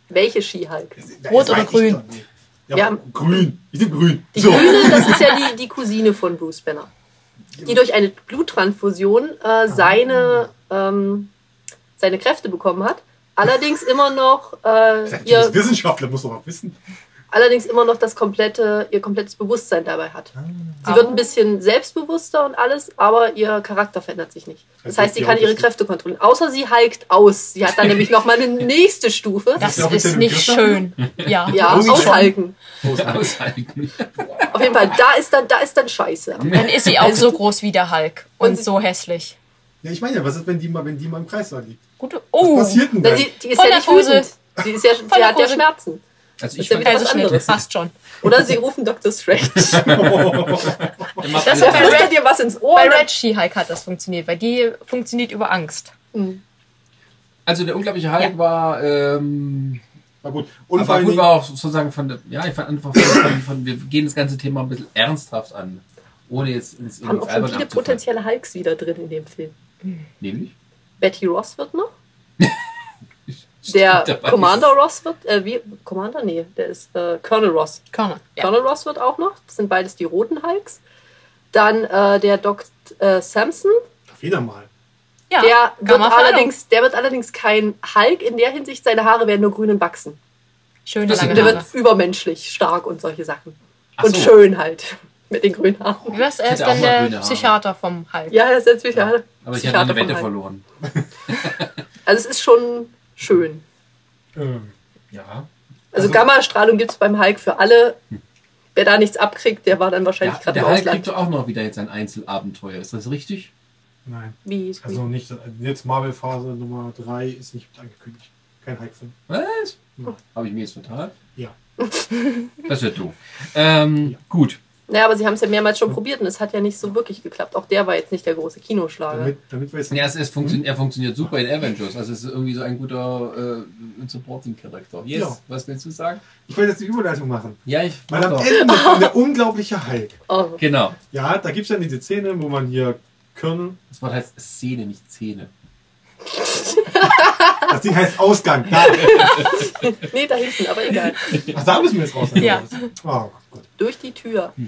Welche Skihulk? Rot oder grün? Ja, Ja. grün. Ich bin grün. Die so. Grüne, das ist ja die, die Cousine von Bruce Banner. Die durch eine Bluttransfusion äh, seine, ähm, seine Kräfte bekommen hat. Allerdings immer noch äh, ihr, Wissenschaftler, musst du auch wissen. allerdings immer noch das komplette, ihr komplettes Bewusstsein dabei hat. Ah. Sie wird ein bisschen selbstbewusster und alles, aber ihr Charakter verändert sich nicht. Das Also heißt, sie kann ihre Kräfte kontrollieren. Außer sie halkt aus. Sie hat dann nämlich nochmal eine nächste Stufe. Das offizielle ist nicht schön. Ja, Ja, Aushalten. aushalten. Aushalten. Auf jeden Fall, da ist dann, da ist dann scheiße. Dann ist sie auch so groß wie der Hulk und Und- so hässlich. Ja, ich meine ja, was ist, wenn die mal, wenn die mal im Kreissaal liegt? Gute. Was Oh, passiert denn dann? die, die ist Voll ja nicht wütend. Die, ist ja, die hat ja. Schmerzen. Also ich wieder das was anderes. Passt schon. Oder sie rufen Dr. Strange. macht Das flüstert dir was ins Ohr. Bei dann- Red She-Hulk hat das funktioniert, weil die funktioniert über Angst. Hm. also der unglaubliche Hulk Ja. war, ähm, War gut. Und aber gut war auch sozusagen von, der, ja, ich fand einfach von, von, von, wir gehen das ganze Thema ein bisschen ernsthaft an. Ohne jetzt ins haben auch schon viele potenzielle Hulks wieder drin in dem Film. Nämlich? Betty Ross wird noch. Der Commander Ross wird, äh, wie, Commander? Nee, der ist äh, Colonel Ross. Körner. Ja. Colonel Ross wird auch noch. Das sind beides die roten Hulks. Dann äh, der Doc äh, Samson. wieder mal. ja. Der wird, allerdings, der wird allerdings kein Hulk in der Hinsicht. Seine Haare werden nur grün und wachsen. Schöne Das- lange Der Haare. wird übermenschlich stark und solche Sachen. Ach Und so. schön halt. Mit den grünen Haaren. Was, er ist dann der. Psychiater vom Hulk. Ja, er ist jetzt sicher. Aber ich habe Psychiater eine Wette Hulk. verloren. Also es ist schon schön. Ähm, Ja. Also, Also- Gammastrahlung gibt es beim Hulk für alle. Wer da nichts abkriegt, der war dann wahrscheinlich ja gerade der im Hulk kriegt Ausland. doch auch noch wieder jetzt ein Einzelabenteuer. Ist das richtig? nein. Wie? Also nicht, jetzt Marvel-Phase Nummer 3 ist nicht angekündigt. Kein Hulk-Film. Was? Ja. Habe ich mir jetzt vertan? Ja. Das wird doof. Ähm, Ja. Gut. Naja, aber sie haben es ja mehrmals schon probiert und es hat ja nicht so wirklich geklappt. Auch der war jetzt nicht der große Kinoschlager. Damit, damit wir Ja, es, es funktio er funktioniert super in Avengers. Also es ist irgendwie so ein guter äh, Supporting-Charakter. Yes, Ja. was willst du sagen? Ich wollte jetzt die Überleitung machen. Ja, ich Weil am doch. Ende von der unglaubliche Hulk. Oh, Genau. Ja, da gibt es dann diese Szene, wo man hier Colonel, Das Wort heißt Szene, nicht Szene. Das Ding heißt Ausgang. Da. Nee, da hinten, aber egal. Ach, da müssen wir jetzt raus. Ja. Oh. Durch die Tür.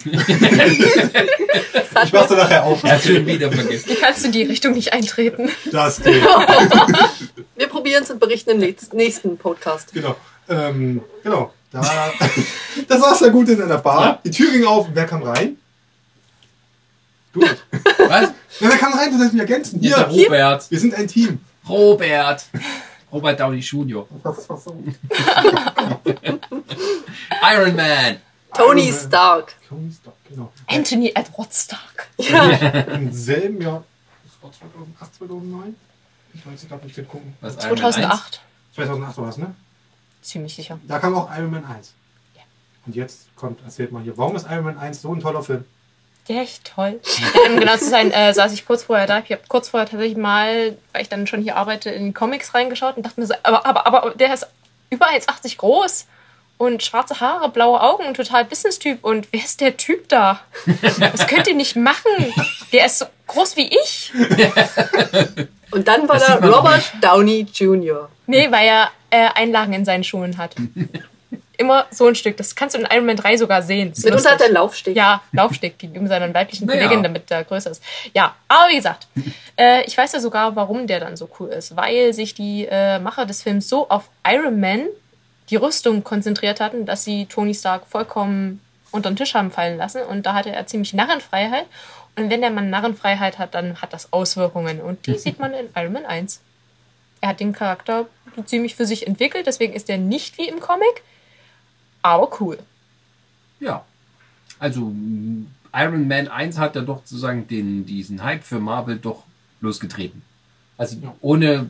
Ich mach's dann nachher auf. Er hat schon wieder vergessen. Wie kannst du in die Richtung nicht eintreten? Das geht. Wir probieren es und berichten im nächsten- Podcast. Genau. Ähm, genau. Da, das saß ja gut in einer Bar. Ja. Die Tür ging auf. Wer kam rein? Du. Ja, Was? wer kam rein? Du sollst mich ergänzen. Ja, Hier. Robert. Wir sind ein Team. Robert. Robert Downey Jr. Iron Man. Tony Iron Man. Stark. Tony Stark, genau. Anthony Edward Stark. Ja. Im selben Jahr. Das war 2008, 2009? Ich weiß, ich nicht jetzt gucken. Was, Iron Man 2008. 2008 war es, ne? Ziemlich sicher. Da kam auch Iron Man 1. Ja. Und jetzt kommt, erzählt mal hier, warum ist Iron Man 1 so ein toller Film? Der echt toll. um genau zu sein, äh, saß ich kurz vorher da. Ich habe kurz vorher tatsächlich mal, weil ich dann schon hier arbeite, in Comics reingeschaut und dachte mir so, aber, aber, aber der ist über 1,80 groß und schwarze Haare, blaue Augen und total Business-Typ. Und wer ist der Typ da? Das könnt ihr nicht machen. Der ist so groß wie ich. Und dann war Das da Robert Downey Jr. Nee, weil er äh, Einlagen in seinen Schuhen hat. Immer so ein Stück. Das kannst du in Iron Man 3 sogar sehen. Das ist Mitunter hat er einen Laufsteg. Ja, Laufsteg gegenüber seiner weiblichen Naja. Kollegin, damit der größer ist. Ja, aber wie gesagt, äh, ich weiß ja sogar, warum der dann so cool ist. Weil sich die äh, Macher des Films so auf Iron Man, die Rüstung, konzentriert hatten, dass sie Tony Stark vollkommen unter den Tisch haben fallen lassen. Und da hatte er ziemlich Narrenfreiheit. Und wenn der Mann Narrenfreiheit hat, dann hat das Auswirkungen. Und die sieht man in Iron Man 1. Er hat den Charakter ziemlich für sich entwickelt, deswegen ist er nicht wie im Comic, aber cool. Ja. Also m, Iron Man 1 hat ja doch sozusagen den, diesen Hype für Marvel doch losgetreten. Also ohne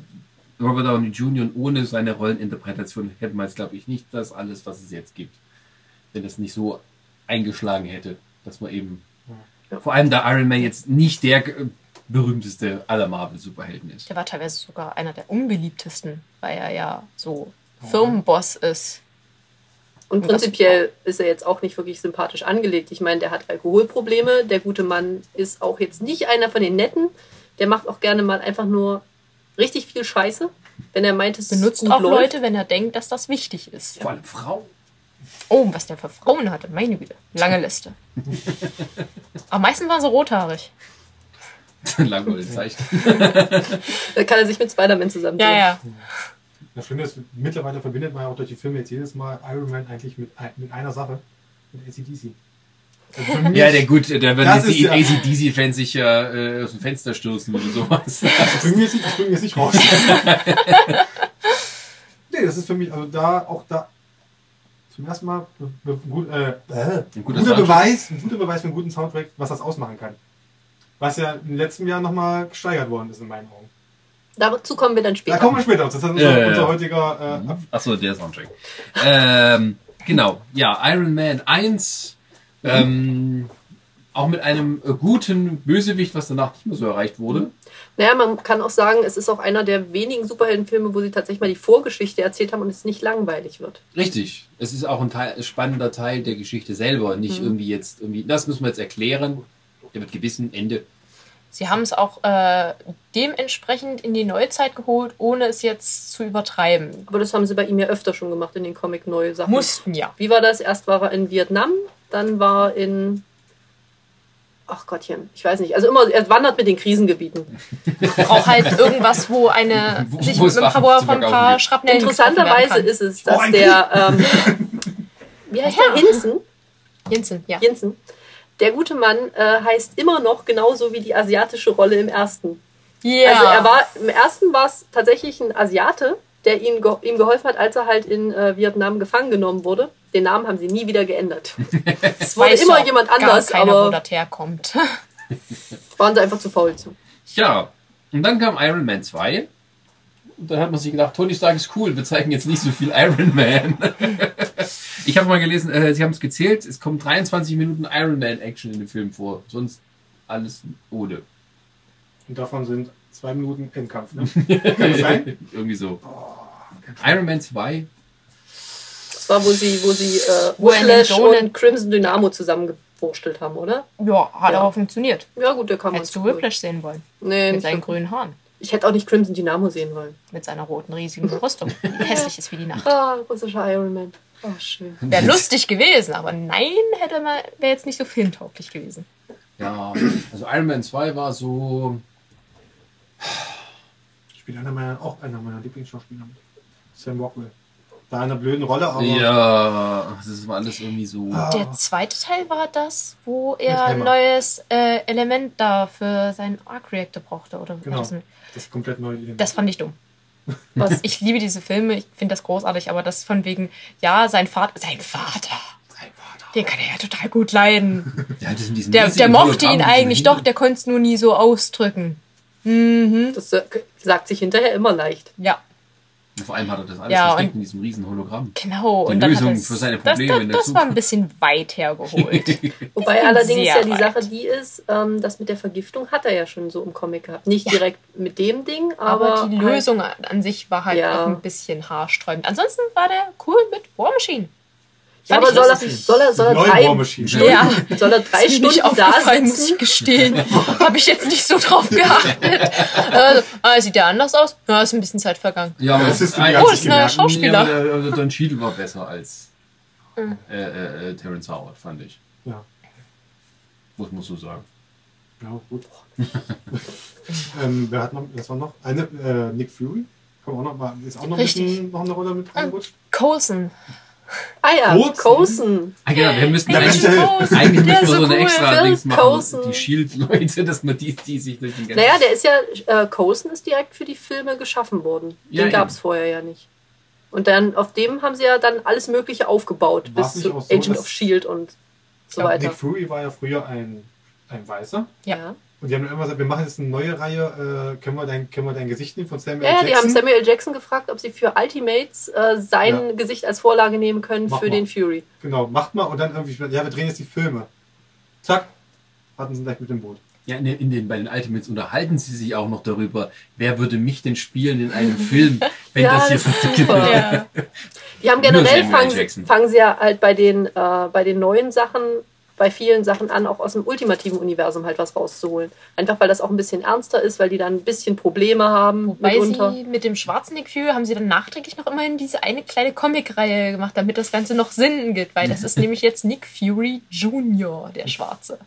Robert Downey Jr. und ohne seine Rolleninterpretation hätten wir jetzt, glaube ich, nicht das alles, was es jetzt gibt. Wenn das nicht so eingeschlagen hätte, dass man eben. Ja. Vor allem da Iron Man jetzt nicht der äh, berühmteste aller Marvel-Superhelden ist. Der war teilweise sogar einer der unbeliebtesten, weil er ja so Firmenboss ist. Und prinzipiell ist er jetzt auch nicht wirklich sympathisch angelegt. Ich meine, der hat Alkoholprobleme. Der gute Mann ist auch jetzt nicht einer von den Netten. Der macht auch gerne mal einfach nur richtig viel Scheiße. Wenn er meint, es Benutzt gut auch läuft. Leute, wenn er denkt, dass das wichtig ist. Vor allem Frau. Oh, was der für Frauen hatte, meine Güte. Lange Liste. Am meisten waren sie rothaarig. Langweilig Zeichen. Da kann er sich mit Spider-Man zusammen Ja, ja. Das Schöne ist, mittlerweile verbindet man ja auch durch die Filme jetzt jedes Mal Iron Man eigentlich mit, mit einer Sache. Mit ACDC. Also Ja, der gut, da werden die ja- ACDC-Fans sich ja äh, aus dem Fenster stürzen oder sowas. Ich bringe jetzt, ich bring jetzt nicht raus. nee, das ist für mich, also da, auch da, zum ersten Mal gut, äh, äh, Ein guter guter. Beweis, ein guter Beweis für einen guten Soundtrack, was das ausmachen kann. Was ja im letzten Jahr nochmal gesteigert worden ist in meinen Augen. Dazu kommen wir dann Da später. kommen wir später. auf. Das ist unser, ja. unser heutiger äh, Ab Achso, der Soundtrack. ähm, genau, ja, Iron Man 1. Ähm, auch mit einem äh, guten Bösewicht, was danach nicht mehr so erreicht wurde. Naja, man kann auch sagen, es ist auch einer der wenigen Superheldenfilme, wo sie tatsächlich mal die Vorgeschichte erzählt haben und es nicht langweilig wird. Richtig. Es ist auch ein Teil, spannender Teil der Geschichte selber. Nicht irgendwie jetzt irgendwie, das müssen wir jetzt erklären. Der wird gewissen Ende. Sie haben es auch äh, dementsprechend in die Neuzeit geholt, ohne es jetzt zu übertreiben. Aber das haben sie bei ihm ja öfter schon gemacht in den Comic neue Sachen. Mussten ja. Wie war das? Erst war er in Vietnam, dann war er in. Ach Gottchen, ich weiß nicht. Also immer, er wandert mit den Krisengebieten. Auch halt irgendwas, wo eine Wo- sich wo mit er zu von ein paar. Schrapnellen Interessanterweise ist es, dass ein der. Ähm, wie heißt Ja. der? Hinsen? Jensen, ja. Jensen. Der gute Mann äh, heißt immer noch genauso wie die asiatische Rolle im ersten. Ja. Also er war im ersten war es tatsächlich ein Asiate, der ihm, ge ihm geholfen hat, als er halt in äh, Vietnam gefangen genommen wurde. Den Namen haben sie nie wieder geändert. es wurde Weiß immer jemand gar anders, keiner, wo aber das herkommt. waren sie einfach zu faul zu. Ja, und dann kam Iron Man 2. Und dann hat man sich gedacht, Tony Stark ist cool, wir zeigen jetzt nicht so viel Iron Man. ich habe mal gelesen, äh, sie haben es gezählt, es kommen 23 Minuten Iron Man Action in dem Film vor. Sonst alles ohne. Und davon sind zwei Minuten Endkampf. Ne? Kann das sein? Irgendwie so. Iron Man 2. Das war, wo sie, wo sie äh, Wo er Donut- und Crimson Dynamo zusammengewurstelt haben, oder? ja, hat Ja. aber funktioniert. Ja gut, der kam Hättest du. Whiplash sehen wollen? Nee, Mit seinen grünen Haaren. Ich hätte auch nicht Crimson Dynamo sehen wollen. Mit seiner roten, riesigen Rüstung. Hässlich ist wie die Nacht. Ah, russischer Iron Man. Oh, schön. Wäre lustig gewesen, aber nein, hätte man, wäre jetzt nicht so filmtauglich gewesen. Ja, also Iron Man 2 war so. Spielt einer meiner, auch einer meiner Lieblingsschauspieler mit. Sam Rockwell. Da in einer blöden Rolle, aber. Ja, das war alles irgendwie so. Ah. Der zweite Teil war das, wo er ein neues äh, Element da für seinen Arc Reactor brauchte. Oder Genau. Das komplett neu. Das fand ich dumm. Was? Ich liebe diese Filme, ich finde das großartig, aber das von wegen, ja, sein Vater, sein Vater, Sein Vater. den kann er ja total gut leiden. Diesem Der, der mochte ihn eigentlich doch, der konnte es nur nie so ausdrücken. Mhm. Das sagt sich hinterher immer leicht. Ja, Und Vor allem hat er das alles Ja, versteckt in diesem riesen Hologramm. genau. Die und dann Lösung hat es, für seine das, Probleme das, in der das war ein bisschen weit hergeholt. Wobei allerdings ja die weit. Sache die ist, ähm, das mit der Vergiftung hat er ja schon so im Comic gehabt. Nicht direkt mit dem Ding, aber, aber die halt- Lösung an sich war halt Ja. auch ein bisschen haarsträubend. Ansonsten war der cool mit War Machine. Ja, aber soll er, soll er, soll er drei. Ja, soll er drei Stunden da aufgefallen, muss ich sitzen? gestehen. Habe ich jetzt nicht so drauf geachtet. Also, ah, sieht der anders aus? Ja, ist ein bisschen Zeit vergangen. Ja, aber Das ist die ein- Oh, ist ein. Schauspieler. Aber der- Don Cheadle war besser als Mhm. äh, äh, äh, Terrence Howard, fand ich. Ja. Muss, musst du sagen. Ja, gut. ähm, wer hat noch, das war noch? Eine, äh, Nick Fury. Kann auch noch mal, ist auch noch, ein bisschen, noch eine Rolle mit reingerutscht. Coulson. Ah ja, Coulson. Coulson. Ah, genau, wir müssten Ja, eigentlich, eigentlich müssen ist wir so eine cool. extra Phil Dings machen. Coulson. Die Shield-Leute, dass man die, die sich durch den ganzen. Naja, der ist ja, äh, Coulson ist direkt für die Filme geschaffen worden. Ja, Den ja. gab es vorher ja nicht. Und dann auf dem haben sie ja dann alles Mögliche aufgebaut, War's bis zu so, Agent of Shield und so Ja, weiter. Nick Fury war ja früher ein, ein Weißer. Ja. Und die haben dann immer gesagt, wir machen jetzt eine neue Reihe, äh, können, wir dein, können wir dein Gesicht nehmen von Samuel Ja, ja, die haben Jackson? Samuel Jackson gefragt, ob sie für Ultimates äh, sein Ja. Gesicht als Vorlage nehmen können Mach für mal. den Fury. Genau, macht mal und dann irgendwie, ja, wir drehen jetzt die Filme. Zack, hatten sie gleich mit dem Boot. Ja, in den, in den, bei den Ultimates unterhalten sie sich auch noch darüber, wer würde mich denn spielen in einem Film, wenn Ja, das hier super. Ja. Die haben generell fangen, Jackson. fangen sie ja halt bei den, äh, bei den neuen Sachen, bei vielen Sachen an, auch aus dem ultimativen Universum halt was rauszuholen. Einfach weil das auch ein bisschen ernster ist, weil die dann ein bisschen Probleme haben Wobei mitunter. sie mit dem schwarzen Nick Fury haben sie dann nachträglich noch immerhin diese eine kleine Comicreihe gemacht, damit das Ganze noch Sinn gibt, weil das ist nämlich jetzt Nick Fury Jr., der Schwarze.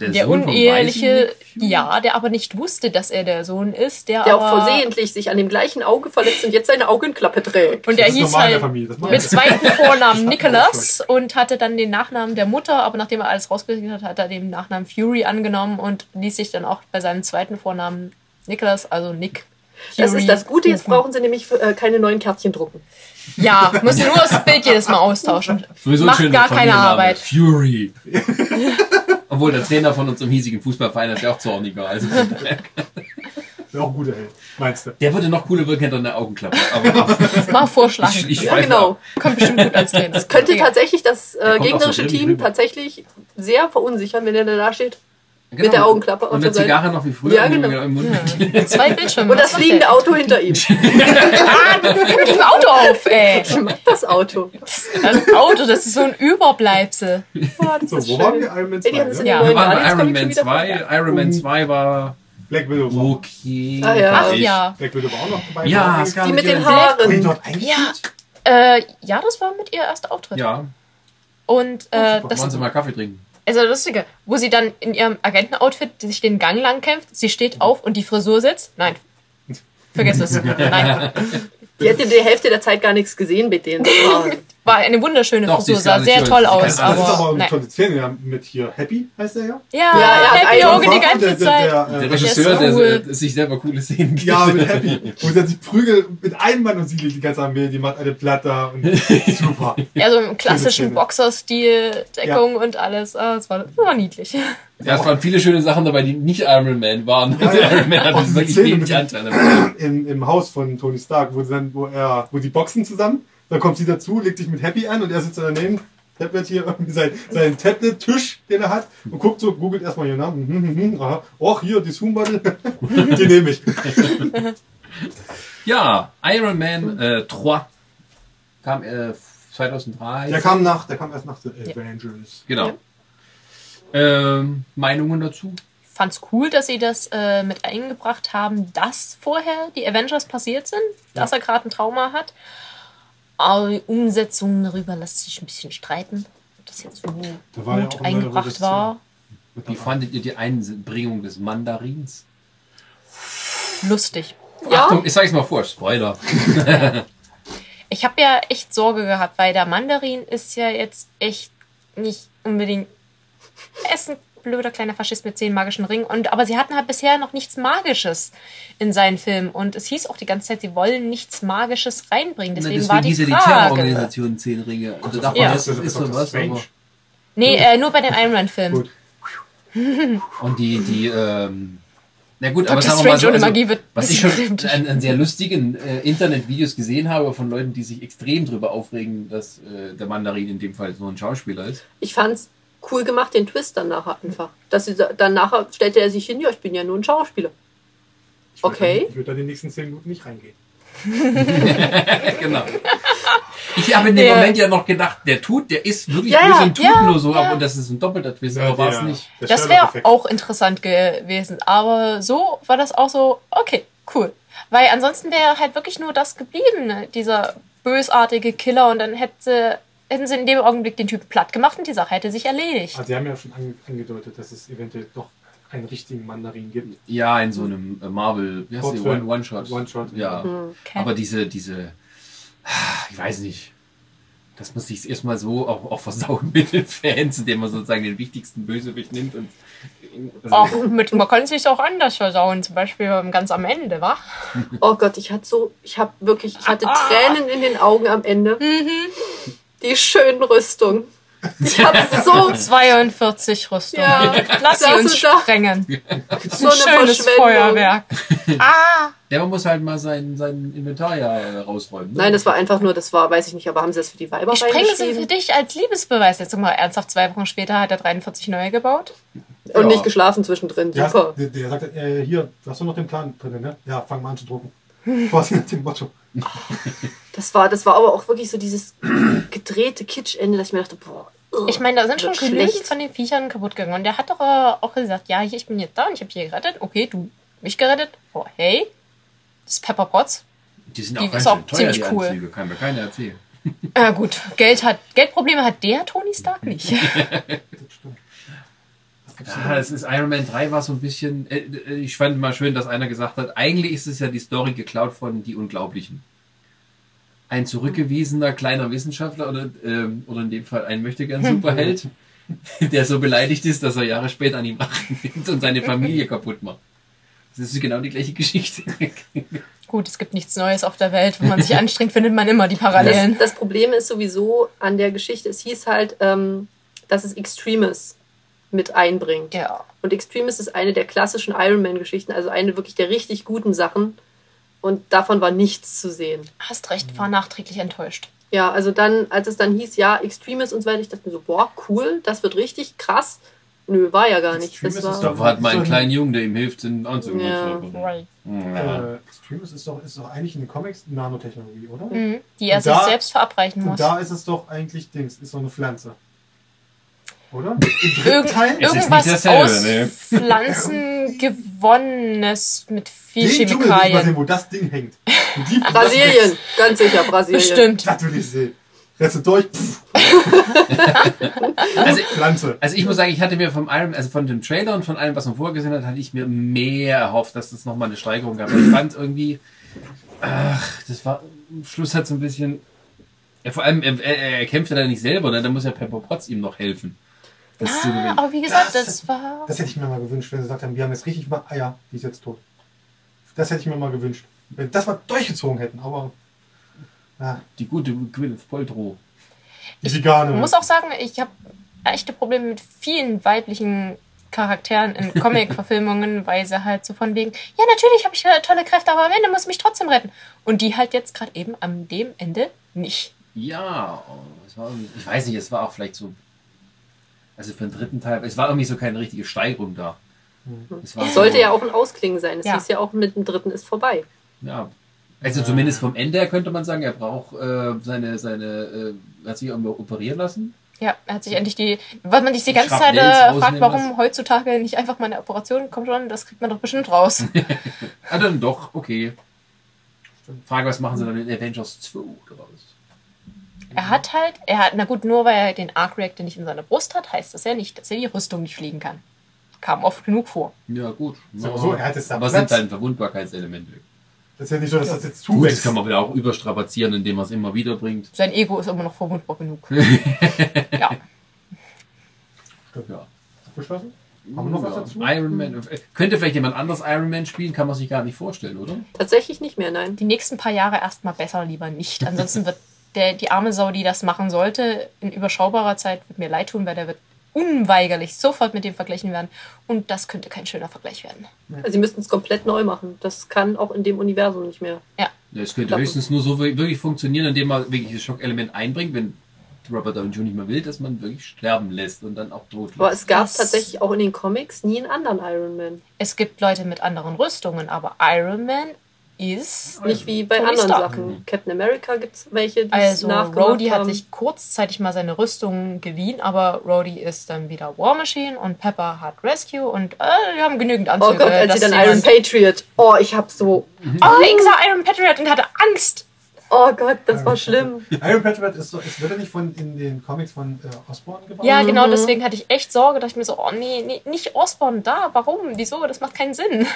Der Sohn vom uneheliche, ja, der aber nicht wusste, dass er der Sohn ist, der, Der aber auch versehentlich sich an dem gleichen Auge verletzt und jetzt seine Augenklappe trägt. und der hieß der halt mit zweiten Vornamen Nicholas und hatte dann den Nachnamen der Mutter, aber nachdem er alles rausgekriegt hat, hat er den Nachnamen Fury angenommen und ließ sich dann auch bei seinem zweiten Vornamen Nicholas, also Nick. Das Fury ist das Gute, jetzt brauchen sie nämlich äh, keine neuen Kärtchen drucken. Ja, müssen nur das Bild jedes Mal austauschen. Sowieso Macht gar keine. Arbeit. Fury. Obwohl der Trainer von unserem hiesigen Fußballverein ist ja auch zorniger. Also Wäre auch ein guter Held, meinst du? der würde noch cooler wirken hinter einer Augenklappe. Aber, aber Mal vorschlagen. ich, ich Ja, genau. Kommt bestimmt gut als Trainer. Könnte Ja. tatsächlich das Der äh, so gegnerische drin Team rüber. tatsächlich sehr verunsichern, wenn er da steht. Genau. Mit der Augenklappe Und der. Zigarre noch wie früher Ja, im- genau. im Mund. Ja. Zwei Bildschirme. Und das fliegende der? Auto hinter ihm. Ah, mit dem Auto auf, ey. Das Auto. Das Auto, das ist so ein Überbleibsel. Oh, das So, ist wo schön. waren wir? Iron Man 2, Ey, die haben das in ja? Ja. Wir waren Iron Man schon wieder 2. verkauft. Iron Man 2 war Black Widow war. okay. Ah, ja. Ach ja. Black Widow war auch noch dabei. Ja, es gab Die mit den Ja. Haaren. Ja. Äh, ja, das war mit ihr erster Auftritt. Ja, Und äh, super. das wollen Sie mal Kaffee trinken? also das Lustige, wo sie dann in ihrem Agentenoutfit sich den Gang lang kämpft, sie steht auf und die Frisur sitzt. Nein. Vergiss es. Nein. Die hätte die Hälfte der Zeit gar nichts gesehen mit denen. War- eine wunderschöne Doch, Frisur, sah sehr toll aus, Das ist aber aber eine nein. tolle Szene ja, mit hier Happy, heißt der ja? Ja, Ja, er hat Happy Auge die ganze der, der, Zeit. Der, Der äh, Regisseur, ist der, cool. der sich selber coole Szenen gibt. ja, mit Happy. Wo sie sich prügelt mit einem Mann und sie liegt die ganze Armee, die macht eine Platte und super. Ja, so im klassischen. Boxerstil, Deckung und alles. Ah, das, war, das war niedlich. Ja, es waren viele schöne Sachen dabei, die nicht Iron Man waren. Ja, ja. Iron Man hatte die wirklich wenig Anteile. Im, Im Haus von Tony Stark, wo, sie dann, wo, er, wo die boxen zusammen. Dann kommt sie dazu, legt sich mit Happy an und er sitzt daneben. Tablet hier, irgendwie sein, sein Tablet-Tisch, den er hat, und guckt so, googelt erstmal ihren Namen. Mhm, mhm, aha. Och, hier, die Zoom-Model. die nehme ich. Ja, Iron Man äh, 3 kam äh, 2003. Der kam nach, der kam erst nach The Avengers. Genau. Ähm, Meinungen dazu? fand's cool, dass sie das äh, mit eingebracht haben, dass vorher die Avengers passiert sind, dass er gerade ein Trauma hat. Aber die Umsetzung darüber lässt sich ein bisschen streiten, ob das jetzt so Da war ja gut eine eingebracht war. Wie fandet ihr die Einbringung des Mandarins? Lustig. Ja, Achtung, ich sag's mal vor, Spoiler. Ich habe ja echt Sorge gehabt, weil der Mandarin ist ja jetzt echt nicht unbedingt. Ist ein blöder kleiner Faschist mit zehn magischen Ringen. Und, aber sie hatten halt bisher noch nichts Magisches in seinen Filmen. Und es hieß auch die ganze Zeit, sie wollen nichts Magisches reinbringen. Deswegen, Deswegen war die hieß ja die Frage. Terrororganisation Zehn Ringe. Und da dachte Ja. man, Das das ist ist so was. Aber nee, äh, nur bei den Iron Man-Filmen. Gut. und die, die, ähm, na gut, Dr. aber sagen wir mal so, also, Magie wird was ich schon an, an sehr lustigen äh, Internetvideos gesehen habe von Leuten, die sich extrem drüber aufregen, dass äh, der Mandarin in dem Fall so ein Schauspieler ist. ich fand's cool gemacht, den Twist dann nachher einfach. Dass sie, dann nachher stellte er sich hin, ja, ich bin ja nur ein Schauspieler. Ich Okay. da- Ich würde da die nächsten zehn Minuten nicht reingehen. genau. Ich habe in dem Der- Moment ja noch gedacht, der tut, der ist wirklich Ja, böse und tut ja, nur so ja. ab und das ist ein doppelter Twist, Ja, aber war es nicht. der Das wäre auch interessant gewesen. Aber so war das auch so, okay, cool. Weil ansonsten wäre halt wirklich nur das geblieben, ne? dieser bösartige Killer. Und dann hätte, hätten sie in dem Augenblick den Typen platt gemacht und die Sache hätte sich erledigt. Also, sie haben ja schon ange angedeutet, dass es eventuell doch einen richtigen Mandarin gibt. Ja, in so einem äh, Marvel, wie heißt die? Kurzfilm. One- One-Shot. One-Shot. Ja. Hm. Okay. Aber diese, diese, ich weiß nicht, das muss sich erstmal so auch, auch versauen mit den Fans, indem man sozusagen den wichtigsten Bösewicht nimmt und. Also, Auch mit, man kann es sich auch anders versauen, zum Beispiel ganz am Ende, wa? Oh Gott, ich hatte so, ich habe wirklich, ich hatte Tränen in den Augen am Ende. Die schönen Rüstungen. Ich habe so, 42 Rüstungen. Ja, Lass sie uns sprengen. so Ein schönes. Feuerwerk. Ah! ja, man muss halt mal sein, sein Inventar ja äh, rausräumen. Ne? Nein, das war einfach nur, das war, weiß ich nicht, aber haben sie das für die Weiber Ich sprenge sie für dich als Liebesbeweis. Jetzt guck mal, ernsthaft, zwei Wochen später hat er 43 neue gebaut. Und Ja. nicht geschlafen zwischendrin. Der, Super. der, der sagt, äh, hier, du hast doch noch den Plan drin, ne? Ja, fang mal an zu drucken. Quasi nach dem Motto. Das war, das war aber auch wirklich so dieses gedrehte Kitschende, dass ich mir dachte, boah. Ich meine, da sind schon genügend schlecht. von den Viechern kaputt gegangen. Und der hat doch äh, auch gesagt, ja, hier, ich bin jetzt da und ich habe hier gerettet. Okay, du mich gerettet. Oh, hey. Das ist Pepper Potts. die sind die auch ganz ist auch schön teuer, ziemlich die cool. Anzüge, kann mir keiner erzählen. Ah, gut. Geld hat, Geldprobleme hat der Tony Stark nicht. Das stimmt. Ja, es ist Iron Man 3 war so ein bisschen. Äh, äh, ich fand mal schön, dass einer gesagt hat, eigentlich ist es ja die Story geklaut von Die Unglaublichen. Ein zurückgewiesener kleiner Wissenschaftler oder, ähm, oder in dem Fall ein möchtegern Superheld, der so beleidigt ist, dass er Jahre später an ihm Rachen nimmt und seine Familie kaputt macht. Das ist genau die gleiche Geschichte. gut, es gibt nichts Neues auf der Welt. Wenn man sich anstrengt, findet man immer die Das, Parallelen. das Problem ist sowieso an der Geschichte, es hieß halt, ähm, dass es Extremis mit einbringt. Ja. Und Extremis ist eine der klassischen Iron Man-Geschichten, also eine wirklich der richtig guten Sachen. Und davon war nichts zu sehen. Hast recht, war nachträglich enttäuscht. Ja, also dann, als es dann hieß, ja, Extremis und so weiter, ich dachte mir so, boah, cool, das wird richtig krass. Nö, war ja gar nicht. Extremis Das ist war, Da hat mal einen So ein- kleinen Jungen, der ihm hilft, den Anzug Ja. zu Right. ja. Äh, Extremis ist doch, ist doch eigentlich in den Comics Nanotechnologie, oder? Mhm. Die er Und sich da- selbst verabreichen Und muss. da ist es doch eigentlich Dings, ist so eine Pflanze. Oder? Im Irg dritten Teil? Irgendwas nicht dasselbe, aus ne? Pflanzen gewonnenes mit viel Den Dschungel Chemikalien. wo das Ding hängt. Die- Brasilien, ganz sicher, Brasilien. Bestimmt. Das will ich sehen. Rest du durch. Also, Pflanze. Also ich muss sagen, ich hatte mir vom Iron, also von dem Trailer und von allem, was man vorher gesehen hat, hatte ich mir mehr erhofft, dass das nochmal eine Steigerung gab. Ich fand irgendwie, ach, das war, am Schluss hat so ein bisschen, ja, vor allem, er, er, er kämpft ja da nicht selber, ne? da muss ja Pepper Potts ihm noch helfen. Das Ah, aber wie gesagt, Das- das war. Das hätte ich mir mal gewünscht, wenn sie gesagt haben, wir haben jetzt richtig mal Eier, die ist jetzt tot. Das hätte ich mir mal gewünscht. Wenn das mal durchgezogen hätten, aber. Ja, Die gute Gwyneth Paltrow. die Vegane. Ich muss auch sagen, ich habe echte Probleme mit vielen weiblichen Charakteren in Comic-Verfilmungen, weil sie halt so von wegen, ja, natürlich habe ich äh, tolle Kräfte, aber am Ende muss ich mich trotzdem retten. Und die halt jetzt gerade eben am dem Ende nicht. Ja, oh, es war ich weiß nicht, es war auch vielleicht so, also für den dritten Teil, es war irgendwie so keine richtige Steigerung da. Es war Es so- sollte ja auch ein Ausklingen sein. Es Ja. hieß ja auch, mit dem dritten ist vorbei. Ja, Also zumindest vom Ende her könnte man sagen, er braucht äh, seine, seine, äh, hat sich irgendwo operieren lassen. Ja, er hat sich endlich die, weil man sich die Die ganze Zeit äh, fragt, warum heutzutage nicht einfach mal eine Operation kommt schon, das kriegt man doch bestimmt raus. Ah, dann doch, okay. Frage, was machen sie dann in Avengers 2 draus? Er hat halt, er hat, na gut, nur weil er den Arc Reactor nicht in seiner Brust hat, heißt das ja nicht, dass er die Rüstung nicht fliegen kann. Kam oft genug vor. Ja, gut. Mal so, er hat da Aber sind dann Verwundbarkeitselemente. Das ist ja nicht so, dass das jetzt Gut, das zuwächst. kann man wieder auch überstrapazieren, indem man es immer wieder bringt. Sein Ego ist immer noch verwundbar genug. ja. Ja. Abgeschlossen? Haben wir noch was dazu? Iron Man. äh, Könnte vielleicht jemand anders Iron Man spielen, kann man sich gar nicht vorstellen, oder? Tatsächlich nicht mehr, nein. Die nächsten paar Jahre erstmal besser lieber nicht. Ansonsten wird der, die arme Sau, die das machen sollte, in überschaubarer Zeit, wird mir leid tun, weil der wird unweigerlich sofort mit dem vergleichen werden. Und das könnte kein schöner Vergleich werden. Also sie müssten es komplett neu machen. Das kann auch in dem Universum nicht mehr. Ja, es könnte Klappen. höchstens nur so wirklich funktionieren, indem man wirklich das Schockelement einbringt, wenn Robert Downey Jr. nicht mehr will, dass man wirklich sterben lässt und dann auch tot Aber lässt. es gab Das- tatsächlich auch in den Comics nie einen anderen Iron Man. Es gibt Leute mit anderen Rüstungen, aber Iron Man ist. Nicht wie bei Tony anderen Stark. Sachen. Captain America gibt es welche, die Also Rhodey hat sich kurzzeitig mal seine Rüstung geliehen, aber Rhodey ist dann wieder War Machine und Pepper hat Rescue und äh, wir haben genügend Oh Anzüge. Gott, als sie dann Iron Patriot. Oh, ich hab so. Oh, ich sah Iron Patriot und hatte Angst. Oh Gott, das war schlimm. Iron Patriot ist so, ist, wird er nicht von, in den Comics von äh, Osborn gebaut? Ja, genau, deswegen hatte ich echt Sorge, dachte ich mir so, oh nee, nee nicht Osborn da, warum, wieso, das macht keinen Sinn.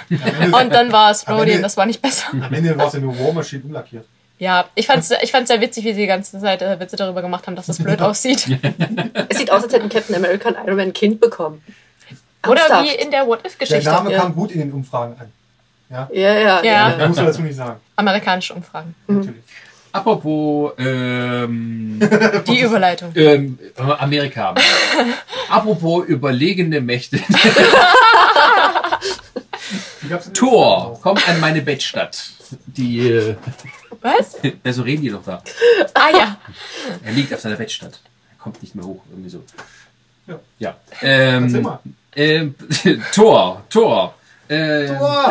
Und dann war es und das war nicht besser. Am Ende war es ja nur War Machine umlackiert. Ja, ich fand's, ich fand's sehr witzig, wie sie die ganze Zeit äh, Witze darüber gemacht haben, dass das blöd aussieht. Es sieht aus, als hätten Captain America und Iron Man ein Kind bekommen. Oder Ernsthaft? wie in der Der What-If-Geschichte. Name ja. kam gut in den Umfragen an. Ja, Ja, ja. Ja. da muss man dazu nicht sagen. Amerikanische Umfragen. Natürlich. Apropos ähm, Die Überleitung. ähm, Amerika. Apropos überlegene Mächte. Tor, komm an meine Bettstadt. Die, äh, Was? ja, so reden die doch da. Ah ja. Er liegt auf seiner Bettstatt. Er kommt nicht mehr hoch, irgendwie so. Ja. Ja. Ähm, ähm, Tor, Tor. Äh, Tor!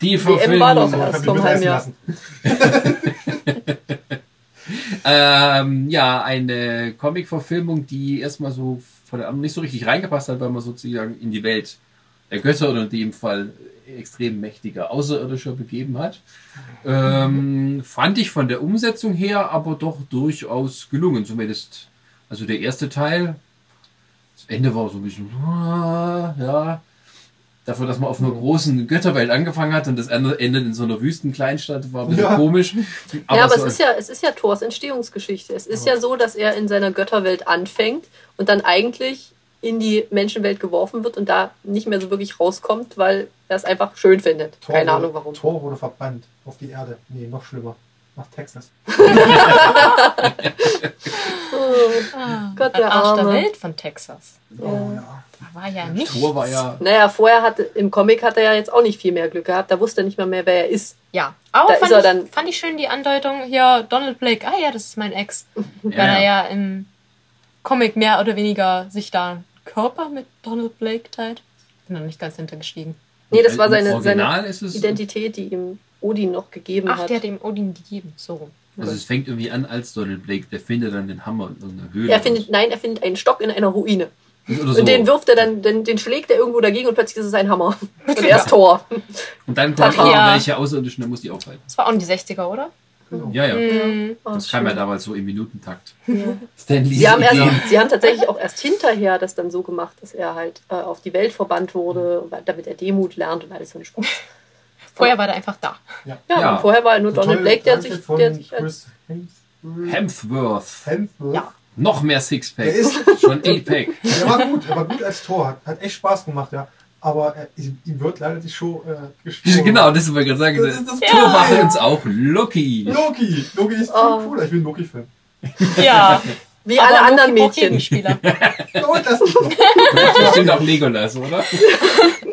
Die WM war doch Verfilmung. erst. Vom mit halben essen Jahr. lassen. Ähm, ja, eine Comic-Verfilmung, die erstmal so von der anderen nicht so richtig reingepasst hat, weil man sozusagen in die Welt der Götter oder in dem Fall extrem mächtiger Außerirdischer begeben hat. Ähm, fand ich von der Umsetzung her aber doch durchaus gelungen, zumindest. Also der erste Teil, das Ende war so ein bisschen, ja, dafür, dass man auf einer großen Götterwelt angefangen hat und das Ende in so einer Wüstenkleinstadt, war ein bisschen Ja. komisch. ja, aber so es ist ja, es ist ja Thors Entstehungsgeschichte. Es ist ja so, dass er in seiner Götterwelt anfängt und dann eigentlich in die Menschenwelt geworfen wird und da nicht mehr so wirklich rauskommt, weil er es einfach schön findet. Tor Keine wurde- Ahnung warum. Tor wurde verbannt auf die Erde. Nee, noch schlimmer. Nach Texas. Gott, Ein der Arsch der. Welt von Texas. Oh ja. War ja nicht. Tor war ja Naja, vorher hatte, im Comic hat er ja jetzt auch nicht viel mehr Glück gehabt. Da wusste er nicht mal mehr, wer er ist. Ja, aber Da fand, ist er ich, dann- fand ich schön die Andeutung hier, Donald Blake, ah ja, das ist mein Ex. Weil er ja im Comic mehr oder weniger sich da einen Körper mit Donald Blake teilt. Bin noch nicht ganz hintergestiegen. Nee, das war seine, seine Identität, die ihm Odin noch gegeben Ach, hat. der hat ihm Odin gegeben. So rum. Also es fängt irgendwie an als Donald Blake, der findet dann den Hammer in irgendeiner Höhle. Er findet, nein, er findet einen Stock in einer Ruine. so. Und den wirft er dann, den, den schlägt er irgendwo dagegen und plötzlich ist es ein Hammer. Und er ist Tor. Und dann kommt irgendwelche Außerirdischen, der muss die aufhalten. Das war auch in die 60er, oder? Genau. Ja, ja. Mhm. Oh, Das kam ja schön. damals so im Minutentakt. Ja. Stanley. Sie haben, erst, sie haben tatsächlich auch erst hinterher das dann so gemacht, dass er halt äh, auf die Welt verbannt wurde, damit er Demut lernt und alles so ein Spaß. Vorher war der einfach da. Ja, Ja. und vorher war er nur Donald Blake, der hat sich, der sich als, Chris Hemsworth. Hemsworth. Ja. Noch mehr Sixpack. Der ist- Schon 8-Pack. Der war gut, er war gut als Tor, hat, hat echt Spaß gemacht, ja. Aber äh, ihm wird leider die Show äh, gestohlen. genau, das wollte ich gerade sagen. Das das Tor Ja. macht uns auch Loki. Loki! Loki ist viel Oh. cooler, ich will einen Loki-Film. Ja. wie alle Aber anderen Loki braucht Mädchen. Oh, das ist Bestimmt auch Legolas, oder?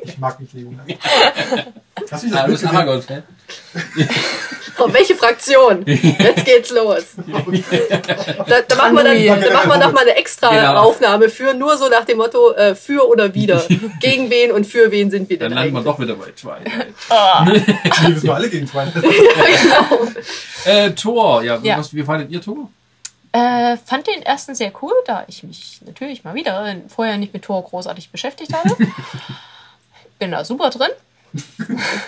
Ich mag nicht Legolas. Hast du Ah, du das bist ein? Aragorn-Fan. Oh, welche Fraktion? Jetzt geht's los. Da, da machen wir dann, da machen wir noch mal eine extra Genau. Aufnahme für, nur so nach dem Motto, äh, für oder wieder. Gegen wen und für wen sind wir Dann denn landen wir eigentlich? doch wieder bei Twilight. Müssen wir alle gegen zwei. genau. äh, Tor, ja, Ja. Was, wie fandet ihr Tor? Äh, fand den ersten sehr cool, da ich mich natürlich mal wieder vorher nicht mit Tor großartig beschäftigt habe. Bin da super drin.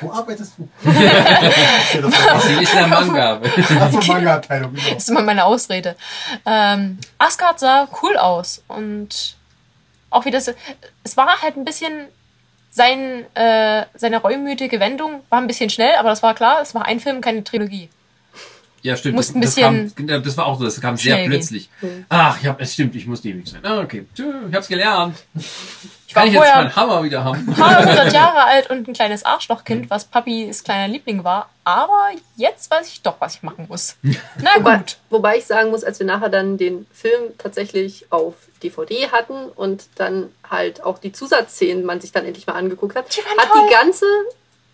Wo arbeitest du? Sie ist der Manga. Achso, Manga-Abteilung. Genau. Das ist immer meine Ausrede. Ähm, Asgard sah cool aus und auch wie das. Es war halt ein bisschen. Sein, äh, seine reumütige Wendung war ein bisschen schnell, aber das war klar, es war ein Film, keine Trilogie. Ja, stimmt. Musst ein das, bisschen das, kam, das war auch so, das kam sehr plötzlich. gehen. Ach, ich hab, es stimmt, ich muss ewig sein. Ah, okay. Ich hab's gelernt. Ich war Kann ich jetzt vorher meinen Hammer wieder haben? ein paar hundert Jahre alt und ein kleines Arschlochkind, was Papis kleiner Liebling war. Aber jetzt weiß ich doch, was ich machen muss. Na Wobei, gut. wobei ich sagen muss, als wir nachher dann den Film tatsächlich auf DVD hatten und dann halt auch die Zusatzszenen man sich dann endlich mal angeguckt hat, Die hat toll. die ganze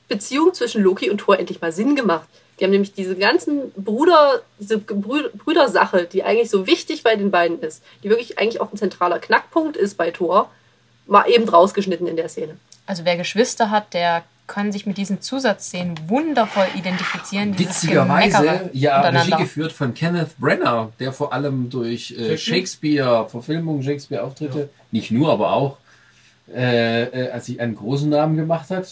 Beziehung zwischen Loki und Thor endlich mal Sinn gemacht. Die haben nämlich diese ganzen Bruder, diese Brü- Brüdersache, die eigentlich so wichtig bei den beiden ist, die wirklich eigentlich auch ein zentraler Knackpunkt ist bei Thor, mal eben rausgeschnitten in der Szene. Also wer Geschwister hat, der kann sich mit diesen Zusatzszenen wundervoll identifizieren. Witzigerweise, ja, Regie geführt von Kenneth Branagh, der vor allem durch äh, Shakespeare, Verfilmungen, Shakespeare-Auftritte, nicht nur, aber auch, äh, äh, als sich einen großen Namen gemacht hat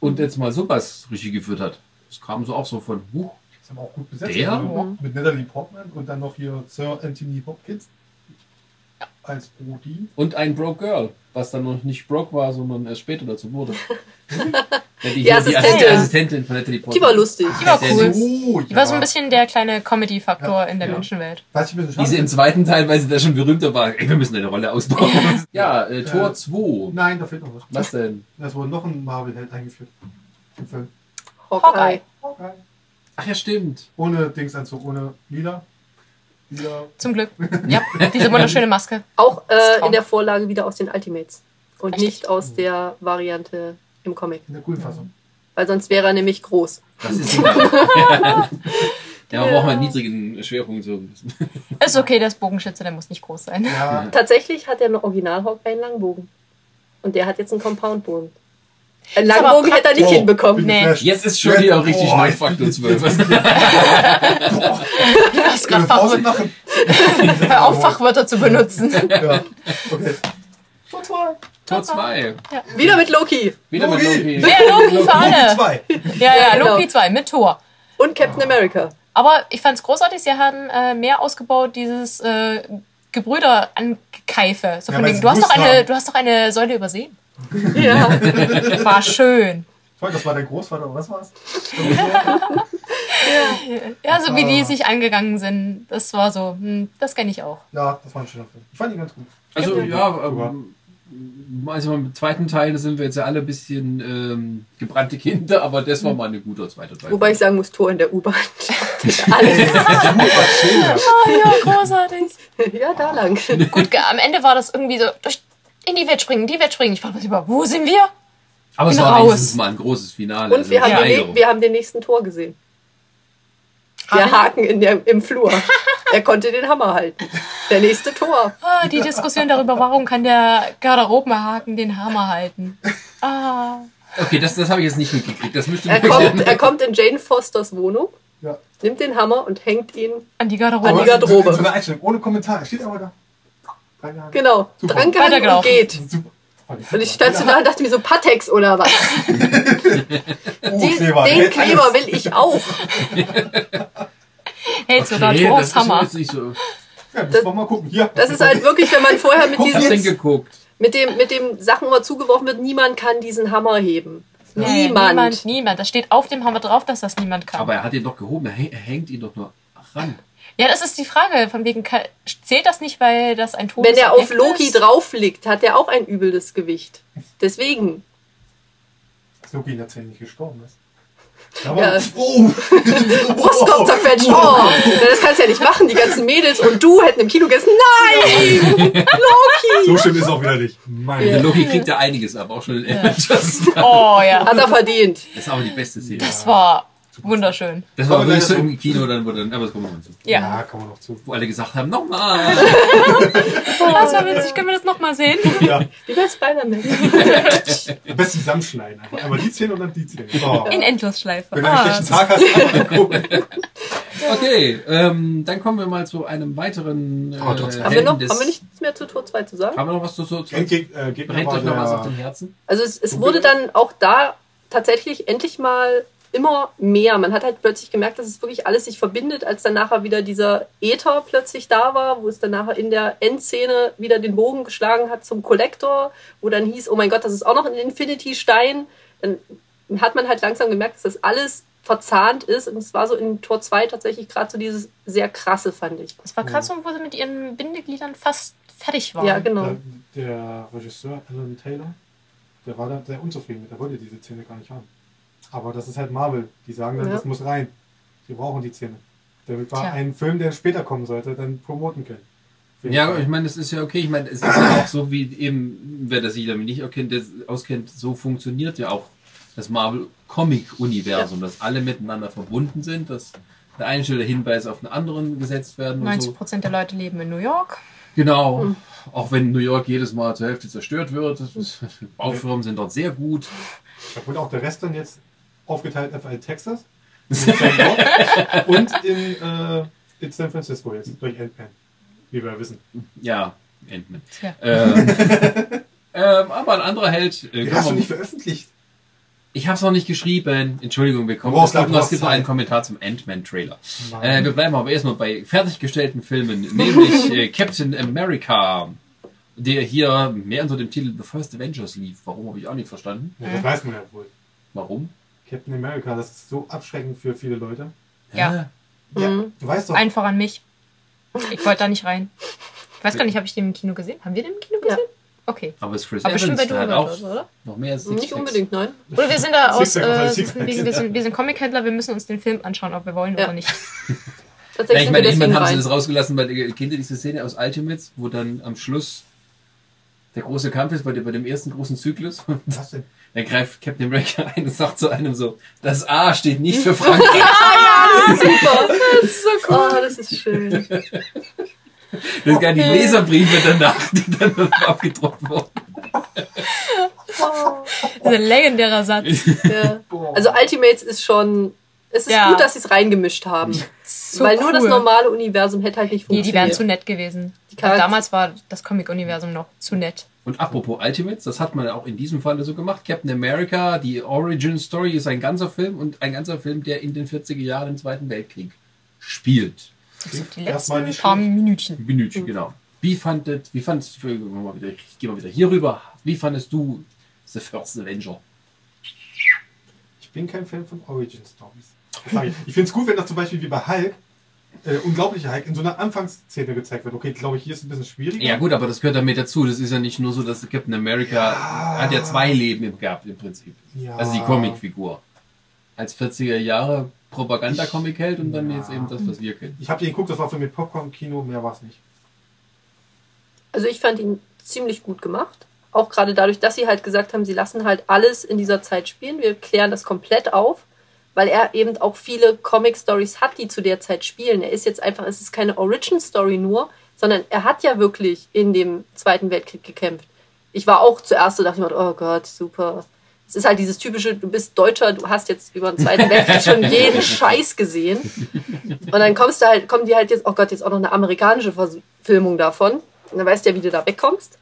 und jetzt mal sowas Regie geführt hat. Das kam so auch so von, Das haben wir auch gut besetzt. Der? Also Mit Natalie Portman und dann noch hier Sir Anthony Hopkins als Brody. Und ein Broke Girl, was dann noch nicht Broke war, sondern erst später dazu wurde. ja, die, Die Assistentin. die Assistentin von Natalie Portman. Die war lustig. Die war cool. Oh, Die war so ein bisschen der kleine Comedy-Faktor Ja, in der ja. Menschenwelt. Was ich ein bisschen Die sie schade im zweiten Teil, weil sie da schon berühmter war. Ey, wir müssen eine Rolle ausbauen. ja, äh, Tor Äh, 2. Nein, da fehlt noch was. Was denn? Es wurde noch ein Marvel-Held eingeführt. Im Film. Hawkeye. Okay. Ach ja, stimmt. Ohne Dingsanzug, ohne Lila. Lila. Zum Glück. Ja, diese wunderschöne Maske. Auch äh, in der Vorlage wieder aus den Ultimates. Und Echt? nicht aus der Variante im Comic. In der coolen Fassung. Weil sonst wäre er nämlich groß. Das ist genau. ja, man braucht mal einen niedrigen Schwerpunkt so. ein bisschen. Ist okay, der ist Bogenschütze, der muss nicht groß sein. Ja, Tatsächlich hat er einen Original-Hawk einen Langbogen. Und der hat jetzt einen Compound-Bogen. Langbogen hätte er nicht Oh, hinbekommen. Nee. Jetzt ist schon wieder auch richtig Boah, neu ich Faktor bin- 12. Was- Du hast gerade Fachwörter, machen? hör auf, Fachwörter zu benutzen. Ja. Okay. Tor 2. Wieder mit Loki. Wieder mit Loki. Loki. Ja, Loki für alle. Zwei. Ja, ja, genau. Loki 2 mit Thor. Und Captain America. Aber ich fand's großartig, sie haben äh, mehr ausgebaut, dieses äh, Gebrüder angekeife. So Ja, du hast, doch gewusst eine, haben. du hast doch eine Säule übersehen. Ja. War schön. Toll, das war dein Großvater, oder was war's? Ja, so wie die sich angegangen sind, das war so, hm, das kenne ich auch. Ja, das war ein schöner Film. Ich fand ihn ganz gut. Also Ja. ja, ähm, also im zweiten Teil sind wir jetzt ja alle ein bisschen ähm, gebrannte Kinder, aber das war mal ein guter zweiter Teil. Wobei ich sagen muss, Tor in der U-Bahn. Alles. das ist super schön. ja. Ja, großartig. ja, da lang. Gut, am Ende war das irgendwie so, durch, in die Welt springen, die Welt springen. Ich war mir über, wo sind wir? aber es war raus. wenigstens mal ein großes Finale. Und wir haben, den, wir haben den nächsten Tor gesehen. Hab Der? Haken in der, im Flur. er konnte den Hammer halten. Der nächste Tor. Ah, die Diskussion darüber, warum kann der Garderobenhaken den Hammer halten. Ah. Okay, das, das habe ich jetzt nicht mitgekriegt. Das müsste Er kommt, er kommt in Jane Fosters Wohnung, Ja. nimmt den Hammer und hängt ihn. An die An Garderobe. die Garderobe. Ohne Kommentar. Er steht aber da. Genau, Super. dran gehalten und geht. Super. Und ich stand so da und dachte mir so, Patex oder was? Oh, Den, Kleber, den Kleber will ich auch. Hält sogar okay, Thors das ist Hammer. jetzt nicht so. Ja, wir mal gucken. Hier. Das ist halt wirklich, wenn man vorher mit diesen mit dem, mit dem Sachen immer zugeworfen wird, niemand kann diesen Hammer heben. Nee, niemand. niemand. Niemand. Da steht auf dem Hammer drauf, dass das niemand kann. Aber er hat ihn doch gehoben. Er er hängt ihn doch nur ran. Ja, das ist die Frage. Von wegen, zählt das nicht, weil das ein totes Wenn er auf Loki ist? drauf liegt, hat er auch ein übles Gewicht. Deswegen. Dass Loki Szene nicht gestorben ist. Aber, Ja. oh, Brustkorb zerquetscht. Oh, na, das kannst du ja nicht machen. Die ganzen Mädels und du hätten im Kino gegessen. Nein! so schlimm ist auch wieder nicht. Mein Der Loki kriegt ja einiges ab, auch schon in Avengers. Oh ja. Hat er verdient. Das ist aber die beste Szene. Das war Wunderschön. Das war wirklich so leider im Kino, dann wurde dann, aber das kommen wir noch zu. Ja. kann man noch zu. Wo alle gesagt haben, nochmal. Das war witzig. Können wir das nochmal sehen? Ja, Wie bei Spider-Man. am besten zusammenschneiden. Einfach einmal die Zähne und dann die Zähne. So. In Endlosschleife. Wenn du einen Ah, schlechten Tag hast. Okay, ähm, dann kommen wir mal zu einem weiteren. Äh, Oh, haben, wir noch, haben wir nichts mehr zu Tor 2 zu sagen? Haben wir noch was zu so? zu- Endgeg äh, Gegner Brennt euch noch was auf dem Herzen? Also es, es So wurde dann auch da tatsächlich endlich mal immer mehr. Man hat halt plötzlich gemerkt, dass es wirklich alles sich verbindet, als dann nachher wieder dieser Äther plötzlich da war, wo es dann nachher in der Endszene wieder den Bogen geschlagen hat zum Kollektor, wo dann hieß, oh mein Gott, das ist auch noch ein Infinity-Stein. Dann hat man halt langsam gemerkt, dass das alles verzahnt ist. Und es war so in Tor 2 tatsächlich gerade so dieses sehr krasse, fand ich. Das war krass, wo sie mit ihren Bindegliedern fast fertig waren. Ja, genau. äh, der Regisseur Alan Taylor, der war da sehr unzufrieden mit. Der wollte diese Szene gar nicht haben. Aber das ist halt Marvel. Die sagen dann, Ja. das muss rein. Wir brauchen die Szene. Damit wir Tja. einen Film, der später kommen sollte, dann promoten können. Ja, ich meine, das ist ja okay. Ich meine, es ist ja auch so, wie eben, wer das sich damit nicht erkennt, der auskennt, so funktioniert ja auch das Marvel-Comic-Universum, dass alle miteinander verbunden sind, dass der eine Stelle Hinweise auf den anderen gesetzt werden und 90 so. Prozent der Leute leben in New York. Genau. Hm. Auch wenn New York jedes Mal zur Hälfte zerstört wird. Ist, Baufirmen sind dort sehr gut. Da wurde auch der Rest dann jetzt aufgeteilt einfach in Texas und in, äh, in San Francisco jetzt durch Ant-Man. Wie wir wissen. Ja, Ant-Man. Tja. Ähm, ähm, aber ein anderer Held. Äh, hast du nicht veröffentlicht. ich habe es noch nicht geschrieben. Entschuldigung, wir kommen. Gibt, noch, es gibt noch einen Kommentar zum Ant-Man-Trailer. Äh, wir bleiben aber erstmal bei fertiggestellten Filmen, nämlich äh, Captain America, der hier mehr unter dem Titel The First Avengers lief. Warum habe ich auch nicht verstanden? ja, das weiß man ja wohl. Warum? Captain America, das ist so abschreckend für viele Leute. Ja. Ja, Mhm. du weißt doch. Allen voran mich. Ich wollte da nicht rein. Ich weiß gar nicht, habe ich den im Kino gesehen? Haben wir den im Kino Ja. gesehen? Okay. Aber es ist Chris Aber bestimmt bei Evans, du auch oder? noch mehr als Nicht unbedingt, nein. Oder wir sind da aus, äh, wir, wir, sind, wir sind Comic-Händler, wir müssen uns den Film anschauen, ob wir wollen Ja. oder nicht. Ja, Tatsächlich ich sind meine, wir irgendwann haben sie das rausgelassen, weil ihr kennt ihr diese Szene aus Ultimates, wo dann am Schluss der große Kampf ist bei, dem- bei dem ersten großen Zyklus. Was denn? Dann greift Captain America ein und sagt zu einem so, das A steht nicht für Frankreich. Super. Das ist so cool. Oh, das ist schön. Das sind gar die Leserbriefe danach, die dann abgedruckt wurden. Das ist ein legendärer Satz. Ja. Also Ultimates ist schon. Es ist Ja. gut, dass sie es reingemischt haben. So weil nur das cool. normale Universum hätte halt nicht Nee, funktioniert. die wären zu nett gewesen. Damals war das Comic-Universum noch zu nett. Und apropos Ultimates, das hat man ja auch in diesem Falle so gemacht. Captain America, die Origin Story ist ein ganzer Film und ein ganzer Film, der in den 40er Jahren im Zweiten Weltkrieg spielt. Auf die letzten paar. Minütchen. Minütchen, genau. Wie fandet, wie fandest du, gehen wir mal wieder, ich gehe mal wieder hier rüber. Wie fandest du The First Avenger? Ich bin kein Fan von Origin Stories. Ich, ich finde es gut, wenn das zum Beispiel wie bei Hulk, äh, unglaubliche Hulk, in so einer Anfangsszene gezeigt wird. Okay, glaube ich, hier ist es ein bisschen schwieriger. Ja gut, aber das gehört damit dazu. Das ist ja nicht nur so, dass Captain America Ja. hat ja zwei Leben gehabt im Prinzip. Ja. Also die Comicfigur. Als 40er Jahre Propaganda-Comic hält und dann Ja. jetzt eben das, was wir kennen. Ich habe den geguckt, das war für mich Popcorn-Kino, mehr war es nicht. Also ich fand ihn ziemlich gut gemacht. Auch gerade dadurch, dass sie halt gesagt haben, sie lassen halt alles in dieser Zeit spielen. Wir klären das komplett auf, weil er eben auch viele Comic-Stories hat, die zu der Zeit spielen. Er ist jetzt einfach, es ist keine Origin-Story nur, sondern er hat ja wirklich in dem Zweiten Weltkrieg gekämpft. Ich war auch zuerst so, dachte ich mir, oh Gott, super. Es ist halt dieses typische, du bist Deutscher, du hast jetzt über den Zweiten Weltkrieg schon jeden Scheiß gesehen. Und dann kommst du halt, kommen die halt jetzt, oh Gott, jetzt auch noch eine amerikanische Verfilmung davon. Und dann weißt du ja, wie du da wegkommst.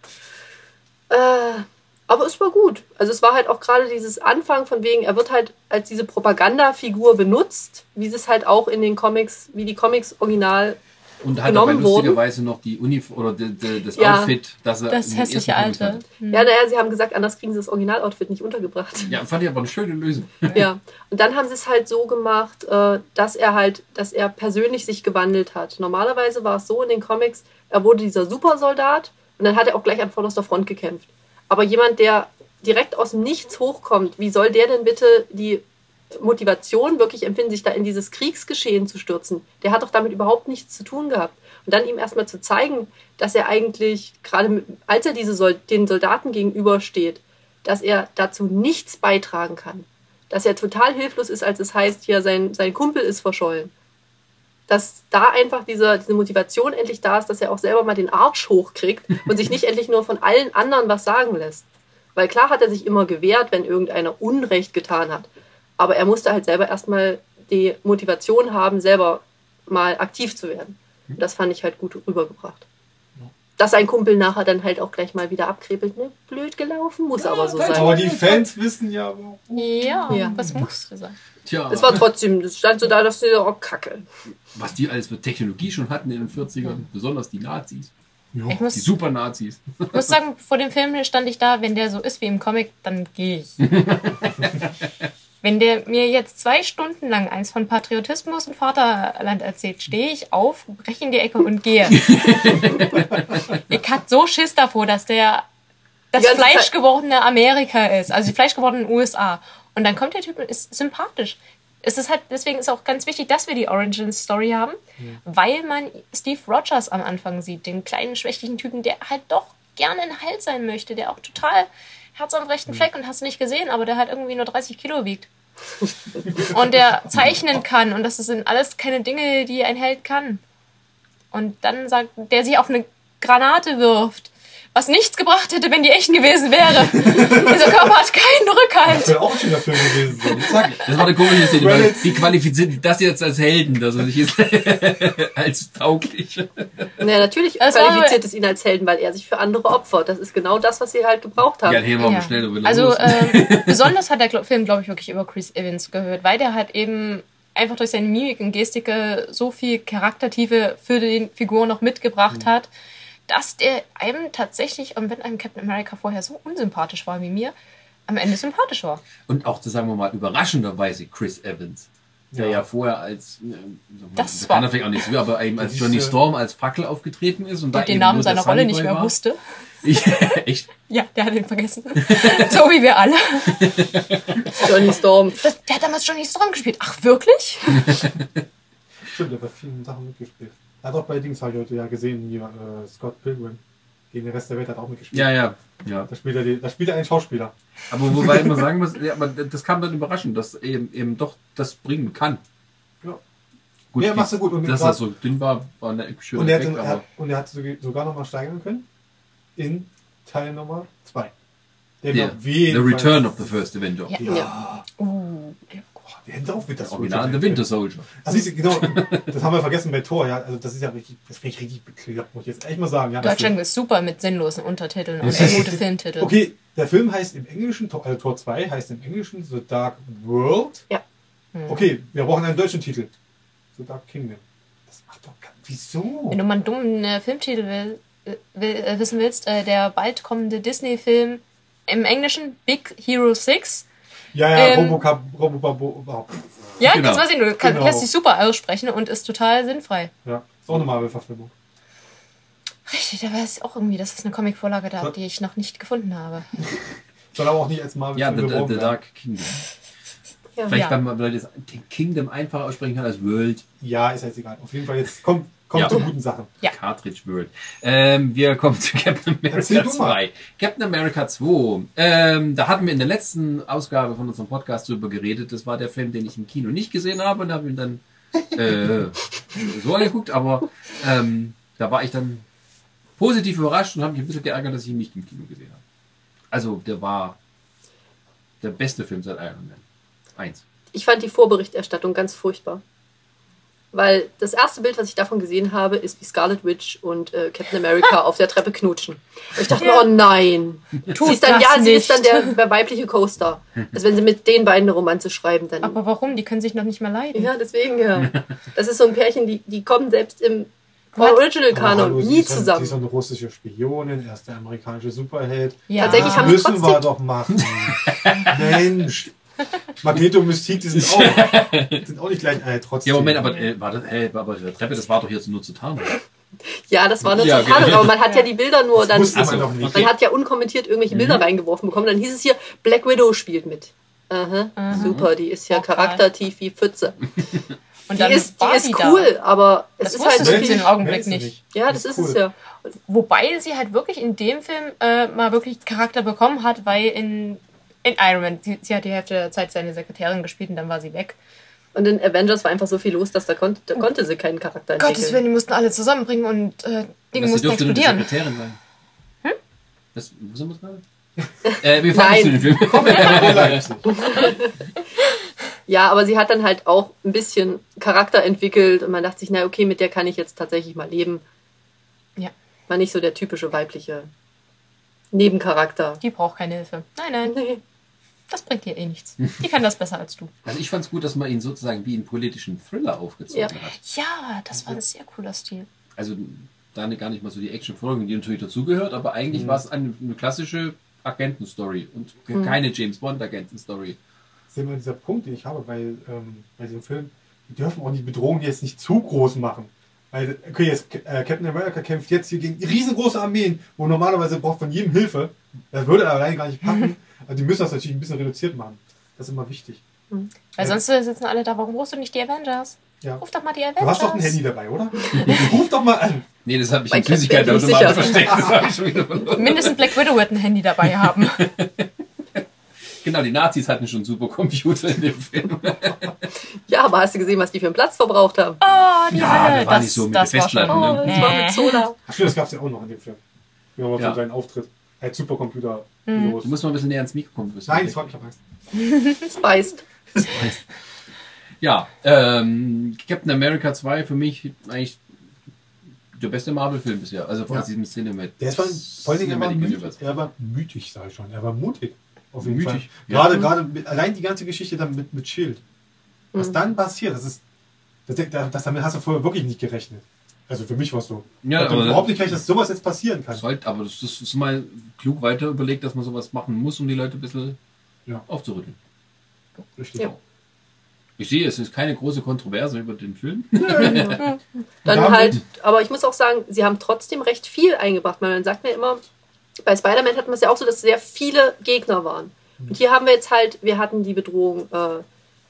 Äh, aber es war gut. Also es war halt auch gerade dieses Anfang von wegen, er wird halt als diese Propagandafigur benutzt, wie es halt auch in den Comics, wie die Comics original. Und hat aber genommen lustigerweise noch die Uniform oder die, die, das Ja. Outfit, das er Das hässliche Alte. hatte. Hm. Ja, naja, sie haben gesagt, anders kriegen sie das Originaloutfit nicht untergebracht. Ja, fand ich aber eine schöne Lösung. Ja. Und dann haben sie es halt so gemacht, äh, dass er halt, dass er persönlich sich gewandelt hat. Normalerweise war es so in den Comics, er wurde dieser Supersoldat und dann hat er auch gleich an vorderster Front gekämpft. Aber jemand, der direkt aus dem Nichts hochkommt, wie soll der denn bitte die Motivation wirklich empfinden, sich da in dieses Kriegsgeschehen zu stürzen? Der hat doch damit überhaupt nichts zu tun gehabt. Und dann ihm erstmal zu zeigen, dass er eigentlich, gerade als er diese Sol den Soldaten gegenübersteht, dass er dazu nichts beitragen kann. dass er total hilflos ist, als es heißt, hier sein, sein Kumpel ist verschollen. Dass da einfach diese, diese Motivation endlich da ist, dass er auch selber mal den Arsch hochkriegt und sich nicht endlich nur von allen anderen was sagen lässt. Weil klar hat er sich immer gewehrt, wenn irgendeiner Unrecht getan hat. Aber er musste halt selber erstmal die Motivation haben, selber mal aktiv zu werden. Und das fand ich halt gut rübergebracht. Dass sein Kumpel nachher dann halt auch gleich mal wieder abkrepelt, ne? Blöd gelaufen, muss aber so sein. Aber die Fans wissen ja, warum. Ja, Ja. was musste sein? Tja, Es war trotzdem, es stand so da, dass sie, oh, Kacke. Was die alles für Technologie schon hatten in den 40ern, besonders die Nazis, Ich muss, die Super-Nazis. ich muss sagen, vor dem Film stand ich da, wenn der so ist wie im Comic, dann gehe ich. wenn der mir jetzt zwei Stunden lang eins von Patriotismus und Vaterland erzählt, stehe ich auf, breche in die Ecke und gehe. ich hatte so Schiss davor, dass der das fleischgewordene Amerika ist, also die fleischgewordenen USA. Und dann kommt der Typ und ist sympathisch. Es ist halt, deswegen ist auch ganz wichtig, dass wir die Origin Story haben, weil man Steve Rogers am Anfang sieht, den kleinen schwächlichen Typen, der halt doch gerne ein Halt sein möchte, der auch total Herz am rechten Fleck und hast nicht gesehen, aber der halt irgendwie nur 30 Kilo wiegt. und der zeichnen kann und das sind alles keine Dinge, die ein Held kann. Und dann sagt, der sich auf eine Granate wirft, was nichts gebracht hätte, wenn die echten gewesen wäre. Dieser Körper hat keinen Rückhalt. Das wäre auch ein schöner Film gewesen sein. Das war eine komische Szene, weil qualifiziert die das jetzt als Helden, dass er sich jetzt als tauglich. Naja, natürlich Das qualifiziert es ihn als Helden, weil er sich für andere opfert. Das ist genau das, was sie halt gebraucht haben. Ja, hier war Ja. schnell Also ähm, besonders hat der Film, glaube ich, wirklich über Chris Evans gehört, weil der halt eben einfach durch seine Mimik und Gestike so viel Charaktertiefe für die Figur noch mitgebracht hat, dass der einem tatsächlich, und wenn einem Captain America vorher so unsympathisch war wie mir, am Ende sympathisch war. Und auch, sagen wir mal, überraschenderweise Chris Evans. Der ja, Ja. vorher als, äh, Das kann war- er vielleicht auch nicht so, aber eben als Johnny Storm als Fackel aufgetreten ist und da Und den eben Namen seiner Rolle nicht mehr war. wusste. Ich, echt? Ja, der hat ihn vergessen. so wie wir alle. Johnny Storm. Das, der hat damals Johnny Storm gespielt. Ach, wirklich? Stimmt, der hat bei vielen Sachen mitgespielt. Er hat auch bei Dings, habe ich heute ja gesehen, hier, äh, Scott Pilgrim. Gegen den Rest der Welt hat er auch mitgespielt. Ja, ja, ja. Da spielt er, die, da spielt er einen Schauspieler. Aber wobei man sagen muss, ja, aber das kam dann überraschend, dass eben, eben doch das bringen kann. Ja. Gut, Ja, machst du gut. Und dass das so dünn war, war eine schöne Und er, Effekt, er, aber und er hat sogar- nochmal steigern können in Teil Nummer 2. Der jeden The Return of the First Avenger. Ja. Ja. Uh, Boah, die Hände auf mit das Original The Winter Soldier. Also ich, genau, das haben wir vergessen bei Thor, ja. Also das ist ja richtig, das finde ich richtig bekloppt, muss ich jetzt echt mal sagen. Ja, Deutschland ist super mit sinnlosen Untertiteln und Ja. gute Filmtitel. Okay, der Film heißt im Englischen, Tor- also Tor 2 heißt im Englischen The Dark World. Ja. Okay, wir brauchen einen deutschen Titel. The Dark Kingdom. Das macht doch kein... Wieso? Wenn du mal einen dummen äh, Filmtitel will, äh, will, äh, wissen willst, äh, der bald kommende Disney-Film im Englischen Big Hero 6. Ja, ja, Ähm, Robocop, Robocop. Ja, Genau. das weiß ich, du kann, Genau. lässt sich super aussprechen und ist total sinnfrei. Ja, ist auch eine Marvel-Verfilmung. Richtig, da weiß ich auch irgendwie, dass es eine Comicvorlage da, die ich noch nicht gefunden habe. Soll aber auch nicht als Marvel Ja, the, the, the. Dark Kingdom. Ja. Vielleicht, Ja. wenn man Leute das Kingdom einfach aussprechen kann als World. Ja, ist jetzt egal. Auf jeden Fall jetzt kommt, kommt Ja. zu guten Sachen. Ja. Cartridge World. Ähm, wir kommen zu Captain America du mal. 2. Captain America 2. Ähm, da hatten wir in der letzten Ausgabe von unserem Podcast drüber geredet. Das war der Film, den ich im Kino nicht gesehen habe und habe ihn dann äh, so angeguckt. Aber ähm, da war ich dann positiv überrascht und habe mich ein bisschen geärgert, dass ich ihn nicht im Kino gesehen habe. Also, der war der beste Film seit Iron Man. Eins. Ich fand die Vorberichterstattung ganz furchtbar. Weil das erste Bild, was ich davon gesehen habe, ist wie Scarlet Witch und äh, Captain America auf der Treppe knutschen. Und ich dachte mir, Ja. oh nein. Tut sie ist dann, ja, sie ist nicht. dann der, der weibliche Co-Star. Also wenn sie mit den beiden eine Romanze schreiben, dann. Aber warum? Die können sich noch nicht mal leiden. ja, deswegen ja. Das ist so ein Pärchen, die, die kommen selbst im? Original-Kanon nie so- Sie zusammen. ist so eine russische Spionin, er ist der amerikanische Superheld. Ja. Tatsächlich Das haben sie müssen wir trotzdem- doch machen. Mensch. Magneto und Mystique, die sind auch, sind auch nicht gleich, äh, trotzdem. Ja, Moment, aber, äh, war das, äh, aber der Treppe, das war doch jetzt nur zu tarnen. Ja, das war eine Ja, totale, genau. aber man hat ja die Bilder nur Das dann. wusste man Ach so, doch nicht. okay. Man hat ja unkommentiert irgendwelche Mhm. Bilder reingeworfen bekommen. Dann hieß es hier, Black Widow spielt mit. Aha, super, die ist ja Okay. charaktertief wie Pfütze. Und Die dann ist, die ist sie da. cool, aber es Das ist halt wirklich. im Augenblick sie nicht. Ja, das ist cool. es ja. Wobei sie halt wirklich in dem Film äh, mal wirklich Charakter bekommen hat, weil in in Iron Man. Sie, sie hat die Hälfte der Zeit seine Sekretärin gespielt und dann war sie weg. Und in Avengers war einfach so viel los, dass da konnte, da konnte sie keinen Charakter entwickeln. Gottes Willen, die mussten alle zusammenbringen und äh, Dinge sie mussten durfte nur die explodieren. Sekretärin sein. Hm? Das, wo sind wir gerade? äh, wir fahren zu den Film. Ja, aber sie hat dann halt auch ein bisschen Charakter entwickelt und man dachte sich, na okay, mit der kann ich jetzt tatsächlich mal leben. Ja. War nicht so der typische weibliche Nebencharakter. Die braucht keine Hilfe. Nein, nein, Nee. das bringt dir eh nichts. Die kann das besser als du. Also ich fand es gut, dass man ihn sozusagen wie einen politischen Thriller aufgezogen Ja. hat. Ja, das war ein sehr cooler Stil. Also da ne- gar nicht mal so die Action-Folgen, die natürlich dazugehört, aber eigentlich war es eine, eine klassische Agentenstory und ke- keine James Bond-Agentenstory. Das ist immer dieser Punkt, den ich habe bei, ähm, bei diesem Film. Wir dürfen auch die Bedrohung jetzt nicht zu groß machen. Weil, okay, jetzt äh, Captain America kämpft jetzt hier gegen riesengroße Armeen, wo normalerweise braucht von jedem Hilfe. Das würde er allein gar nicht packen. Also die müssen das natürlich ein bisschen reduziert machen. Das ist immer wichtig. Weil sonst sitzen alle da, warum rufst du nicht die Avengers? Ja. Ruf doch mal die Du Avengers. hast doch ein Handy dabei, oder? Ruf doch mal an. Nee, das habe ich Bei bin ich versteckt. Das habe ich schon wieder. Mindestens Black Widow wird ein Handy dabei haben. Genau, die Nazis hatten schon Supercomputer in dem Film. Ja, aber hast du gesehen, was die für einen Platz verbraucht haben? Oh, die Ja, Hölle. der war das, nicht so mit das den war schon. Festplatten, Oh, ne? das war mit. Soda. Ach stimmt, das gab es ja auch noch in dem Film. Wie man Ja. seinen Auftritt. Er hat Supercomputer. Mhm. Virus. Du musst mal ein bisschen näher ans Mikro kommen. Nein, das war ich hab Angst. Spiced. Ja, ähm, Captain America 2 für mich eigentlich der beste Marvel-Film bisher. Also von Ja. diesem Cinematic. Der ist vor Dingen, er war, Universe. er war mutig, sag ich schon. Er war mutig. Auf jeden Mutig, Fall. ja. Gerade, gerade mit, allein die ganze Geschichte dann mit, mit Shield. Was Mhm. dann passiert, das ist, das, das, damit hast du vorher wirklich nicht gerechnet. Also für mich war es so. Ja, aber- überhaupt nicht dass sowas jetzt passieren kann. Sollte, aber das, das ist mal klug weiter überlegt, dass man sowas machen muss, um die Leute ein bisschen Ja. aufzurütteln. Richtig. Ja. Ich sehe, es ist keine große Kontroverse über den Film. Dann halt, aber ich muss auch sagen, sie haben trotzdem recht viel eingebracht. weil Man sagt mir immer, bei Spider-Man hatten wir es ja auch so, dass sehr viele Gegner waren. Und hier haben wir jetzt halt, wir hatten die Bedrohung äh,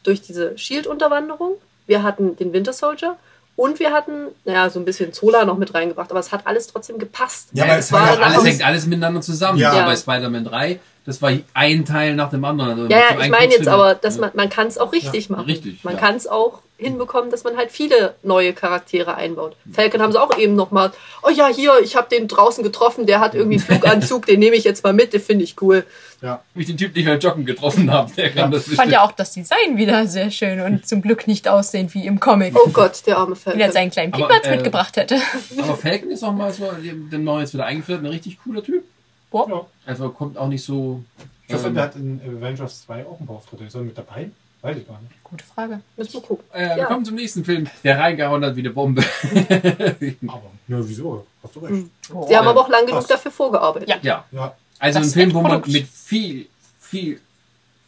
durch diese Shield-Unterwanderung, wir hatten den Winter Soldier und wir hatten, naja, so ein bisschen Zola noch mit reingebracht, aber es hat alles trotzdem gepasst. Ja, aber es war ja alles hängt alles miteinander zusammen. Ja. Ja. bei Spider-Man 3, das war ein Teil nach dem anderen. Also Ja, ja, ich meine jetzt aber, dass Ja. man, man kann es auch richtig machen. richtig, Man ja. kann es auch hinbekommen, dass man halt viele neue Charaktere einbaut. Falcon haben sie auch eben nochmal, oh ja, hier, ich habe den draußen getroffen, der hat irgendwie einen Fluganzug, den nehme ich jetzt mal mit, den finde ich cool. Ja. Wie ich den Typ nicht beim Joggen getroffen habe, der kann das Ich fand ja auch das Design wieder sehr schön und zum Glück nicht aussehen wie im Comic. Oh Gott, der arme Wenn er Falcon. seinen kleinen Piepmatz äh, mitgebracht hätte. Aber Falcon ist auch mal so, dem neuen jetzt wieder eingeführt, ein richtig cooler Typ. Boah. Ja. Also kommt auch nicht so. Ich hoffe, ähm, der hat in Avengers 2 auch einen Beauftragten. Ist er mit dabei? Weiß ich gar nicht. Gute Frage. Müssen wir gucken. äh, wir Ja. kommen zum nächsten Film, der reingehauen hat wie eine Bombe. Aber, ja, wieso? Hast du recht. Mhm. Sie haben aber auch lang genug Passt. dafür vorgearbeitet. Ja. ja. Ja. Also Das ein Film, wo man mit viel, viel,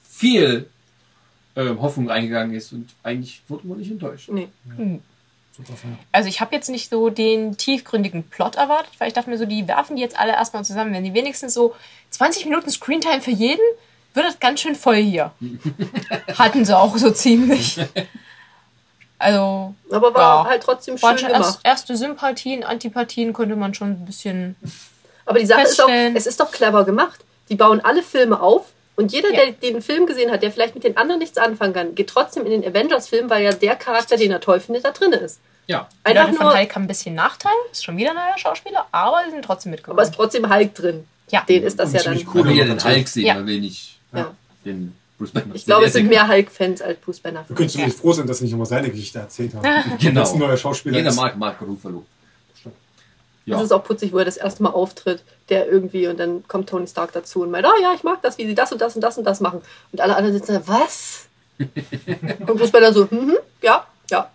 viel ähm, Hoffnung reingegangen ist und eigentlich wurde man nicht enttäuscht. Nee. Film. Also ich habe jetzt nicht so den tiefgründigen Plot erwartet, weil ich dachte mir so, die werfen die jetzt alle erstmal zusammen. Wenn die wenigstens so 20 Minuten Screentime für jeden, wird das ganz schön voll hier. Hatten sie auch so ziemlich. Also Aber war Ja. halt trotzdem schön schon gemacht. erst, erste Sympathien, Antipathien konnte man schon ein bisschen. Aber die Sache ist auch, feststellen. es ist doch clever gemacht. Die bauen alle Filme auf und jeder, Ja. der den Film gesehen hat, der vielleicht mit den anderen nichts anfangen kann, geht trotzdem in den Avengers-Film, weil ja der Charakter, den er toll findet, da drin ist. Ja. Die Einfach Leute von nur, Hulk haben ein bisschen Nachteil, ist schon wieder ein neuer Schauspieler, aber sie sind trotzdem aber es ist mitgekommen. trotzdem Hulk drin. Ja. Den ist das Und ja dann. will ja Coole den Hulk sehen, Ja. will nicht Ja. den Bruce Banner. Ich glaube, es sind mehr Hulk-Fans als Bruce Banner. Wir können zumindest froh sein, dass nicht immer seine Geschichte erzählt haben. Genau. Jetzt ein neuer Schauspieler Jeder ist. mag Mark Ruffalo. Ja. Das ist auch putzig, wo er das erste Mal auftritt, der irgendwie, und dann kommt Tony Stark dazu und meint, oh ja, ich mag das, wie sie das und das und das und das machen. Und alle anderen sitzen da, was? und Bruce Banner so, mhm, ja, ja.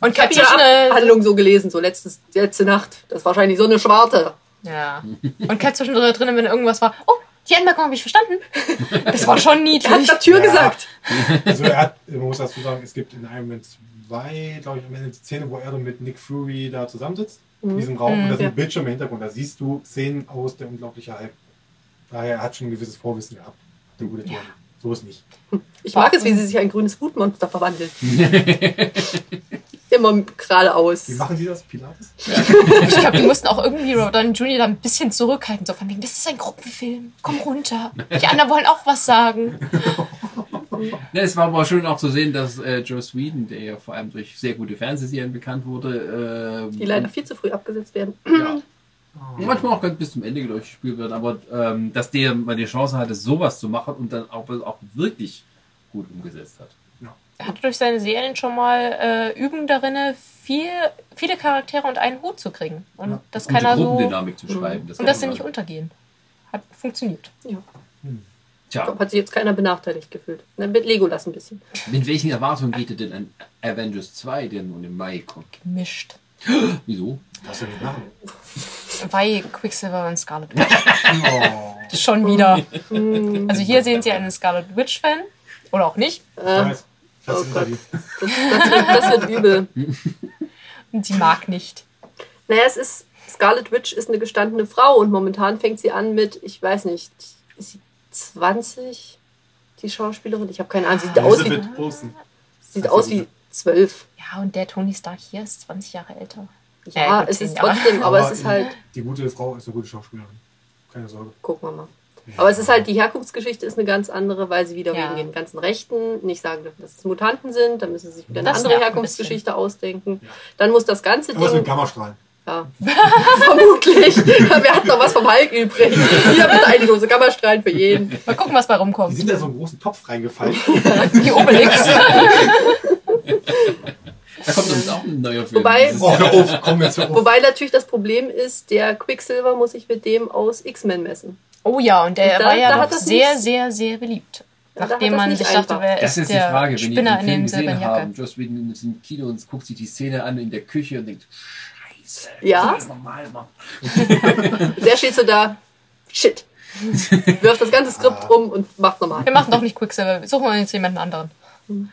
Und Ich habe zwischen, Abhandlung so gelesen, so letztes, letzte Nacht. Das ist wahrscheinlich so eine Schwarte. ja. Und Cap zwischendrin, wenn irgendwas war, oh, die Anmerkung habe ich verstanden. Das war schon Er hat niedlich. der Tür Ja. gesagt. Also er hat, man muss dazu sagen, es gibt in Iron Man 2, glaube ich, am Ende die Szene, wo er dann mit Nick Fury da zusammensitzt, in diesem Raum, und da sind Ja. Bildschirme im Hintergrund. Da siehst du Szenen aus der unglaubliche Hulk. Daher er hat schon ein gewisses Vorwissen gehabt. Der gute Tony. So ist nicht. Ich mag es, wie sie sich ein grünes Wutmonster verwandelt. Immer. geradeaus. Wie machen die das? Pilates? Ich glaube, die mussten auch irgendwie Downey Jr. da ein bisschen zurückhalten. So von wegen, das ist ein Gruppenfilm. Komm runter. Die anderen wollen auch was sagen. Ja, es war aber schön auch zu sehen, dass äh, Joe Sweden, der ja vor allem durch sehr gute Fernsehserien bekannt wurde, äh, Die leider viel zu früh abgesetzt werden. ja, manchmal auch ganz bis zum Ende durchgespielt wird, aber ähm, dass der mal die Chance hatte, sowas zu machen und dann auch, auch wirklich gut umgesetzt hat. Er hat durch seine Serien schon mal äh, Übung darin, viel, viele Charaktere und einen Hut zu kriegen. Und Ja. dass Gute keiner so. Gruppendynamik zu schreiben. Und dass sie nicht untergehen. Hat funktioniert. Ja. Ich Tja, glaub, hat sich jetzt keiner benachteiligt gefühlt. Ne, Mit Legolas ein bisschen. mit welchen Erwartungen geht ihr denn an Avengers 2, der nun im Mai kommt? Gemischt. Wieso? Darfst du nicht machen. Weil Quicksilver und Scarlet Witch. Oh. Schon wieder. Hm, Also hier sehen Sie einen Scarlet Witch-Fan. Oder auch nicht. Ich äh, hab's Oh Gott. das, das, wird, das wird übel. Und sie mag nicht. Naja, es ist. Scarlet Witch ist eine gestandene Frau und momentan fängt sie an mit, ich weiß nicht, ist sie 20? Die Schauspielerin? Ich habe keine Ahnung. Sie sieht aus wie, Olsen. sieht aus wie 12. Ja, und der Tony Stark hier ist 20 Jahre älter. Ja, gut, es ist trotzdem, aber es ist halt. Die gute Frau ist eine gute Schauspielerin. Keine Sorge. Gucken wir mal. Aber es ist halt, die Herkunftsgeschichte ist eine ganz andere, weil sie wieder Ja. wegen den ganzen Rechten nicht sagen dürfen, dass es Mutanten sind. Dann müssen sie sich wieder eine Das andere nervt ein Herkunftsgeschichte ausdenken. Ja. Dann muss das ganze Aber es sind Ding. Gammastrahlen. Ja. Vermutlich. Wir hatten noch was vom Hulk übrig. Hier bitte eine Dose Gammastrahlen für jeden. Mal gucken, was bei Die rumkommt. sind da so einen großen Topf reingefallen. Die Obelix. Da kommt übrigens auch ein neuer Film. Wobei- Oh, auf, komm jetzt auf. Wobei natürlich das Problem ist, der Quicksilver muss sich mit dem aus X-Men messen. Oh ja, und der Da- war ja da doch hat das sehr, nicht- sehr, sehr beliebt. Nachdem man sich dachte, einfach. wer Das ist ist die der Frage, wenn Spinner den in Film dem gesehen Silberjacke. haben. Joss Whedon ist im Kino und guckt sich die Szene an in der Küche und denkt, Scheiße, Ja? das ist normal machen. Der steht so da, shit. Wirft das ganze Skript rum und macht nochmal. Wir machen doch nicht Quicksilver, wir suchen uns jetzt jemanden anderen.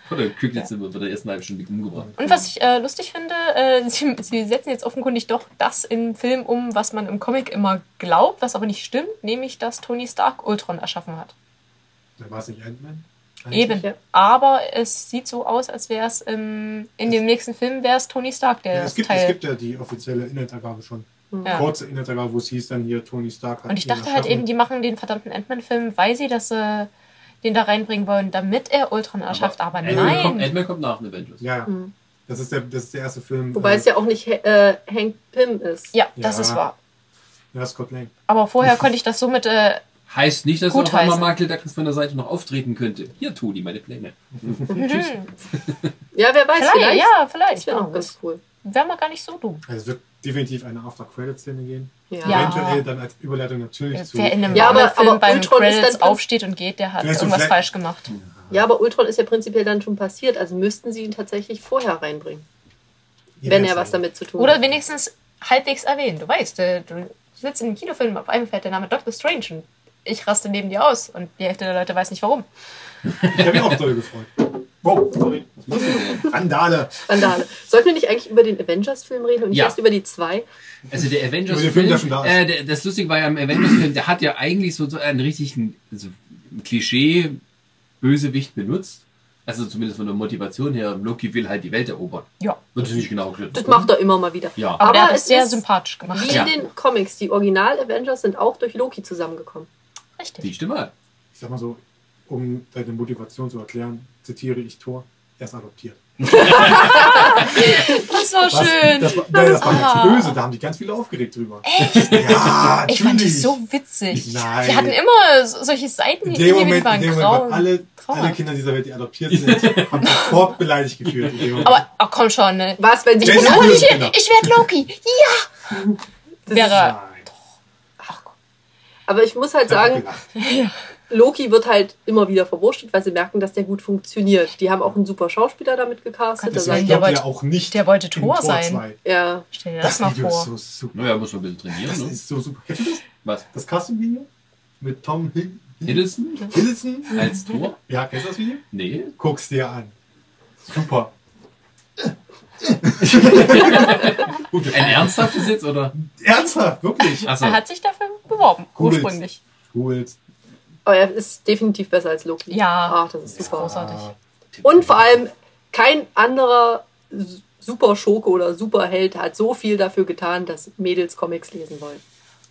Oder kriegt jetzt immer bei der ersten halben Stunde umgebracht. Und was ich äh, lustig finde, äh, sie, sie setzen jetzt offenkundig doch das im Film um, was man im Comic immer glaubt, was aber nicht stimmt, nämlich, dass Tony Stark Ultron erschaffen hat. Da war es nicht Ant-Man? Eben. Ja. Aber es sieht so aus, als wäre es im, in dem nächsten Film wäre es Tony Stark, der Ja, das es, gibt, Teil. es gibt ja die offizielle Inhaltsangabe schon. Ja. Kurze Inhaltsangabe, wo es hieß dann hier Tony Stark hat Und ich dachte halt eben, die machen den verdammten Ant-Man-Film, weil sie das äh, den da reinbringen wollen, damit er Ultron erschafft. Aber, kommt, nein. Ant-Man kommt nach den Avengers. Ja. Mhm. Das, ist der, das ist der erste Film. Wobei äh, es ja auch nicht äh, Hank Pym ist. Ja, das Ja. ist wahr. Ja, Scott Lang. Aber vorher konnte ich das so mit. Äh, Heißt nicht, dass auf einmal. Michael Douglas von der Seite noch auftreten könnte. Hier, Toni, meine Pläne. Tschüss. Ja, wer weiß, vielleicht, vielleicht. ja, vielleicht. Das wäre auch ganz cool. Wäre mal gar nicht so dumm. Also es wird definitiv eine After-Credit-Szene gehen. Ja. Ja. Eventuell dann als Überleitung natürlich zu. Wer in einem Ja, aber- Marvel-Film aber beim Ultron ist dann- aufsteht und geht, der hat irgendwas falsch gemacht. Ja, aber Ultron ist ja prinzipiell dann schon passiert, also müssten sie ihn tatsächlich vorher reinbringen, Ja, wenn er was damit zu tun Oder hat. wenigstens halbwegs erwähnen. Du weißt, äh, du sitzt in einem Kinofilm, auf einmal fällt der Name Doctor Strange und ich raste neben dir aus und die Hälfte der Leute weiß nicht warum. Ich habe mich auch doll gefreut. Wow, sorry. Randale. Randale. Sollten wir nicht eigentlich über den Avengers-Film reden und nicht Ja. erst über die zwei? Also der Avengers-Film, Film, der schon da ist. äh, der, das Lustige war ja im Avengers-Film, der hat ja eigentlich so, so einen richtigen also Klischee-Bösewicht benutzt. Also zumindest von der Motivation her, Loki will halt die Welt erobern. Ja. Wird nicht genau geschnitten. Das macht er immer mal wieder. Ja. Aber, der Aber es es sehr ist- sympathisch gemacht. Wie Ja. in den Comics, die Original-Avengers sind auch durch Loki zusammengekommen. Richtig. Die Stimme. Ich sag mal so, um deine Motivation zu erklären, zitiere ich Thor. Er ist adoptiert. Das war Was? schön. Das war, nein, das war Ah. ganz böse, da haben die ganz viele aufgeregt drüber. Echt? Ja, Ich fand die natürlich. so witzig. Nein. Die hatten immer so- solche Seiten, In die dem Moment, waren in dem Moment grau. alle, alle Kinder dieser Welt, die adoptiert sind, haben sofort beleidigt gefühlt. Aber ach, komm schon, ne? Was, wenn sie Ich bin Loki, ich werd Loki. Ja! Das Wäre. Nein. Ach, Aber ich muss halt sagen, gelacht. Loki wird halt immer wieder verwurstet, weil sie merken, dass der gut funktioniert. Die haben auch einen super Schauspieler damit gecastet. Gott, Also, das Deswegen der glaubt wollte- er auch nicht der wollte in Tor sein. 2. ja, Stell dir das, mal Video vor. ist so super. Naja, muss man ein bisschen trainieren, Das ne? ist so super. Kennst du das? Was? Das Casting-Video? Mit Tom Hill Hiddleston Hiddleston? als Tor? Ja, kennst du das Video? Nee. Guck's dir an. Super. Gut, Ein ernsthaftes jetzt, oder? ernsthaft, wirklich. Achso. Er hat sich dafür beworben, Googles. ursprünglich. Googles. Aber er ist definitiv besser als Loki. Ja. Ach, das ist ist super. großartig. Und vor allem kein anderer Superschurke oder Superheld hat so viel dafür getan, dass Mädels Comics lesen wollen.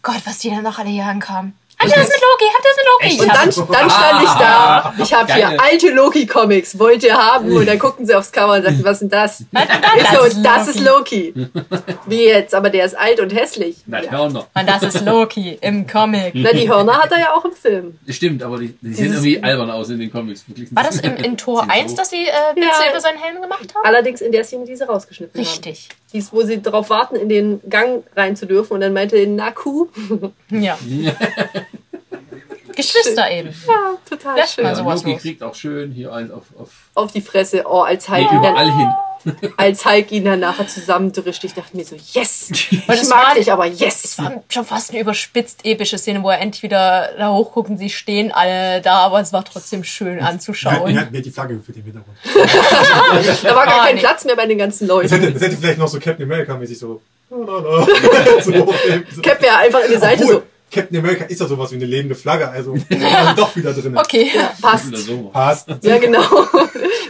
Gott, was die dann noch alle Jahren kamen. Habt ihr das mit Loki? Habt ihr das mit Loki? Echt? Und dann, dann stand ich da, ich habe hier alte Loki-Comics, wollt ihr haben? Und dann guckten sie aufs Cover und sagten, was sind das? das Ich so, ist das ist Loki. Wie jetzt? Aber der ist alt und hässlich. Na, Ja. Hörner. Und das ist Loki im Comic. Na, die Hörner hat er ja auch im Film. Stimmt, aber die, die sehen irgendwie albern aus in den Comics. Wirklich. War das im, in Tor Sieht 1, so- dass sie äh, Witze Ja. über seinen Helm gemacht haben? Allerdings in der Szene, die sie rausgeschnitten haben. Richtig. Die ist, wo sie darauf warten, in den Gang rein zu dürfen. Und dann meinte Naku, Ja. Geschwister eben. ja, total Lässt schön. Ja, sowas Loki los. kriegt auch schön hier eins auf, auf Auf die Fresse. Oh, als nee, Hulk, ihn, überall dann, hin. als Hulk ihn dann nachher zusammendrischt. Ich dachte mir so, yes! Ich es mag dich, aber Es yes! war schon fast eine überspitzt epische Szene, wo er endlich wieder da hochguckt und sie stehen alle da, aber es war trotzdem schön anzuschauen. wir hatten die Flagge für den Hintergrund. Da war gar Ah, kein nee. Platz mehr bei den ganzen Das hätte, Leuten. das hätte vielleicht noch so Captain America-mäßig so. so. Cap wäre einfach in die Seite Obwohl, so, Captain America ist ja sowas wie eine lebende Flagge, also doch wieder drin. Okay. passt. Oder so. Passt. Ja, genau.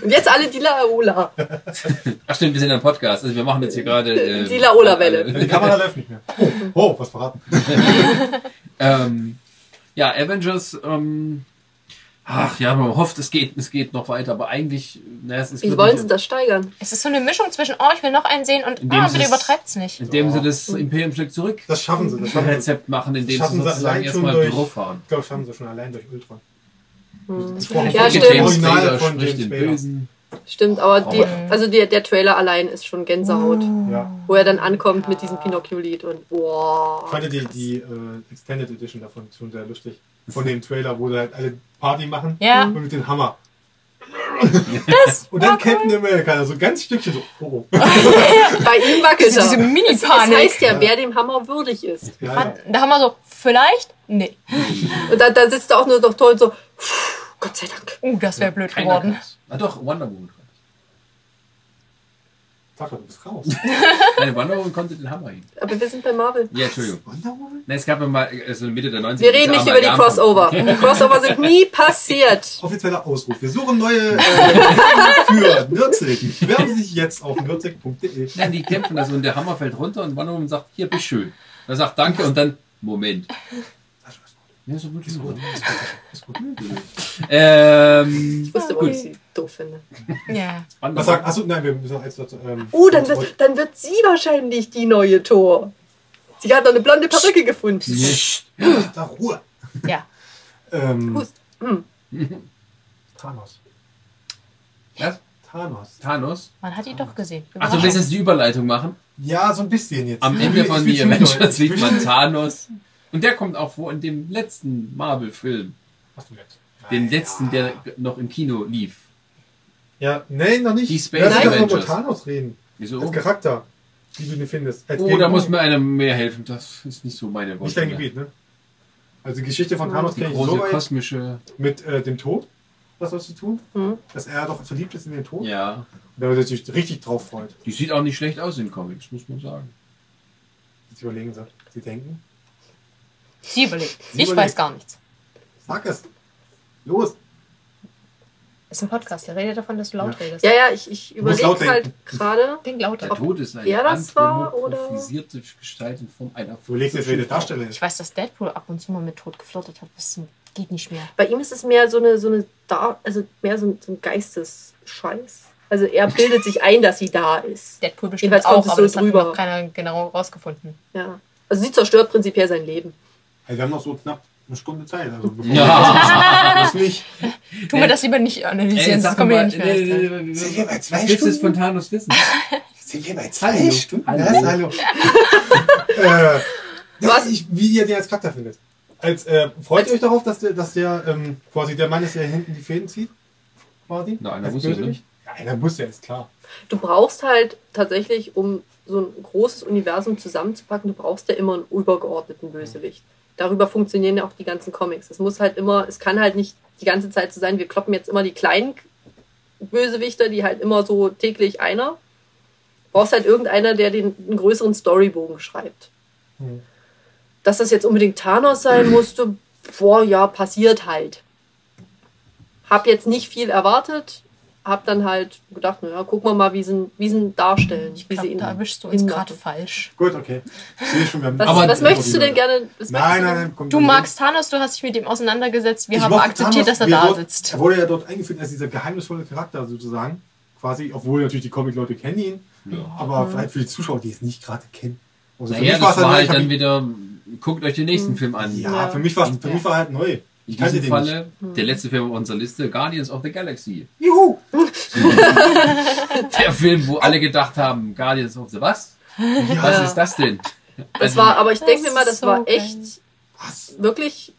Und jetzt alle die Laola. Ach stimmt, wir sind ein Podcast. Also wir machen jetzt hier gerade... ähm, Die Laola-Welle. Die Kamera läuft nicht mehr. Oh, oh was verraten. Ähm, ja, Avengers... Ähm, ach ja, man hofft, es geht, es geht noch weiter, aber eigentlich... Na, es ist Wie wollen sie das steigern? Es ist so eine Mischung zwischen, oh, ich will noch einen sehen und, ah, sie bitte es- übertreibt's nicht. Indem sie das Imperium schlägt zurück Das schaffen sie. Das schaffen sie. Rezept machen, indem Schaffen sie sozusagen erstmal durch- drauf fahren. Ich glaube, das schaffen sie schon allein durch Ultron. Hm. Gesprochen Ja, von stimmt. James Taylor von spricht James den Bader. Bösen. Stimmt, aber die, Aber- also der, der Trailer allein ist schon Gänsehaut. Ja. Wo er dann ankommt mit diesem Pinocchio-Lied und Ich boah. fand die, die äh, Extended Edition davon schon sehr lustig. Von dem Trailer, wo sie halt alle Party machen. Ja. Und mit dem Hammer. Das Und dann Captain America, also ganz Stückchen so. Oh, oh. Bei ihm wackelt diese. Es Mini-Panik. heißt ja, wer dem Hammer würdig ist. Ja, ja. Da haben wir so, vielleicht? Nee. Und dann, dann sitzt er auch nur noch toll so, "Puh, Gott sei Dank. Uh, das wäre blöd Keiner geworden. Ah doch, Wonder Woman. Sag doch, du bist raus. Nein, Wonder Woman konnte den Hammer hin. Aber wir sind bei Marvel. Ja, Entschuldigung. Wonder Woman? Nein, es gab ja mal, also Mitte der 90er. Wir reden nicht über die Crossover. Die Crossover sind nie passiert. Offizieller Ausruf. Wir suchen neue äh, für Nürzig. Bewerben Sie sich jetzt auf nürzig.de. Nein, die kämpfen also und der Hammer fällt runter und Wonder Woman sagt, hier, bist schön. Er sagt Danke und dann, Moment. Ja, so gut, so gut. Ist gut. Ähm, Ich wusste, warum ich sie doof finde. Ja. Was sagt, achso, nein, wir müssen noch eins dazu. Ähm, Uh, dann wird, dann wird sie wahrscheinlich die neue Tor. Sie hat noch eine blonde Perücke gefunden. Da Ruhe. Ja. Ähm, Hust. Hm. Thanos. Was? Thanos. Thanos? Man hat ihn doch gesehen. Achso, willst du jetzt die Überleitung machen? Ja, so ein bisschen jetzt. Am Ende von Avengers zwischendurch- sieht man Thanos. Und der kommt auch vor in dem letzten Marvel-Film. Was du jetzt? Den Naja. letzten, der noch im Kino lief. Ja, nein, noch nicht. Die Space Lass doch mal über Avengers. Thanos reden. Wieso? Als Charakter, wie du ihn findest. Als Oh, da Gegenüber. muss mir einer mehr helfen. Das ist nicht so meine Nicht dein. Gebiet, ne? Also die Geschichte von Thanos Die kenne ich so weit kosmische. mit äh, dem Tod. Was sollst du tun? Mhm. Dass er doch verliebt ist in den Tod. Ja. Und da er sich richtig drauf freut. Die sieht auch nicht schlecht aus in Comics, muss man sagen. Sie überlegen sie. Sie denken. Sie überlegt. Sie Ich überlegt. weiß gar nichts. Sag es. Los. Ist ein Podcast, der redet davon, dass du laut redest. Ja, ja, ich, ich überlege halt gerade. Denk lauter. Der Tod ist eine wer das war, oder? Gestalt in Form einer Du legst jetzt, wer der Frau. Darsteller Ich weiß, dass Deadpool ab und zu mal mit Tod geflirtet hat. zum geht nicht mehr. Bei ihm ist es mehr so eine, so eine da, also mehr so ein, so ein Geistesscheiß. Also er bildet sich ein, dass sie da ist. Deadpool bestimmt Jedenfalls auch, kommt es aber so das hat drüber. noch keiner genau rausgefunden. Ja. Also sie zerstört prinzipiell sein Leben. Also wir haben noch so knapp eine Stunde Zeit. Also bevor Ja. das nicht. Tu mir das lieber nicht analysieren, Ey, sonst sag kommen wir nicht mehr. nee, Sind wir bei Was zwei willst du jetzt Stunden? Thanos wissen? Sind wir bei Hallo. Stunden? Hallo. Was? Hallo. äh, Was? Ich, wie ihr den als Charakter findet. Als, äh, freut ihr euch darauf, dass der, dass der ähm, quasi der Mann ist, der hinten die Fäden zieht? Quasi? Na, einer muss ja, ne? Bösewicht? Ja, einer muss ja, ist klar. Du brauchst halt tatsächlich, um so ein großes Universum zusammenzupacken, du brauchst ja immer einen übergeordneten Bösewicht. Darüber funktionieren ja auch die ganzen Comics. Es muss halt immer, es kann halt nicht die ganze Zeit so sein, wir kloppen jetzt immer die kleinen Bösewichter, die halt immer so täglich einer. Du brauchst halt irgendeiner, der den einen größeren Storybogen schreibt. Hm. Dass das jetzt unbedingt Thanos sein musste, boah, ja, passiert halt. Hab jetzt nicht viel erwartet, habe dann halt gedacht, naja, gucken wir mal, wie sie, ihn- wie sie ihn darstellen. Ich wie sie glaube, ihn, da erwischst du ihn uns gerade falsch. Gut, okay. Schon, wir haben- Was, Aber- was möchtest du denn gerne? Nein, du nein, nein. kommt Du magst Thanos, du hast dich mit ihm auseinandergesetzt. Wir Ich haben akzeptiert, Thanos, dass er da dort- sitzt. Er wurde ja dort eingeführt als dieser geheimnisvolle Charakter sozusagen. Quasi, obwohl natürlich die Comic-Leute kennen ihn. Aber vielleicht für die Zuschauer, die es nicht gerade kennen. Also für Naja, mich war es das war halt dann wieder, guckt euch den nächsten Film an. Ja, Ja. für mich war es für mich war er halt neu. Ich In kannte diesem. Falle, der letzte Film auf unserer Liste, Guardians of the Galaxy. Juhu! Der Film, wo alle gedacht haben, Guardians of the was? Was Ja. ist das denn? Das Also- war, aber ich denke mir mal, das so war echt Was? wirklich.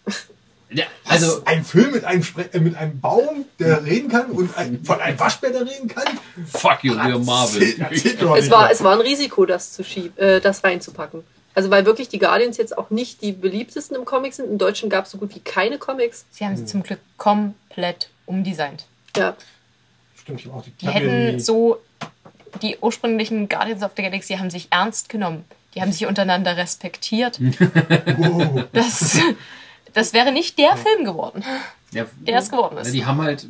Ja, Also also, ein Film mit einem, Spre äh, mit einem Baum, der reden kann und ein, von einem Waschbär, der reden kann. fuck you, Marvel. Es war, es war ein Risiko, das zu schieb, äh, das reinzupacken. Also weil wirklich die Guardians jetzt auch nicht die beliebtesten im Comic sind. Im Deutschen gab es so gut wie keine Comics. Sie haben sie zum Glück komplett umdesignt. Ja, Stimmt, ich auch die, Die hätten die- so, die ursprünglichen Guardians of the Galaxy haben sich ernst genommen. Die haben sich untereinander respektiert. Oh. Das, das wäre nicht der Film geworden, Ja, der es geworden Ja, ist. die haben halt,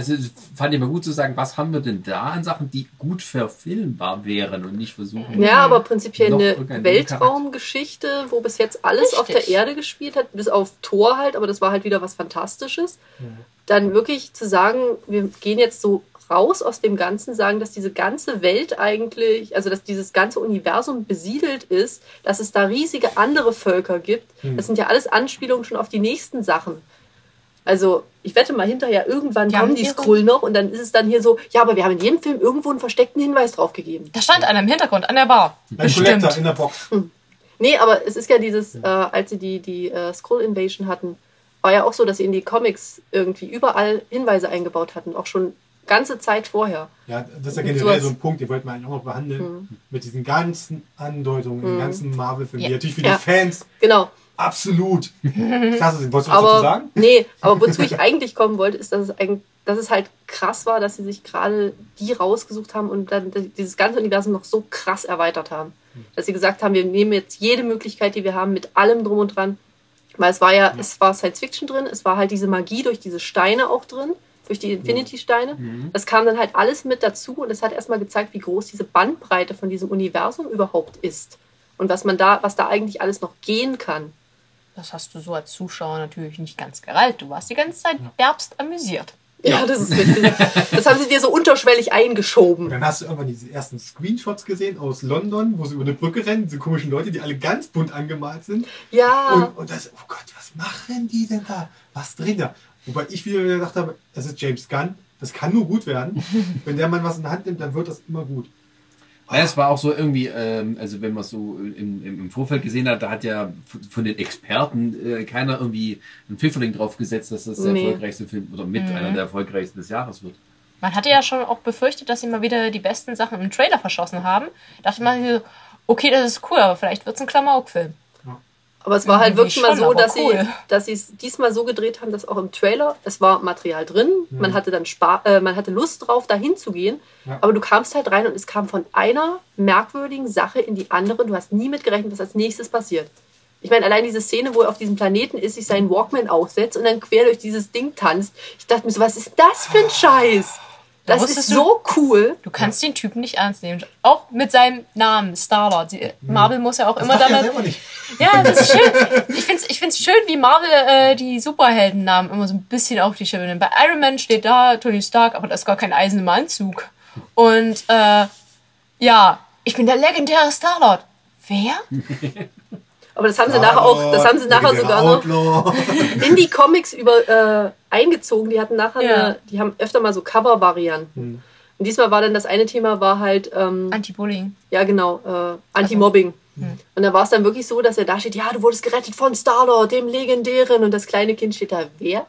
also es fand ich mal gut zu sagen, was haben wir denn da an Sachen, die gut verfilmbar wären und nicht versuchen. ja aber prinzipiell eine Weltraumgeschichte, wo bis jetzt alles auf der Richtig. Erde gespielt hat, bis auf Thor halt, aber das war halt wieder was Fantastisches. Dann wirklich zu sagen, wir gehen jetzt so raus aus dem Ganzen, sagen, dass diese ganze Welt eigentlich, also dass dieses ganze Universum besiedelt ist, dass es da riesige andere Völker gibt. Das sind ja alles Anspielungen schon auf die nächsten Sachen. Also, ich wette mal hinterher, irgendwann Die kommen haben die Skrull noch und dann ist es dann hier so, ja, aber wir haben in jedem Film irgendwo einen versteckten Hinweis drauf gegeben. Da stand einer im Hintergrund an der Bar. Ein Bestimmt. Collector in der Box. Nee, aber es ist ja dieses, äh, als sie die, die äh, Skrull Invasion hatten, war ja auch so, dass sie in die Comics irgendwie überall Hinweise eingebaut hatten, auch schon ganze Zeit vorher. Ja, das ist ja generell so ein Punkt, den wollten wir eigentlich auch noch behandeln. Mit diesen ganzen Andeutungen, den ganzen Marvel-Filmen, Ja. die natürlich für Ja. die Fans Genau. Absolut klasse. Wolltest du was dazu sagen? nee, aber wozu ich eigentlich kommen wollte, ist, dass es eigentlich, dass es halt krass war, dass sie sich gerade die rausgesucht haben und dann dieses ganze Universum noch so krass erweitert haben. Dass sie gesagt haben, wir nehmen jetzt jede Möglichkeit, die wir haben, mit allem drum und dran. Weil es war ja, es war Science Fiction drin, es war halt diese Magie durch diese Steine auch drin, durch die Infinity-Steine. Das kam dann halt alles mit dazu und es hat erstmal gezeigt, wie groß diese Bandbreite von diesem Universum überhaupt ist. Und was man da, was da eigentlich alles noch gehen kann. Das hast du so als Zuschauer natürlich nicht ganz gereilt. Du warst die ganze Zeit derbst amüsiert. Ja, das ist richtig. Das haben sie dir so unterschwellig Und eingeschoben. dann hast du irgendwann diese ersten Screenshots gesehen aus London, wo sie über eine Brücke rennen, diese komischen Leute, die alle ganz bunt angemalt sind. Ja, Und, und das, oh Gott, was machen die denn da? Was drehen da? Wobei ich wieder gedacht habe, es ist James Gunn, das kann nur gut werden. Wenn der Mann was in die Hand nimmt, dann wird das immer gut. Ja, es war auch so irgendwie, ähm, also wenn man es so im, im, im Vorfeld gesehen hat, da hat ja von- den Experten äh, keiner irgendwie einen Pfifferling drauf gesetzt, dass das der Nee. erfolgreichste Film oder mit einer der erfolgreichsten des Jahres wird. Man hatte ja schon auch befürchtet, dass sie mal wieder die besten Sachen im Trailer verschossen haben. Dachte man, so, okay, das ist cool, aber vielleicht wird es ein Klamauk-Film. Aber es war halt wirklich mal schon, so, aber dass cool. sie, dass sie es diesmal so gedreht haben, dass auch im Trailer es war Material drin. Man hatte dann Spa äh, man hatte Lust drauf, dahin zu gehen. Ja. Aber du kamst halt rein und es kam von einer merkwürdigen Sache in die andere. Du hast nie mitgerechnet, was als nächstes passiert. Ich meine, allein diese Szene, wo er auf diesem Planeten ist, sich seinen Walkman aufsetzt und dann quer durch dieses Ding tanzt. Ich dachte mir so, was ist das für ein Scheiß? Da Das ist so cool. Du kannst den Typen nicht ernst nehmen. Auch mit seinem Namen, Star-Lord. Die- Marvel muss ja auch Das immer er damit. nicht. Ja, das ist schön. Ich finde es ich find's schön, wie Marvel äh, die Superheldennamen immer so ein bisschen auf die Schippe nimmt. Bei Iron Man steht da Tony Stark, aber da ist gar kein Eisen im Anzug. Und äh, ja, ich bin der legendäre Star-Lord. Wer? Aber das haben sie nachher auch, das haben sie nachher sogar noch Outlaw. in die Comics über äh, eingezogen. Die hatten nachher, Ja. eine, die haben öfter mal so Cover-Varianten. Und diesmal war dann das eine Thema war halt, ähm, Anti-Bullying. ja genau, äh, Anti-Mobbing. Und da war es dann wirklich so, dass er da steht, ja, du wurdest gerettet von Star-Lord, dem legendären. Und das kleine Kind steht da, wer?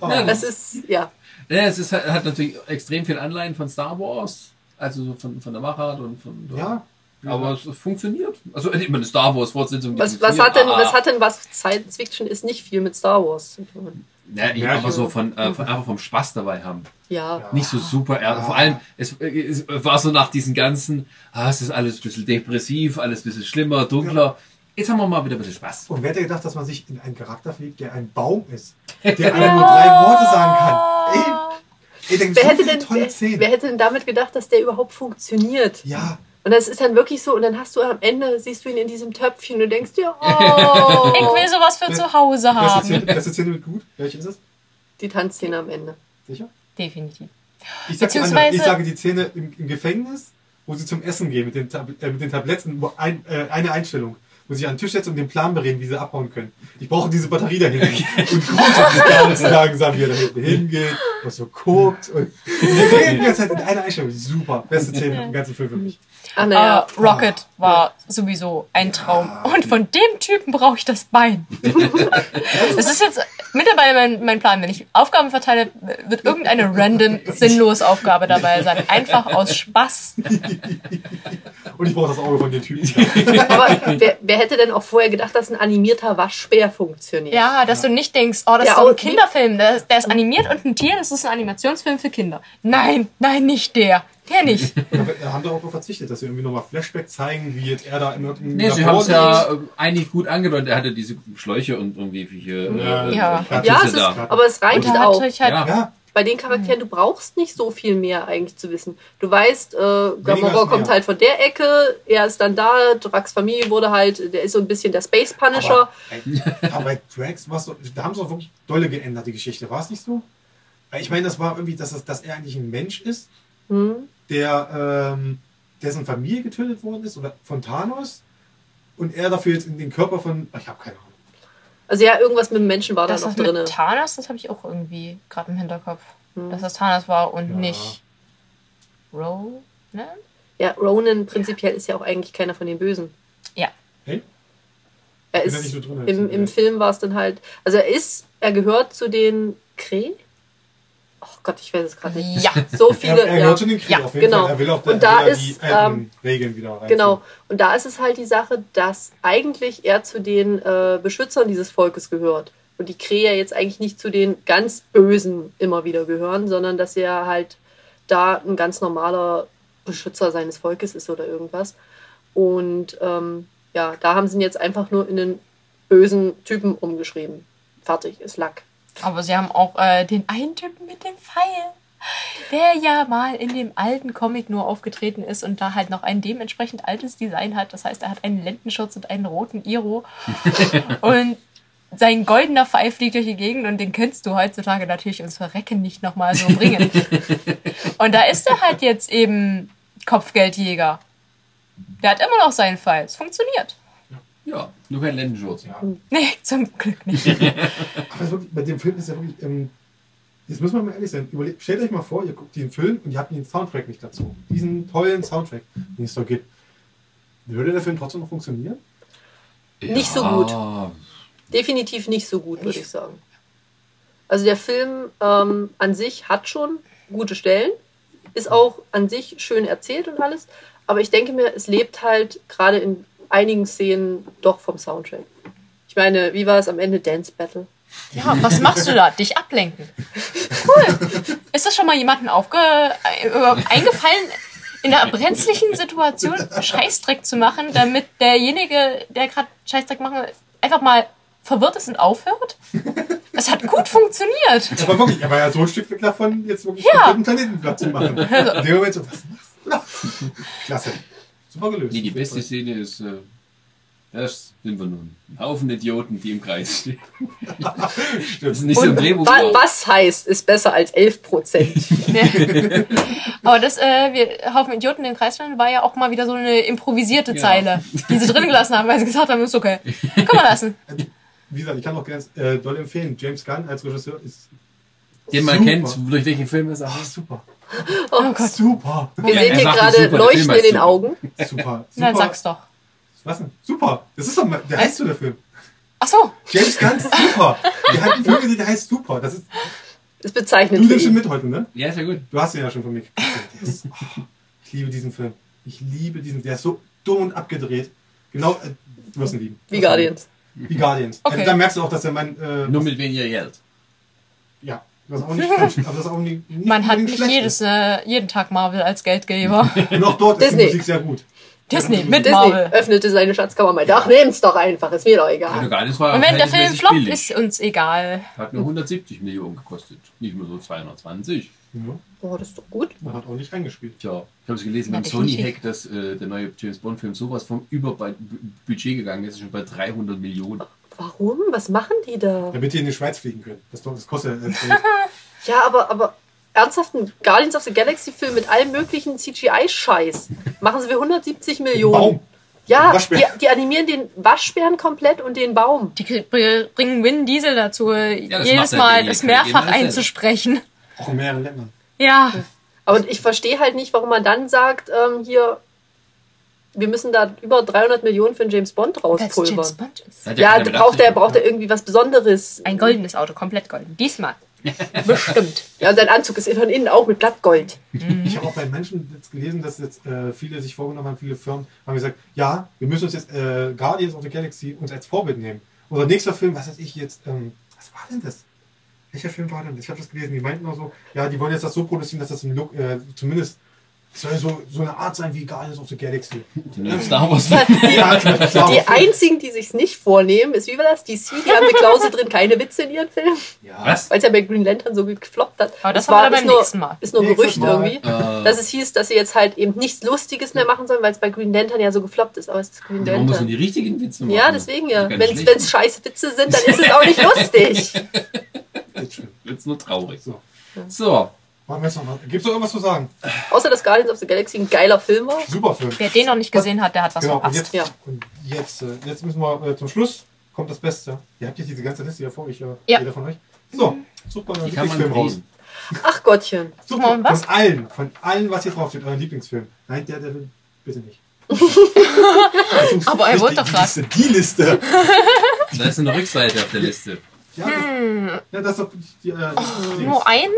Oh. Das ist, ja. Ja, es ist, hat natürlich extrem viel Anleihen von Star Wars, also so von, von der Machart und von. Ja. Aber es funktioniert. Also ich meine, Star Wars Fortsetzung. Was, was, hat denn, aber- was hat denn was Science Fiction ist nicht viel mit Star Wars zu tun? Ja, ich, Ja, aber so von, äh, von einfach vom Spaß dabei haben. Ja. Nicht so super ernst. Vor allem, es, es war so nach diesen ganzen, ah, es ist alles ein bisschen depressiv, alles ein bisschen schlimmer, dunkler. Jetzt haben wir mal wieder ein bisschen Spaß. Und wer hätte gedacht, dass man sich in einen Charakter verliebt, der ein Baum ist, der einem nur drei Worte sagen kann? Ey, ey, Wer so hätte, denn, tolle wer, Szenen. wer hätte denn damit gedacht, dass der überhaupt funktioniert? ja, Und das ist dann wirklich so, und dann hast du am Ende, siehst du ihn in diesem Töpfchen und denkst dir, oh, Ich will sowas für zu Hause haben. Beste Szene mit gut. Welche ist es? die Tanzszene am Ende. Sicher? Definitiv. Ich sage die Beziehungsweise-. Ich sage die Szene im, im Gefängnis, wo sie zum Essen gehen mit den, Tab äh, mit den Tabletten, wo ein, äh, eine Einstellung, wo sie sich an den Tisch setzen und den Plan bereden, wie sie abhauen können. Ich brauche diese Batterie da hinten. und die ganzen langsam, wie er da hinten hingeht, was so guckt. Und wir reden die ganze Zeit in einer Einstellung. Super. Beste Szene im ganzen Film für mich. Ach naja, Äh, Rocket war sowieso ein Traum. Und von dem Typen brauche ich das Bein. Das ist jetzt mittlerweile mein, mein Plan. Wenn ich Aufgaben verteile, wird irgendeine random, sinnlos Aufgabe dabei sein. Einfach aus Spaß. Und ich brauche das Auge von den Typen. aber wer, wer hätte denn auch vorher gedacht, dass ein animierter Waschbär funktioniert? Ja, dass du nicht denkst, oh, das Der ist doch ein Kinderfilm. Der, ist- der ist animiert und ein Tier, das ist ein Animationsfilm für Kinder. Nein, nein, nicht der. Der nicht. Da haben doch auch verzichtet, dass sie irgendwie nochmal Flashback zeigen, wie jetzt er da im irgendeinem Nee, sie haben es ja äh, eigentlich gut angedeutet. Er hatte diese Schläuche und irgendwie welche äh, Ja. Plattüsse Ja, es ist, aber es reicht auch. halt Ja. Bei den Charakteren, du brauchst nicht so viel mehr eigentlich zu wissen. Du weißt, äh, Gamora kommt mehr. halt von der Ecke, er ist dann da, Drax Familie wurde halt, der ist so ein bisschen der Space Punisher. Aber, aber bei Drax war so, da haben sie doch wirklich dolle geändert, die Geschichte. War es nicht so? Ich meine, das war irgendwie, dass, es- dass er eigentlich ein Mensch ist, Hm. der ähm, dessen Familie getötet worden ist oder von Thanos und er dafür jetzt in den Körper von. Ich habe keine Ahnung. Also ja, irgendwas mit dem Menschen war Das da noch ist mit drin. Thanos, das habe ich auch irgendwie gerade im Hinterkopf. Hm. Dass das Thanos war und Ja. nicht Ronan? Ja, Ronan prinzipiell ist ja auch eigentlich keiner von den Bösen. Ja. Hey? Er ist, nicht so drin, im. Im Film war es dann halt, also er ist, er gehört zu den Kree. Oh Gott, ich weiß es gerade nicht. Ja. So viele, Er, er ja. gehört zu den Krieg Ja, auf jeden genau. Fall. Er will auch Und da ist, die ähm, Regeln wieder rein. Genau. Und da ist es halt die Sache, dass eigentlich er zu den äh, Beschützern dieses Volkes gehört. Und die Kräher jetzt eigentlich nicht zu den ganz Bösen immer wieder gehören, sondern dass er halt da ein ganz normaler Beschützer seines Volkes ist oder irgendwas. Und ähm, ja, da haben sie ihn jetzt einfach nur in einen bösen Typen umgeschrieben. Fertig, ist Lack. Aber sie haben auch äh, den einen Typen mit dem Pfeil, der ja mal in dem alten Comic nur aufgetreten ist und da halt noch ein dementsprechend altes Design hat. Das heißt, er hat einen Lendenschutz und einen roten Iro. und sein goldener Pfeil fliegt durch die Gegend und den könntest du heutzutage natürlich ums Verrecken nicht nochmal so bringen. und da ist er halt jetzt eben Kopfgeldjäger. Der hat immer noch seinen Pfeil. Es funktioniert. Ja, nur kein Lendenschutz. Ja. Nee, zum Glück nicht. Aber es ist wirklich, bei dem Film ist ja wirklich. Ähm, jetzt muss man mal ehrlich sein. Überle stellt euch mal vor, ihr guckt diesen Film und ihr habt den Soundtrack nicht dazu. Diesen tollen Soundtrack, den es da gibt. Würde der Film trotzdem noch funktionieren? Nicht so gut. Definitiv nicht so gut, würde ich sagen. Also der Film ähm, an sich hat schon gute Stellen, ist auch an sich schön erzählt und alles, aber ich denke mir, es lebt halt gerade in einigen Szenen doch vom Soundtrack. Ich meine, wie war es am Ende? Dance Battle. Ja, was machst du da? Dich ablenken. Cool. Ist das schon mal jemandem aufge äh, eingefallen, in einer brenzlichen Situation Scheißdreck zu machen, damit derjenige, der gerade Scheißdreck machen will, einfach mal verwirrt ist und aufhört? Das hat gut funktioniert. Aber wirklich, er war ja so ein Stück weg davon, jetzt wirklich Ja. einen Planeten platt zu machen. In dem Moment so, was machst du da? Klasse. Super gelöst. Nee, die beste Szene ist, äh, das sind wir nun. Ein Haufen Idioten, die im Kreis stehen. Das ist nicht so ein Und Drehbuch. wa was heißt, ist besser als 11 Prozent? Aber das, äh, wir Haufen Idioten in den Kreis stellen, war ja auch mal wieder so eine improvisierte Ja. Zeile, die sie drin gelassen haben, weil sie gesagt haben, ist okay. Kann man lassen. Wie gesagt, ich kann auch ganz äh, doll empfehlen. James Gunn als Regisseur ist Den man super. kennt, durch welchen Film ist er. Ah, super. Oh Gott. Super. Wir Ja, sehen er hier gerade Leuchten in den super. Augen. Super. Super. sag's doch. Was denn? Super. Das ist doch mal, der heißt so der Film. Ach so. James Gunn super. Der hat einen Film, der heißt super. Das ist, Ist bezeichnet du nimmst ihn ihn. mit heute, ne? Ja, ist ja gut. Du hast ihn ja schon von mir ist, oh, ich liebe diesen Film. Ich liebe diesen. Der ist so dumm und abgedreht. Genau, äh, du wirst ihn lieben. Wie Guardians. Wie Guardians. Okay. Äh, da merkst du auch, dass der Mann. Äh, Nur mit weniger Geld. ja, das ist auch nicht falsch. Aber das auch nicht, nicht Man hat nicht schlecht jedes, äh, jeden Tag Marvel als Geldgeber. auch dort ist die Disney. Musik sehr gut. Disney mit Disney Marvel. öffnete seine Schatzkammer mal. Ach, nehm's doch einfach, ist mir doch Ja, egal. Geil, war Und wenn der Film floppt, billig. ist uns egal. Hat nur 170 Millionen gekostet. Nicht mehr so 220. Ja, Boah, das ist doch gut. man hat auch nicht eingespielt. Tja, ich habe es gelesen Ja, beim Sony definitiv. Hack, dass äh, der neue James Bond Film sowas vom Überbudget gegangen ist, schon bei 300 Millionen. Warum? Was machen die da? Damit die in die Schweiz fliegen können. Das, das kostet ja. Ja, aber, aber ernsthaft, ein Guardians of the Galaxy Film mit allem möglichen CGI-Scheiß. Machen sie für 170 Millionen. Baum. Ja, die, die animieren den Waschbären komplett und den Baum. Die br- bringen Vin Diesel dazu, das jedes Mal das mehrfach einzusprechen. Auch in mehreren Ländern. Ja, Aber ich verstehe halt nicht, warum man dann sagt, ähm, hier, wir müssen da über 300 Millionen für einen James Bond es James rauspulvern. Bond ist. Ja, bedacht, braucht er, ja. braucht er irgendwie was Besonderes. Ein goldenes Auto, komplett golden. Diesmal. Bestimmt. Ja, und sein Anzug ist von innen auch mit Blattgold. Ich habe auch bei Menschen jetzt gelesen, dass jetzt äh, viele sich vorgenommen haben, viele Firmen haben gesagt, ja, wir müssen uns jetzt äh, Guardians of the Galaxy uns als Vorbild nehmen. Unser nächster Film, was weiß ich jetzt, ähm, was war denn das? Welcher Film war denn das? Ich habe das gelesen, die meinten auch so, ja, die wollen jetzt das so produzieren, dass das im Look, äh, zumindest es soll so, so eine Art sein wie Guardians of the Galaxy. Die Star Wars. Die einzigen, die sich's nicht vornehmen, ist wie war das? DC, die haben eine Klausel drin, keine Witze in ihren Filmen, ja. Was? weil es ja bei Green Lantern so gefloppt hat. Aber das war wir ist beim nur, nächsten Mal. Ist nur Nächstes Gerücht Mal. irgendwie. Äh, Dass es hieß, dass sie jetzt halt eben nichts Lustiges mehr machen sollen, weil es bei Green Lantern ja so gefloppt ist. Aber es ist Green warum muss man Lantern. die richtigen Witze machen? Ja, deswegen ja. Die Wenn es scheiße Witze sind, dann ist es auch nicht lustig. Jetzt schön. Wird's nur traurig. So. So, Machen wir jetzt noch mal. Gibt's noch irgendwas zu sagen? Außer dass Guardians of the Galaxy ein geiler Film war. Super Film. Wer den noch nicht gesehen hat, der hat was Genau, und verpasst. jetzt, Ja. und jetzt, äh, jetzt müssen wir äh, zum Schluss, kommt das Beste. Ihr habt jetzt diese ganze Liste hier vor euch, äh, Ja. jeder von euch. So, sucht mal euren die kann man Lieblingsfilm raus. lesen. Ach Gottchen. Sucht Mal was? von allen, von allen, was hier drauf steht, euren Lieblingsfilm. Nein, der, der will, bitte nicht. Aber er wollte die- doch die. Liste, Die Liste. Da ist eine Rückseite auf der Liste. Ja, das, ja, das, ist doch die, äh, die- Nur ein?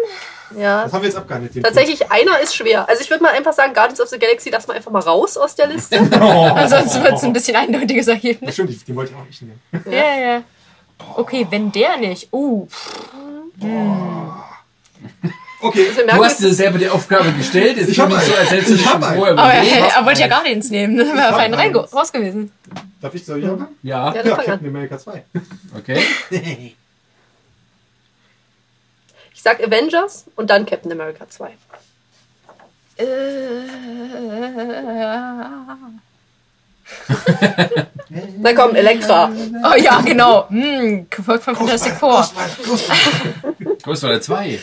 Ja. das haben wir jetzt abgehandelt. Tatsächlich, einer ist schwer. Also ich würde mal einfach sagen, Guardians of the Galaxy lass mal einfach mal raus aus der Liste. Oh. Ansonsten wird es ein bisschen eindeutiges Ergebnis. Stimmt, die- den wollte ich auch nicht nehmen. Ja, ja. Okay, wenn der nicht. Uh, Okay, Also Du hast dir selber die Aufgabe gestellt. Es Ich ist hab nicht so, als hättest du Ich dich schon vorher aber er, er wollte ja Guardians nehmen. Dann wäre hab fein raus gewesen. darf ich so hier anfangen? Ja, Ja, Ja, Captain. America 2. okay. Ich sag Avengers und dann Captain America 2. Äh, Na komm, Elektra. oh ja, genau. Hm, gefolgt von Fantastic Four. Ghost Rider, Ghost Rider. Ghost Rider 2.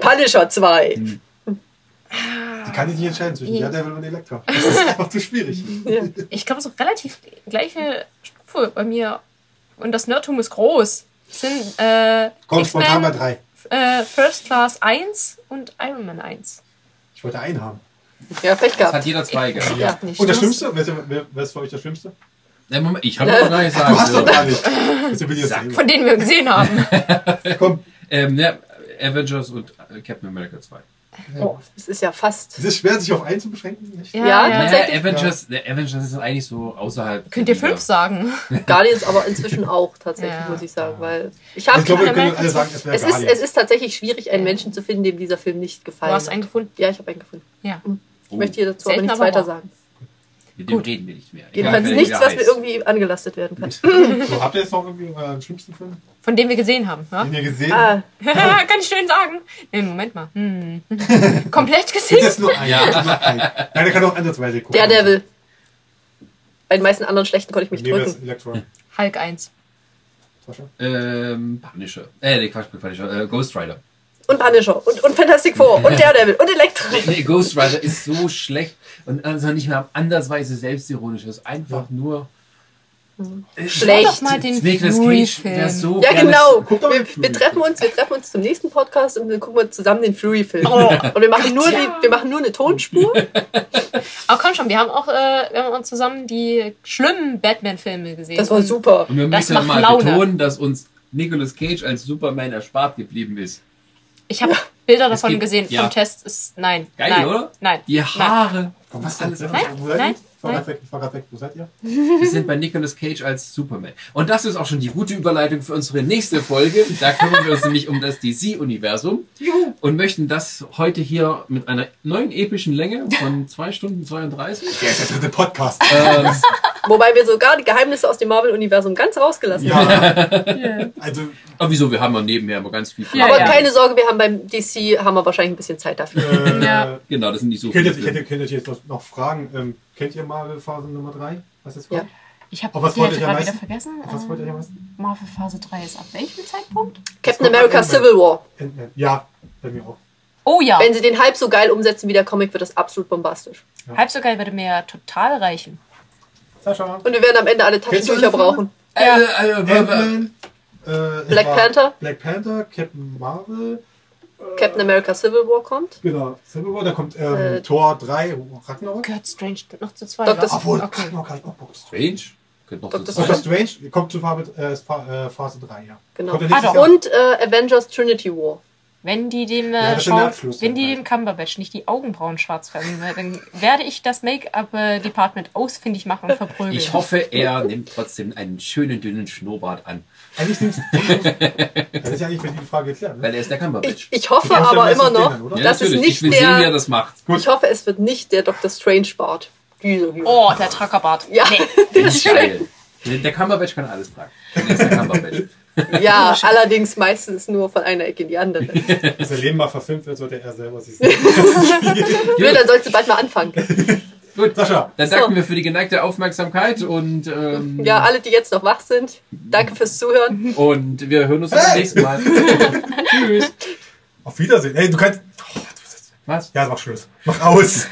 Punisher 2. Die kann ich nicht entscheiden zwischen Daredevil und Elektra. Das ist einfach zu schwierig. Ich glaube, so relativ gleiche Stufe bei mir. Und das Nerdtum ist groß. Sind äh, Komm, spontan bei drei. äh, First Class 1 und Iron Man 1. Ich wollte einen haben. Ja, Pech Das gehabt. hat jeder zwei gehabt. Ja. Nicht Und das schlimm. Schlimmste? Wer ist, wer, ist für euch das Schlimmste? Nee, Moment, ich habe aber gar nicht sagen. Du hast doch gar nicht. Von denen wir gesehen haben. Komm, Ähm, ne, Avengers und äh, Captain America 2. Oh, das ist ja fast. es ist schwer, sich auf einen zu beschränken. Nicht? Ja, Ja, ja. tatsächlich. Naja, Avengers, der Avengers ist eigentlich so außerhalb. Könnt ihr fünf sagen? Guardians aber inzwischen auch tatsächlich, Ja. muss ich sagen. Weil ich habe Ich glaube, wir können alle sagen, es wäre es ist, Guardians. es ist tatsächlich schwierig, einen Menschen zu finden, dem dieser Film nicht Du gefallen hast hat. einen gefunden. Ja, ich habe einen gefunden. Ja. Ich möchte hier dazu aber Selten, nichts aber weiter wahr. sagen. Mit dem Gut. reden wir nicht mehr. Jedenfalls wer nichts, der was mir irgendwie angelastet werden kann. So, habt ihr jetzt noch irgendwie euren schlimmsten Film, Von dem wir gesehen haben. Ja? den ihr gesehen Ah, Kann ich schön sagen. Nee, Moment mal. Hm. Komplett gesehen? es nur einen? Ja. Nein, der kann auch ansatzweise gucken. Daredevil. Bei den meisten anderen schlechten konnte ich mich wir das drücken. Hulk 1. Sascha? Ähm, Punisher. Äh, nee, Quatsch, Punisher. Äh, Ghost Rider. Und Punisher. Und, und Fantastic Four. Und Daredevil. Und Elektra. Nee, Ghost Rider ist so schlecht und also nicht mehr andersweise selbstironisch. Es ist einfach nur. äh, Schlecht. Schau doch mal den Nicolas Cage so. Ja, genau. Wir, wir, treffen uns, wir treffen uns zum nächsten Podcast und dann gucken wir zusammen den Fury-Film. Oh, und wir machen, nur die, wir machen nur eine Tonspur. Aber komm schon, wir haben auch äh, wir haben uns zusammen die schlimmen Batman-Filme gesehen. Das war super. Und wir Das müssen macht mal Laune. betonen, dass uns Nicolas Cage als Superman erspart geblieben ist. Ich habe Bilder davon geht- gesehen ja. vom Test. Ist, nein. Geil, nein, oder? Nein. Die Nein. Haare. Komm, was Alles denn? Nein, Wo seid ihr? nein. Ich war gerade weg, gerade weg. Wo seid ihr? Wir sind bei Nicolas Cage als Superman. Und das ist auch schon die gute Überleitung für unsere nächste Folge. Da kümmern wir uns nämlich um das DC-Universum und möchten das heute hier mit einer neuen epischen Länge von 2 Stunden 32. Der ist der dritte Podcast. Ähm, Wobei wir sogar die Geheimnisse aus dem Marvel-Universum ganz rausgelassen haben. Ja, also aber wieso? Wir haben ja nebenher immer ganz viel. Ja, Aber ja. keine Sorge, wir haben beim DC haben wir wahrscheinlich ein bisschen Zeit dafür. äh, Ja. Genau, das sind nicht so ich viele. hätte, könnt ihr jetzt noch, fragen, ähm, kennt ihr Marvel Phase Nummer 3? Was jetzt Ja. kommt? Ich habe was die am gerade wieder vergessen. Auf was wollt ihr am Ähm, meisten? Marvel Phase 3 ist ab welchem Zeitpunkt? Captain America. Civil War. Ja, bei mir auch. Oh ja. Wenn sie den halb so geil umsetzen wie der Comic, wird das absolut bombastisch. Halb so geil würde mir ja total reichen. Sascha. Und wir werden am Ende alle Taschentücher brauchen. Äh, äh, äh, Ant-Man. Äh, Black Panther? Black Panther, Captain Marvel. Captain America Civil War kommt. Genau, Civil War, da kommt ähm, Äh, Tor 3, Ragnarok. Gehört Strange noch zu zwei? Dr. wa? Obwohl, Okay. Ragnarok ich auch Bock. Strange? Doctor sein. Strange kommt zu Phase, äh, Pha- äh, Phase 3, ja. Genau. Ah? Und äh, Avengers Trinity War. Wenn die dem, Ja, äh, der Abschluss wenn die halt. dem Cumberbatch nicht die Augenbrauen schwarz färben, ne, dann werde ich das Make-up-Department ausfindig machen und verprügeln. Ich hoffe, er nimmt trotzdem einen schönen, dünnen Schnurrbart an. Eigentlich nimmst Das ist ja eigentlich für die Frage geklärt. Ne? Weil er ist der Ich, Cumberbatch. ich hoffe Du kennst ja aber immer noch, oder? Ja, das ist natürlich. nicht ich will sehen, wie er der. das macht. Ich hoffe, es wird nicht der Dr. Strange Bart. Diese hier. Oh, der Truckerbart. Ja, Nee. das ist schön. Geil. Der Cumberbatch kann alles tragen. Der ist der Cumberbatch. Ja, allerdings meistens nur von einer Ecke in die andere. Wenn sein Leben mal verfilmt wird, sollte er selber sich sehen. Nö, dann sollst du bald mal anfangen. Gut, Sascha. dann So. danken wir für die geneigte Aufmerksamkeit und, ähm, Ja, alle, die jetzt noch wach sind, danke fürs Zuhören. und wir hören uns beim nächsten Mal. Tschüss. Auf Wiedersehen. Ey, du kannst. Oh, du Was? ja, mach Schluss. Mach aus.